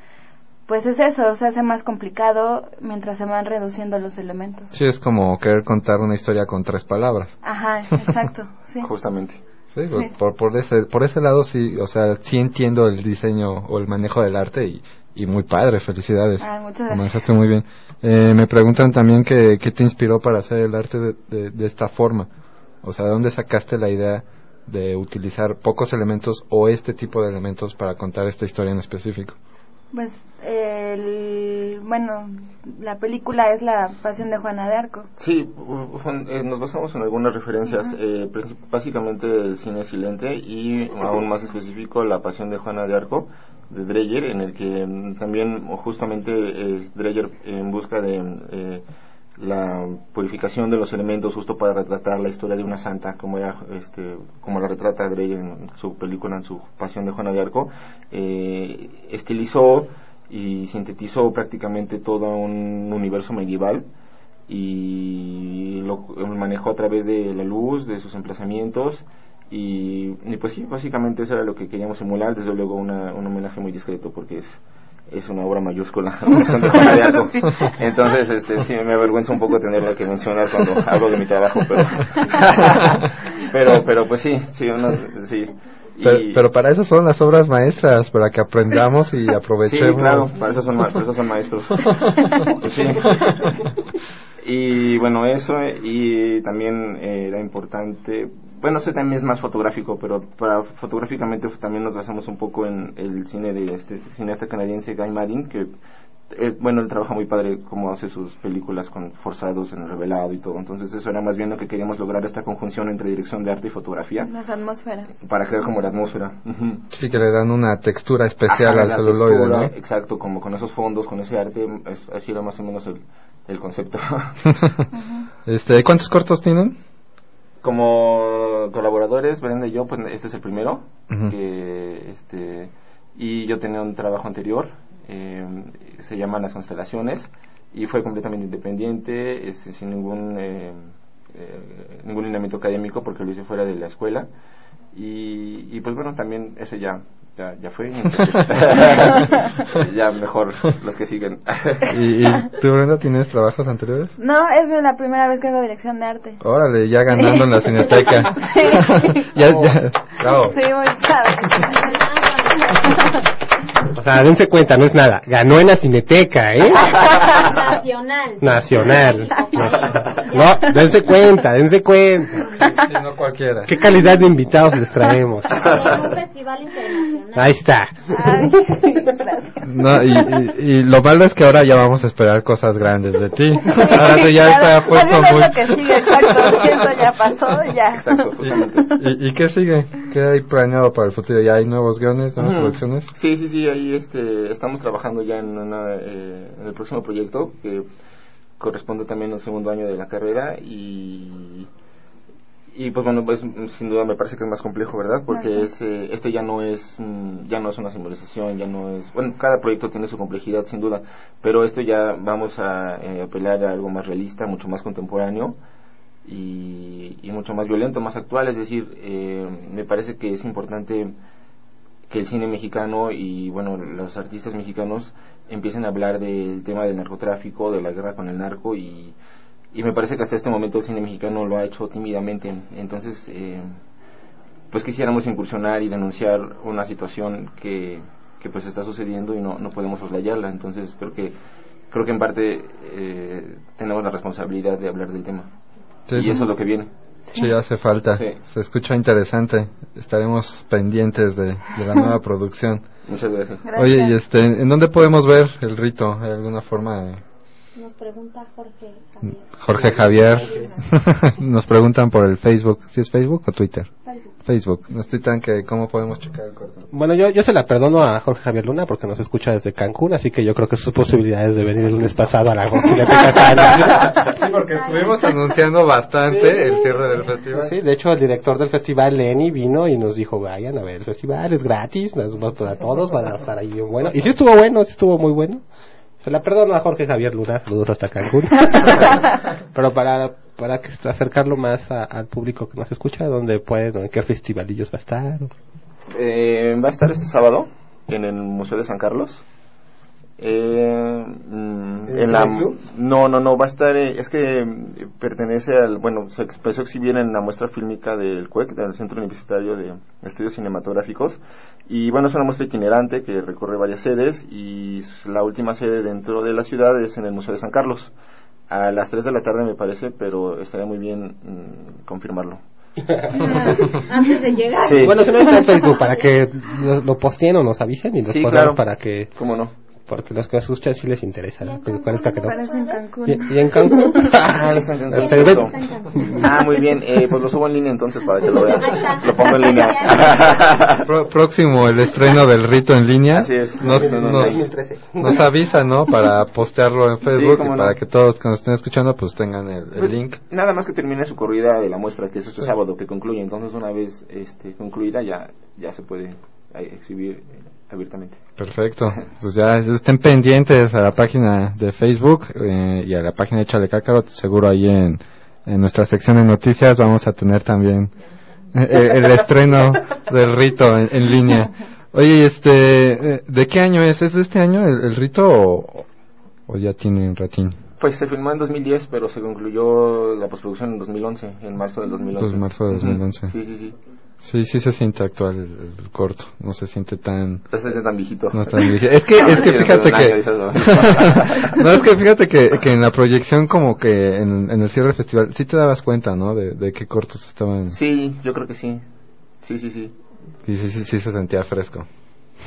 Speaker 21: pues es eso, se hace más complicado mientras se van reduciendo los elementos.
Speaker 2: Sí, es como querer contar una historia con tres palabras.
Speaker 21: Ajá, exacto, sí.
Speaker 22: Justamente.
Speaker 2: Sí,
Speaker 21: Sí.
Speaker 2: Por, por, ese, por ese lado sí, o sea, sí entiendo el diseño o el manejo del arte y, y muy padre, felicidades.
Speaker 21: Ah, muchas
Speaker 2: Lo
Speaker 21: gracias.
Speaker 2: manejaste muy bien. Eh, me preguntan también que, qué te inspiró para hacer el arte de, de, de esta forma. O sea, ¿de dónde sacaste la idea de utilizar pocos elementos o este tipo de elementos para contar esta historia en específico?
Speaker 21: Pues, el, bueno, la película es La Pasión de Juana de Arco.
Speaker 22: Sí, eh, nos basamos en algunas referencias, eh, básicamente del cine silente y aún más específico La Pasión de Juana de Arco de Dreyer, en el que mm, también justamente es Dreyer en busca de eh, la purificación de los elementos justo para retratar la historia de una santa como era este como la retrata Dreyer en su película en su Pasión de Juana de Arco eh, estilizó y sintetizó prácticamente todo un universo medieval y lo manejó a través de la luz, de sus emplazamientos y, y pues sí, básicamente eso era lo que queríamos emular, desde luego una, un homenaje muy discreto porque es es una obra mayúscula entonces este sí me avergüenza un poco tenerlo que mencionar cuando hablo de mi trabajo pero pero pero pues sí sí unas- sí
Speaker 2: Pero, para eso son las obras maestras, para que aprendamos y
Speaker 22: Sí,
Speaker 2: aprovechemos.
Speaker 22: claro, para eso son, ma- para eso son maestros. Pues sí. Y bueno, eso, y también eh, era importante, bueno, ese también es más fotográfico, pero para fotográficamente también nos basamos un poco en el cine de este cineasta canadiense Guy Maddin, que eh, bueno, él trabaja muy padre como hace sus películas con forzados en el revelado y todo. Entonces eso era más bien lo que queríamos lograr, esta conjunción entre dirección de arte y fotografía,
Speaker 21: Las atmósferas.
Speaker 22: para crear como la atmósfera.
Speaker 2: Sí, que le dan una textura especial
Speaker 22: Ajá,
Speaker 2: al celuloide,
Speaker 22: textura,
Speaker 2: ¿no?
Speaker 22: Exacto, como con esos fondos, con ese arte, es- así era más o menos el, el concepto.
Speaker 2: este, ¿Cuántos cortos tienen?
Speaker 22: Como colaboradores, Brenda y yo, pues este es el primero, que, este, y yo tenía un trabajo anterior, eh, se llama Las Constelaciones, y fue completamente independiente, este, sin ningún, eh, eh, ningún lineamiento académico, porque lo hice fuera de la escuela, y, y pues bueno, también ese ya, ya, ya fue, ya mejor los que siguen.
Speaker 2: ¿Y, y tú, Brenda, tienes trabajos anteriores?
Speaker 21: No, es la primera vez que hago dirección de arte.
Speaker 2: Órale, ya ganando en la cineteca.
Speaker 21: Sí.
Speaker 2: ya, ya, bravo.
Speaker 21: Sí, muy padre.
Speaker 9: O sea, dense cuenta, no es nada. Ganó en la cineteca, ¿eh?
Speaker 24: Nacional.
Speaker 9: Nacional. No, dense cuenta, dense cuenta.
Speaker 2: Sí, no cualquiera.
Speaker 9: ¿Qué calidad de invitados les traemos?
Speaker 24: En un festival internacional.
Speaker 9: Ahí está.
Speaker 21: Ay,
Speaker 2: No, y, y, y lo malo es que ahora ya vamos a esperar cosas grandes de ti. Ahora tú ya
Speaker 21: Claro,
Speaker 2: está puesto muy...
Speaker 21: que sigue, exacto. Ya pasó, ya.
Speaker 22: Exacto, justamente.
Speaker 2: ¿Y, y qué sigue? ¿Qué hay planeado para el futuro? ¿Ya hay nuevos guiones, nuevas
Speaker 22: Ujú.
Speaker 2: producciones?
Speaker 22: Sí, sí, sí, ahí este, estamos trabajando ya en, una, eh, en el próximo proyecto que corresponde también al segundo año de la carrera y y pues bueno pues sin duda me parece que es más complejo verdad porque
Speaker 21: Ajá.
Speaker 22: es eh, este ya no es ya no es una simbolización ya no es bueno cada proyecto tiene su complejidad sin duda pero esto ya vamos a eh, apelar a algo más realista mucho más contemporáneo y, y mucho más violento más actual es decir eh, me parece que es importante que el cine mexicano y bueno los artistas mexicanos empiecen a hablar del tema del narcotráfico, de la guerra con el narco y, y me parece que hasta este momento el cine mexicano lo ha hecho tímidamente. Entonces, eh, pues quisiéramos incursionar y denunciar una situación que, que pues está sucediendo y no, no podemos soslayarla. Entonces creo que creo que en parte eh, tenemos la responsabilidad de hablar del tema.
Speaker 2: Sí,
Speaker 22: y
Speaker 2: sí.
Speaker 22: eso es lo que viene.
Speaker 2: Sí, hace falta.
Speaker 22: Sí.
Speaker 2: Se escucha interesante. Estaremos pendientes de, de la nueva producción.
Speaker 22: Muchas gracias.
Speaker 2: Oye, y este, ¿en dónde podemos ver el rito? ¿Hay alguna forma de...?
Speaker 24: Nos pregunta Jorge. Javier.
Speaker 2: Jorge Javier. Nos preguntan por el Facebook. ¿Si es Facebook o Twitter?
Speaker 24: Facebook.
Speaker 2: Facebook. Nos tuitan que cómo podemos checar el corto.
Speaker 9: Bueno, yo, yo se la perdono a Jorge Javier Luna porque nos escucha desde Cancún, así que yo creo que sus posibilidades de venir el lunes pasado a la están-
Speaker 2: Sí, porque estuvimos anunciando bastante el cierre del festival.
Speaker 9: Sí, de hecho el director del festival, Lenny, vino y nos dijo, vayan a ver el festival, es gratis, nos va para todos, van a estar ahí bueno. Y sí estuvo bueno, sí estuvo muy bueno. Se la perdono a Jorge Javier Luna, saludos hasta Cancún. Pero para, para que acercarlo más a- al público que nos escucha, ¿dónde pueden, o en qué festivalillos va a estar?
Speaker 22: Eh, va a estar este sábado en el Museo de San Carlos. Eh, mm,
Speaker 9: ¿En
Speaker 22: en la, no, no, no, va a estar, eh, es que mm, pertenece al, bueno, se empezó a exhibir en la muestra fílmica del CUEC, del Centro Universitario de Estudios Cinematográficos, y bueno, es una muestra itinerante que recorre varias sedes, y la última sede dentro de la ciudad es en el Museo de San Carlos, a las 3 de la tarde me parece, pero estaría muy bien mm, confirmarlo.
Speaker 21: Antes de llegar.
Speaker 22: Sí.
Speaker 9: Bueno, si no está en Facebook, para que lo, lo posteen o nos avisen y nos
Speaker 22: Sí, claro.
Speaker 9: para que...
Speaker 22: ¿Cómo no?
Speaker 9: Porque los que escuchan sí les interesa. ¿no? Parezca que no.
Speaker 21: En Cancún.
Speaker 9: ¿Y, y en Cancún?
Speaker 22: Ah, está en Cancún.
Speaker 21: En Cancún.
Speaker 22: Ah, muy bien. Eh, pues lo subo en línea entonces para que lo vean. Lo pongo en línea.
Speaker 2: Pro- próximo el estreno del rito en línea.
Speaker 22: Así es.
Speaker 2: Nos,
Speaker 22: No, no, no,
Speaker 2: nos,
Speaker 22: 2013.
Speaker 2: nos avisa, ¿no? Para postearlo en Facebook
Speaker 22: cómo
Speaker 2: y
Speaker 22: no.
Speaker 2: para que todos que nos estén escuchando pues tengan el, el
Speaker 22: Pues,
Speaker 2: link.
Speaker 22: Nada más que termine su corrida de la muestra, que es este sábado que concluye. Entonces, una vez este, concluida, ya, ya se puede eh, exhibir eh, abiertamente.
Speaker 2: Perfecto. Pues ya estén pendientes a la página de Facebook eh, y a la página de Chale Cácaro. Seguro ahí en, en nuestra sección de noticias vamos a tener también eh, el estreno del rito en, en línea. Oye, este, eh, ¿de qué año es? ¿Es de este año el, el rito o, o ya tiene un ratín?
Speaker 22: Pues se filmó en 2010, pero se concluyó la postproducción en 2011, en marzo del 2011.
Speaker 2: Pues marzo de
Speaker 22: Ujú.
Speaker 2: 2011.
Speaker 22: Sí, sí, sí.
Speaker 2: Sí, sí se siente actual el, el corto. No se siente tan...
Speaker 22: No se siente tan viejito.
Speaker 2: No tan viejito. Es que,
Speaker 22: No,
Speaker 2: es que fíjate que...
Speaker 22: no,
Speaker 2: es que fíjate que, que en la proyección como que en, en el cierre del festival sí te dabas cuenta, ¿no? De, de qué cortos estaban...
Speaker 22: Sí, yo creo que sí. Sí, sí, sí.
Speaker 2: Y sí, sí, sí se sentía fresco.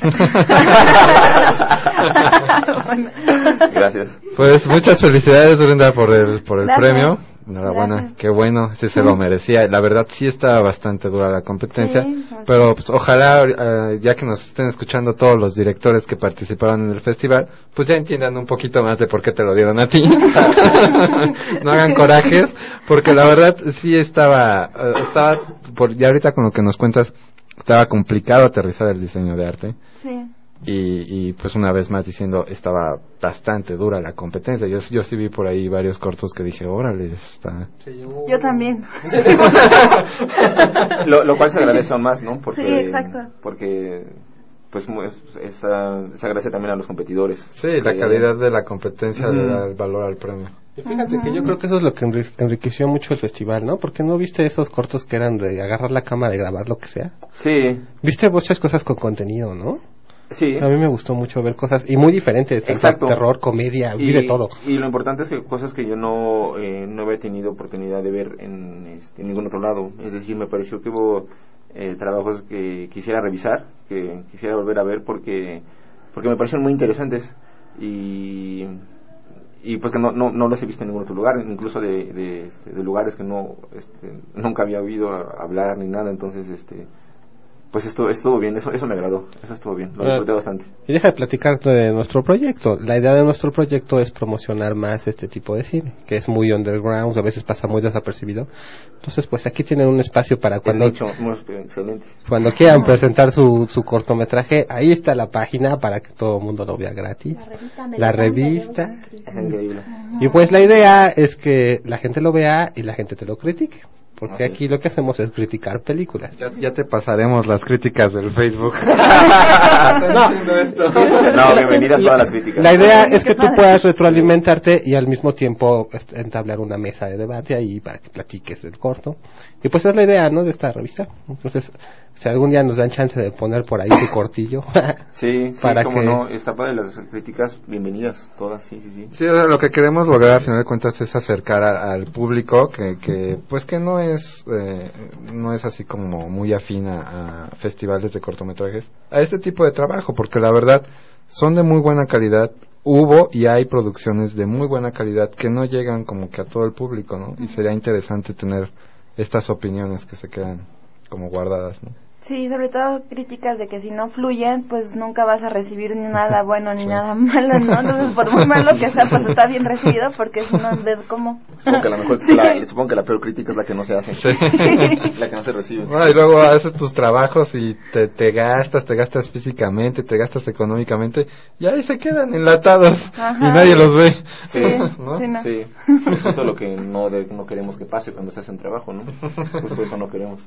Speaker 22: Gracias.
Speaker 2: Pues muchas felicidades, Brenda, por el, por el
Speaker 22: Gracias.
Speaker 2: premio. Enhorabuena,
Speaker 22: Gracias.
Speaker 2: qué bueno, sí se lo merecía. La verdad sí está bastante dura la competencia,
Speaker 22: Sí,
Speaker 2: pero pues, ojalá, eh, ya que nos estén escuchando todos los directores que participaron en el festival, pues ya entiendan un poquito más de por qué te lo dieron a ti. no hagan corajes, porque la verdad sí estaba, eh, estaba, por, y ahorita con lo que nos cuentas, estaba complicado aterrizar el diseño de arte.
Speaker 21: Sí.
Speaker 2: Y, y pues una vez más diciendo, estaba bastante dura la competencia. Yo, yo sí vi por ahí varios cortos que dije, órale, está...
Speaker 21: Yo también.
Speaker 22: lo, lo cual se agradece aún más, ¿no? Porque,
Speaker 21: Sí, exacto.
Speaker 22: Porque, pues, mu- es- es, ah, se agradece también a los competidores.
Speaker 2: Sí, la calidad de la competencia le da el valor al premio.
Speaker 9: Y fíjate que yo creo que eso es lo que enri- enriqueció mucho el festival, ¿no? Porque no viste esos cortos que eran de agarrar la cámara y grabar lo que sea.
Speaker 22: Sí.
Speaker 9: Viste muchas cosas con contenido, ¿no?
Speaker 22: Sí.
Speaker 9: A mí me gustó mucho ver cosas y muy diferentes,
Speaker 22: Exacto.
Speaker 9: terror, comedia, vi
Speaker 22: y,
Speaker 9: de todo.
Speaker 22: Y lo importante es que cosas que yo no, eh, no había tenido oportunidad de ver en, este, en ningún otro lado. Es decir, me pareció que hubo eh, trabajos que quisiera revisar, que quisiera volver a ver porque, porque me parecieron muy interesantes. Y, y pues que no, no, no los he visto en ningún otro lugar, incluso de, de, este, de lugares que no este, nunca había oído hablar ni nada. Entonces, este pues esto estuvo bien, eso, eso me agradó, eso estuvo bien, lo disfruté bastante.
Speaker 9: Y deja de platicar de nuestro proyecto. La idea de nuestro proyecto es promocionar más este tipo de cine, que es muy underground, a veces pasa muy desapercibido. Entonces, pues aquí tienen un espacio para cuando
Speaker 22: dicho, excelente.
Speaker 9: cuando quieran presentar su, su cortometraje, ahí está la página para que todo el mundo lo vea gratis. La revista.
Speaker 22: Es increíble.
Speaker 9: Y pues la idea es que la gente lo vea y la gente te lo critique. Porque aquí lo que hacemos es criticar películas.
Speaker 2: Ya, ya te pasaremos las críticas del Facebook.
Speaker 22: No, bienvenidas todas las críticas.
Speaker 9: La idea es que tú puedas retroalimentarte y al mismo tiempo entablar una mesa de debate ahí para que platiques el corto. Y pues es la idea, ¿no? De esta revista. Entonces, si algún día nos dan chance de poner por ahí tu cortillo.
Speaker 22: Sí, sí,
Speaker 9: Para
Speaker 22: como
Speaker 9: que-
Speaker 22: no, está padre las críticas, bienvenidas todas, sí, sí, sí.
Speaker 2: Sí, o sea, lo que queremos lograr al final de cuentas es acercar a- al público que, que pues que no es eh, no es así como muy afín a, a festivales de cortometrajes a este tipo de trabajo porque la verdad son de muy buena calidad hubo y hay producciones de muy buena calidad que no llegan como que a todo el público no y sería interesante tener estas opiniones que se quedan como guardadas no
Speaker 21: Sí, sobre todo críticas de que si no fluyen, pues nunca vas a recibir ni nada bueno ni nada malo, ¿no? Entonces, por muy malo que sea, pues está bien recibido, porque si no, ¿de cómo?
Speaker 22: Supongo que, la mejor, la, supongo que la peor crítica es la que no se hace.
Speaker 2: Sí.
Speaker 22: la que no se recibe.
Speaker 2: Bueno, y luego haces tus trabajos y te, te gastas, te gastas físicamente, te gastas económicamente, y ahí se quedan enlatados
Speaker 21: Ajá.
Speaker 2: y nadie los ve.
Speaker 22: Sí,
Speaker 21: ¿no? sí, no.
Speaker 22: Sí, es justo lo que no, de- no queremos que pase cuando se hace un trabajo, ¿no? Justo eso no queremos.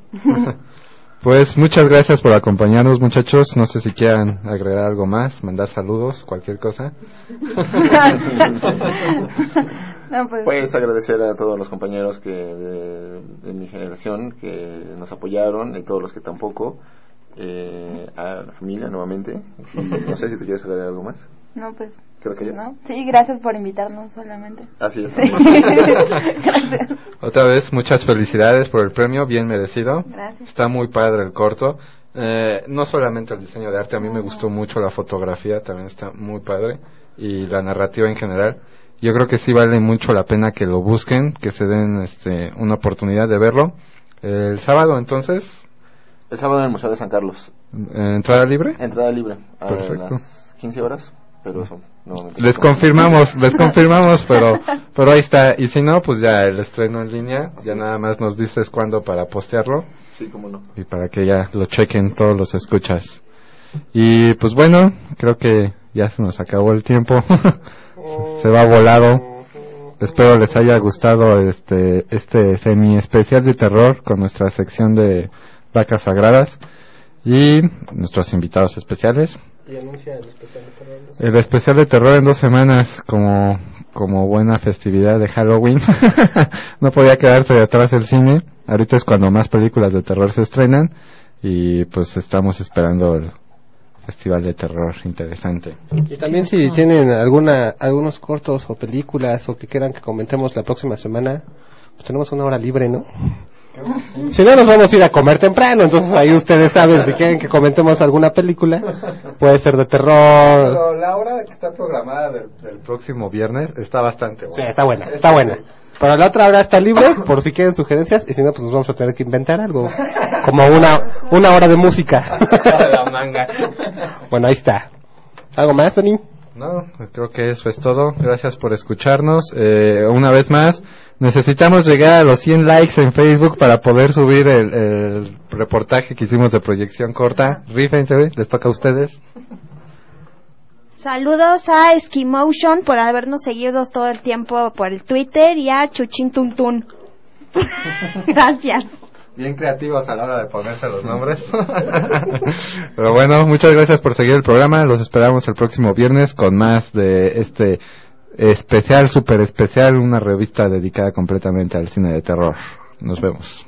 Speaker 2: Pues muchas gracias por acompañarnos, muchachos. No sé si quieran agregar algo más, mandar saludos, cualquier cosa.
Speaker 21: No, pues,
Speaker 22: Pues agradecer a todos los compañeros que de, de mi generación que nos apoyaron y todos los que tampoco. Eh, a la familia nuevamente. Y no sé si te quieres agregar algo más.
Speaker 21: no, pues,
Speaker 22: Creo que ya.
Speaker 21: ¿no? Sí, gracias por invitarnos solamente.
Speaker 22: Así es.
Speaker 21: Sí. gracias.
Speaker 2: Otra vez, muchas felicidades por el premio, bien merecido.
Speaker 21: Gracias.
Speaker 2: Está muy padre el corto. Eh, no solamente el diseño de arte, a mí me gustó mucho la fotografía, también está muy padre. Y la narrativa en general. Yo creo que sí vale mucho la pena que lo busquen, que se den este, una oportunidad de verlo. El sábado, entonces,
Speaker 22: El sábado en el Museo de San Carlos.
Speaker 2: ¿entrada libre?
Speaker 22: Entrada libre a
Speaker 2: Perfecto.
Speaker 22: las 15 horas, pero eso.
Speaker 2: Les confirmamos, les confirmamos, pero, pero ahí está. Y si no, pues ya el estreno en línea, ya nada más nos dices cuándo para postearlo.
Speaker 22: Sí, cómo no.
Speaker 2: y para que ya lo chequen todos los escuchas. Y pues bueno, creo que ya se nos acabó el tiempo. se va volado. Espero les haya gustado este este semi especial de terror con nuestra sección de vacas sagradas y nuestros invitados especiales.
Speaker 9: Y anuncia el especial de terror.
Speaker 2: El especial de terror en dos semanas como, como buena festividad de Halloween. no podía quedarse detrás el cine. Ahorita es cuando más películas de terror se estrenan y pues estamos esperando el festival de terror interesante.
Speaker 9: Y también si tienen alguna algunos cortos o películas o que quieran que comentemos la próxima semana, pues tenemos una hora libre, ¿no? Si no, nos vamos a ir a comer temprano, entonces ahí ustedes saben si quieren que comentemos alguna película. Puede ser de terror.
Speaker 2: Pero la hora que está programada del, del próximo viernes está bastante
Speaker 9: Sí,
Speaker 2: buena.
Speaker 9: está buena, está buena. Pero la otra hora está libre, por si quieren sugerencias, y si no, pues nos vamos a tener que inventar algo. Como una, una hora de música.
Speaker 2: La manga.
Speaker 9: Bueno, ahí está. ¿Algo más, Dani?
Speaker 2: No, creo que eso es todo. Gracias por escucharnos. Eh, una vez más, necesitamos llegar a los 100 likes en Facebook para poder subir el, el reportaje que hicimos de proyección corta. Rífense, les toca a ustedes.
Speaker 17: Saludos a Skimotion por habernos seguido todo el tiempo por el Twitter y a Chuchin Tuntun. Gracias.
Speaker 2: Bien creativos a la hora de ponerse los nombres. Pero bueno, muchas gracias por seguir el programa. Los esperamos el próximo viernes con más de este especial, super especial, una revista dedicada completamente al cine de terror. Nos vemos.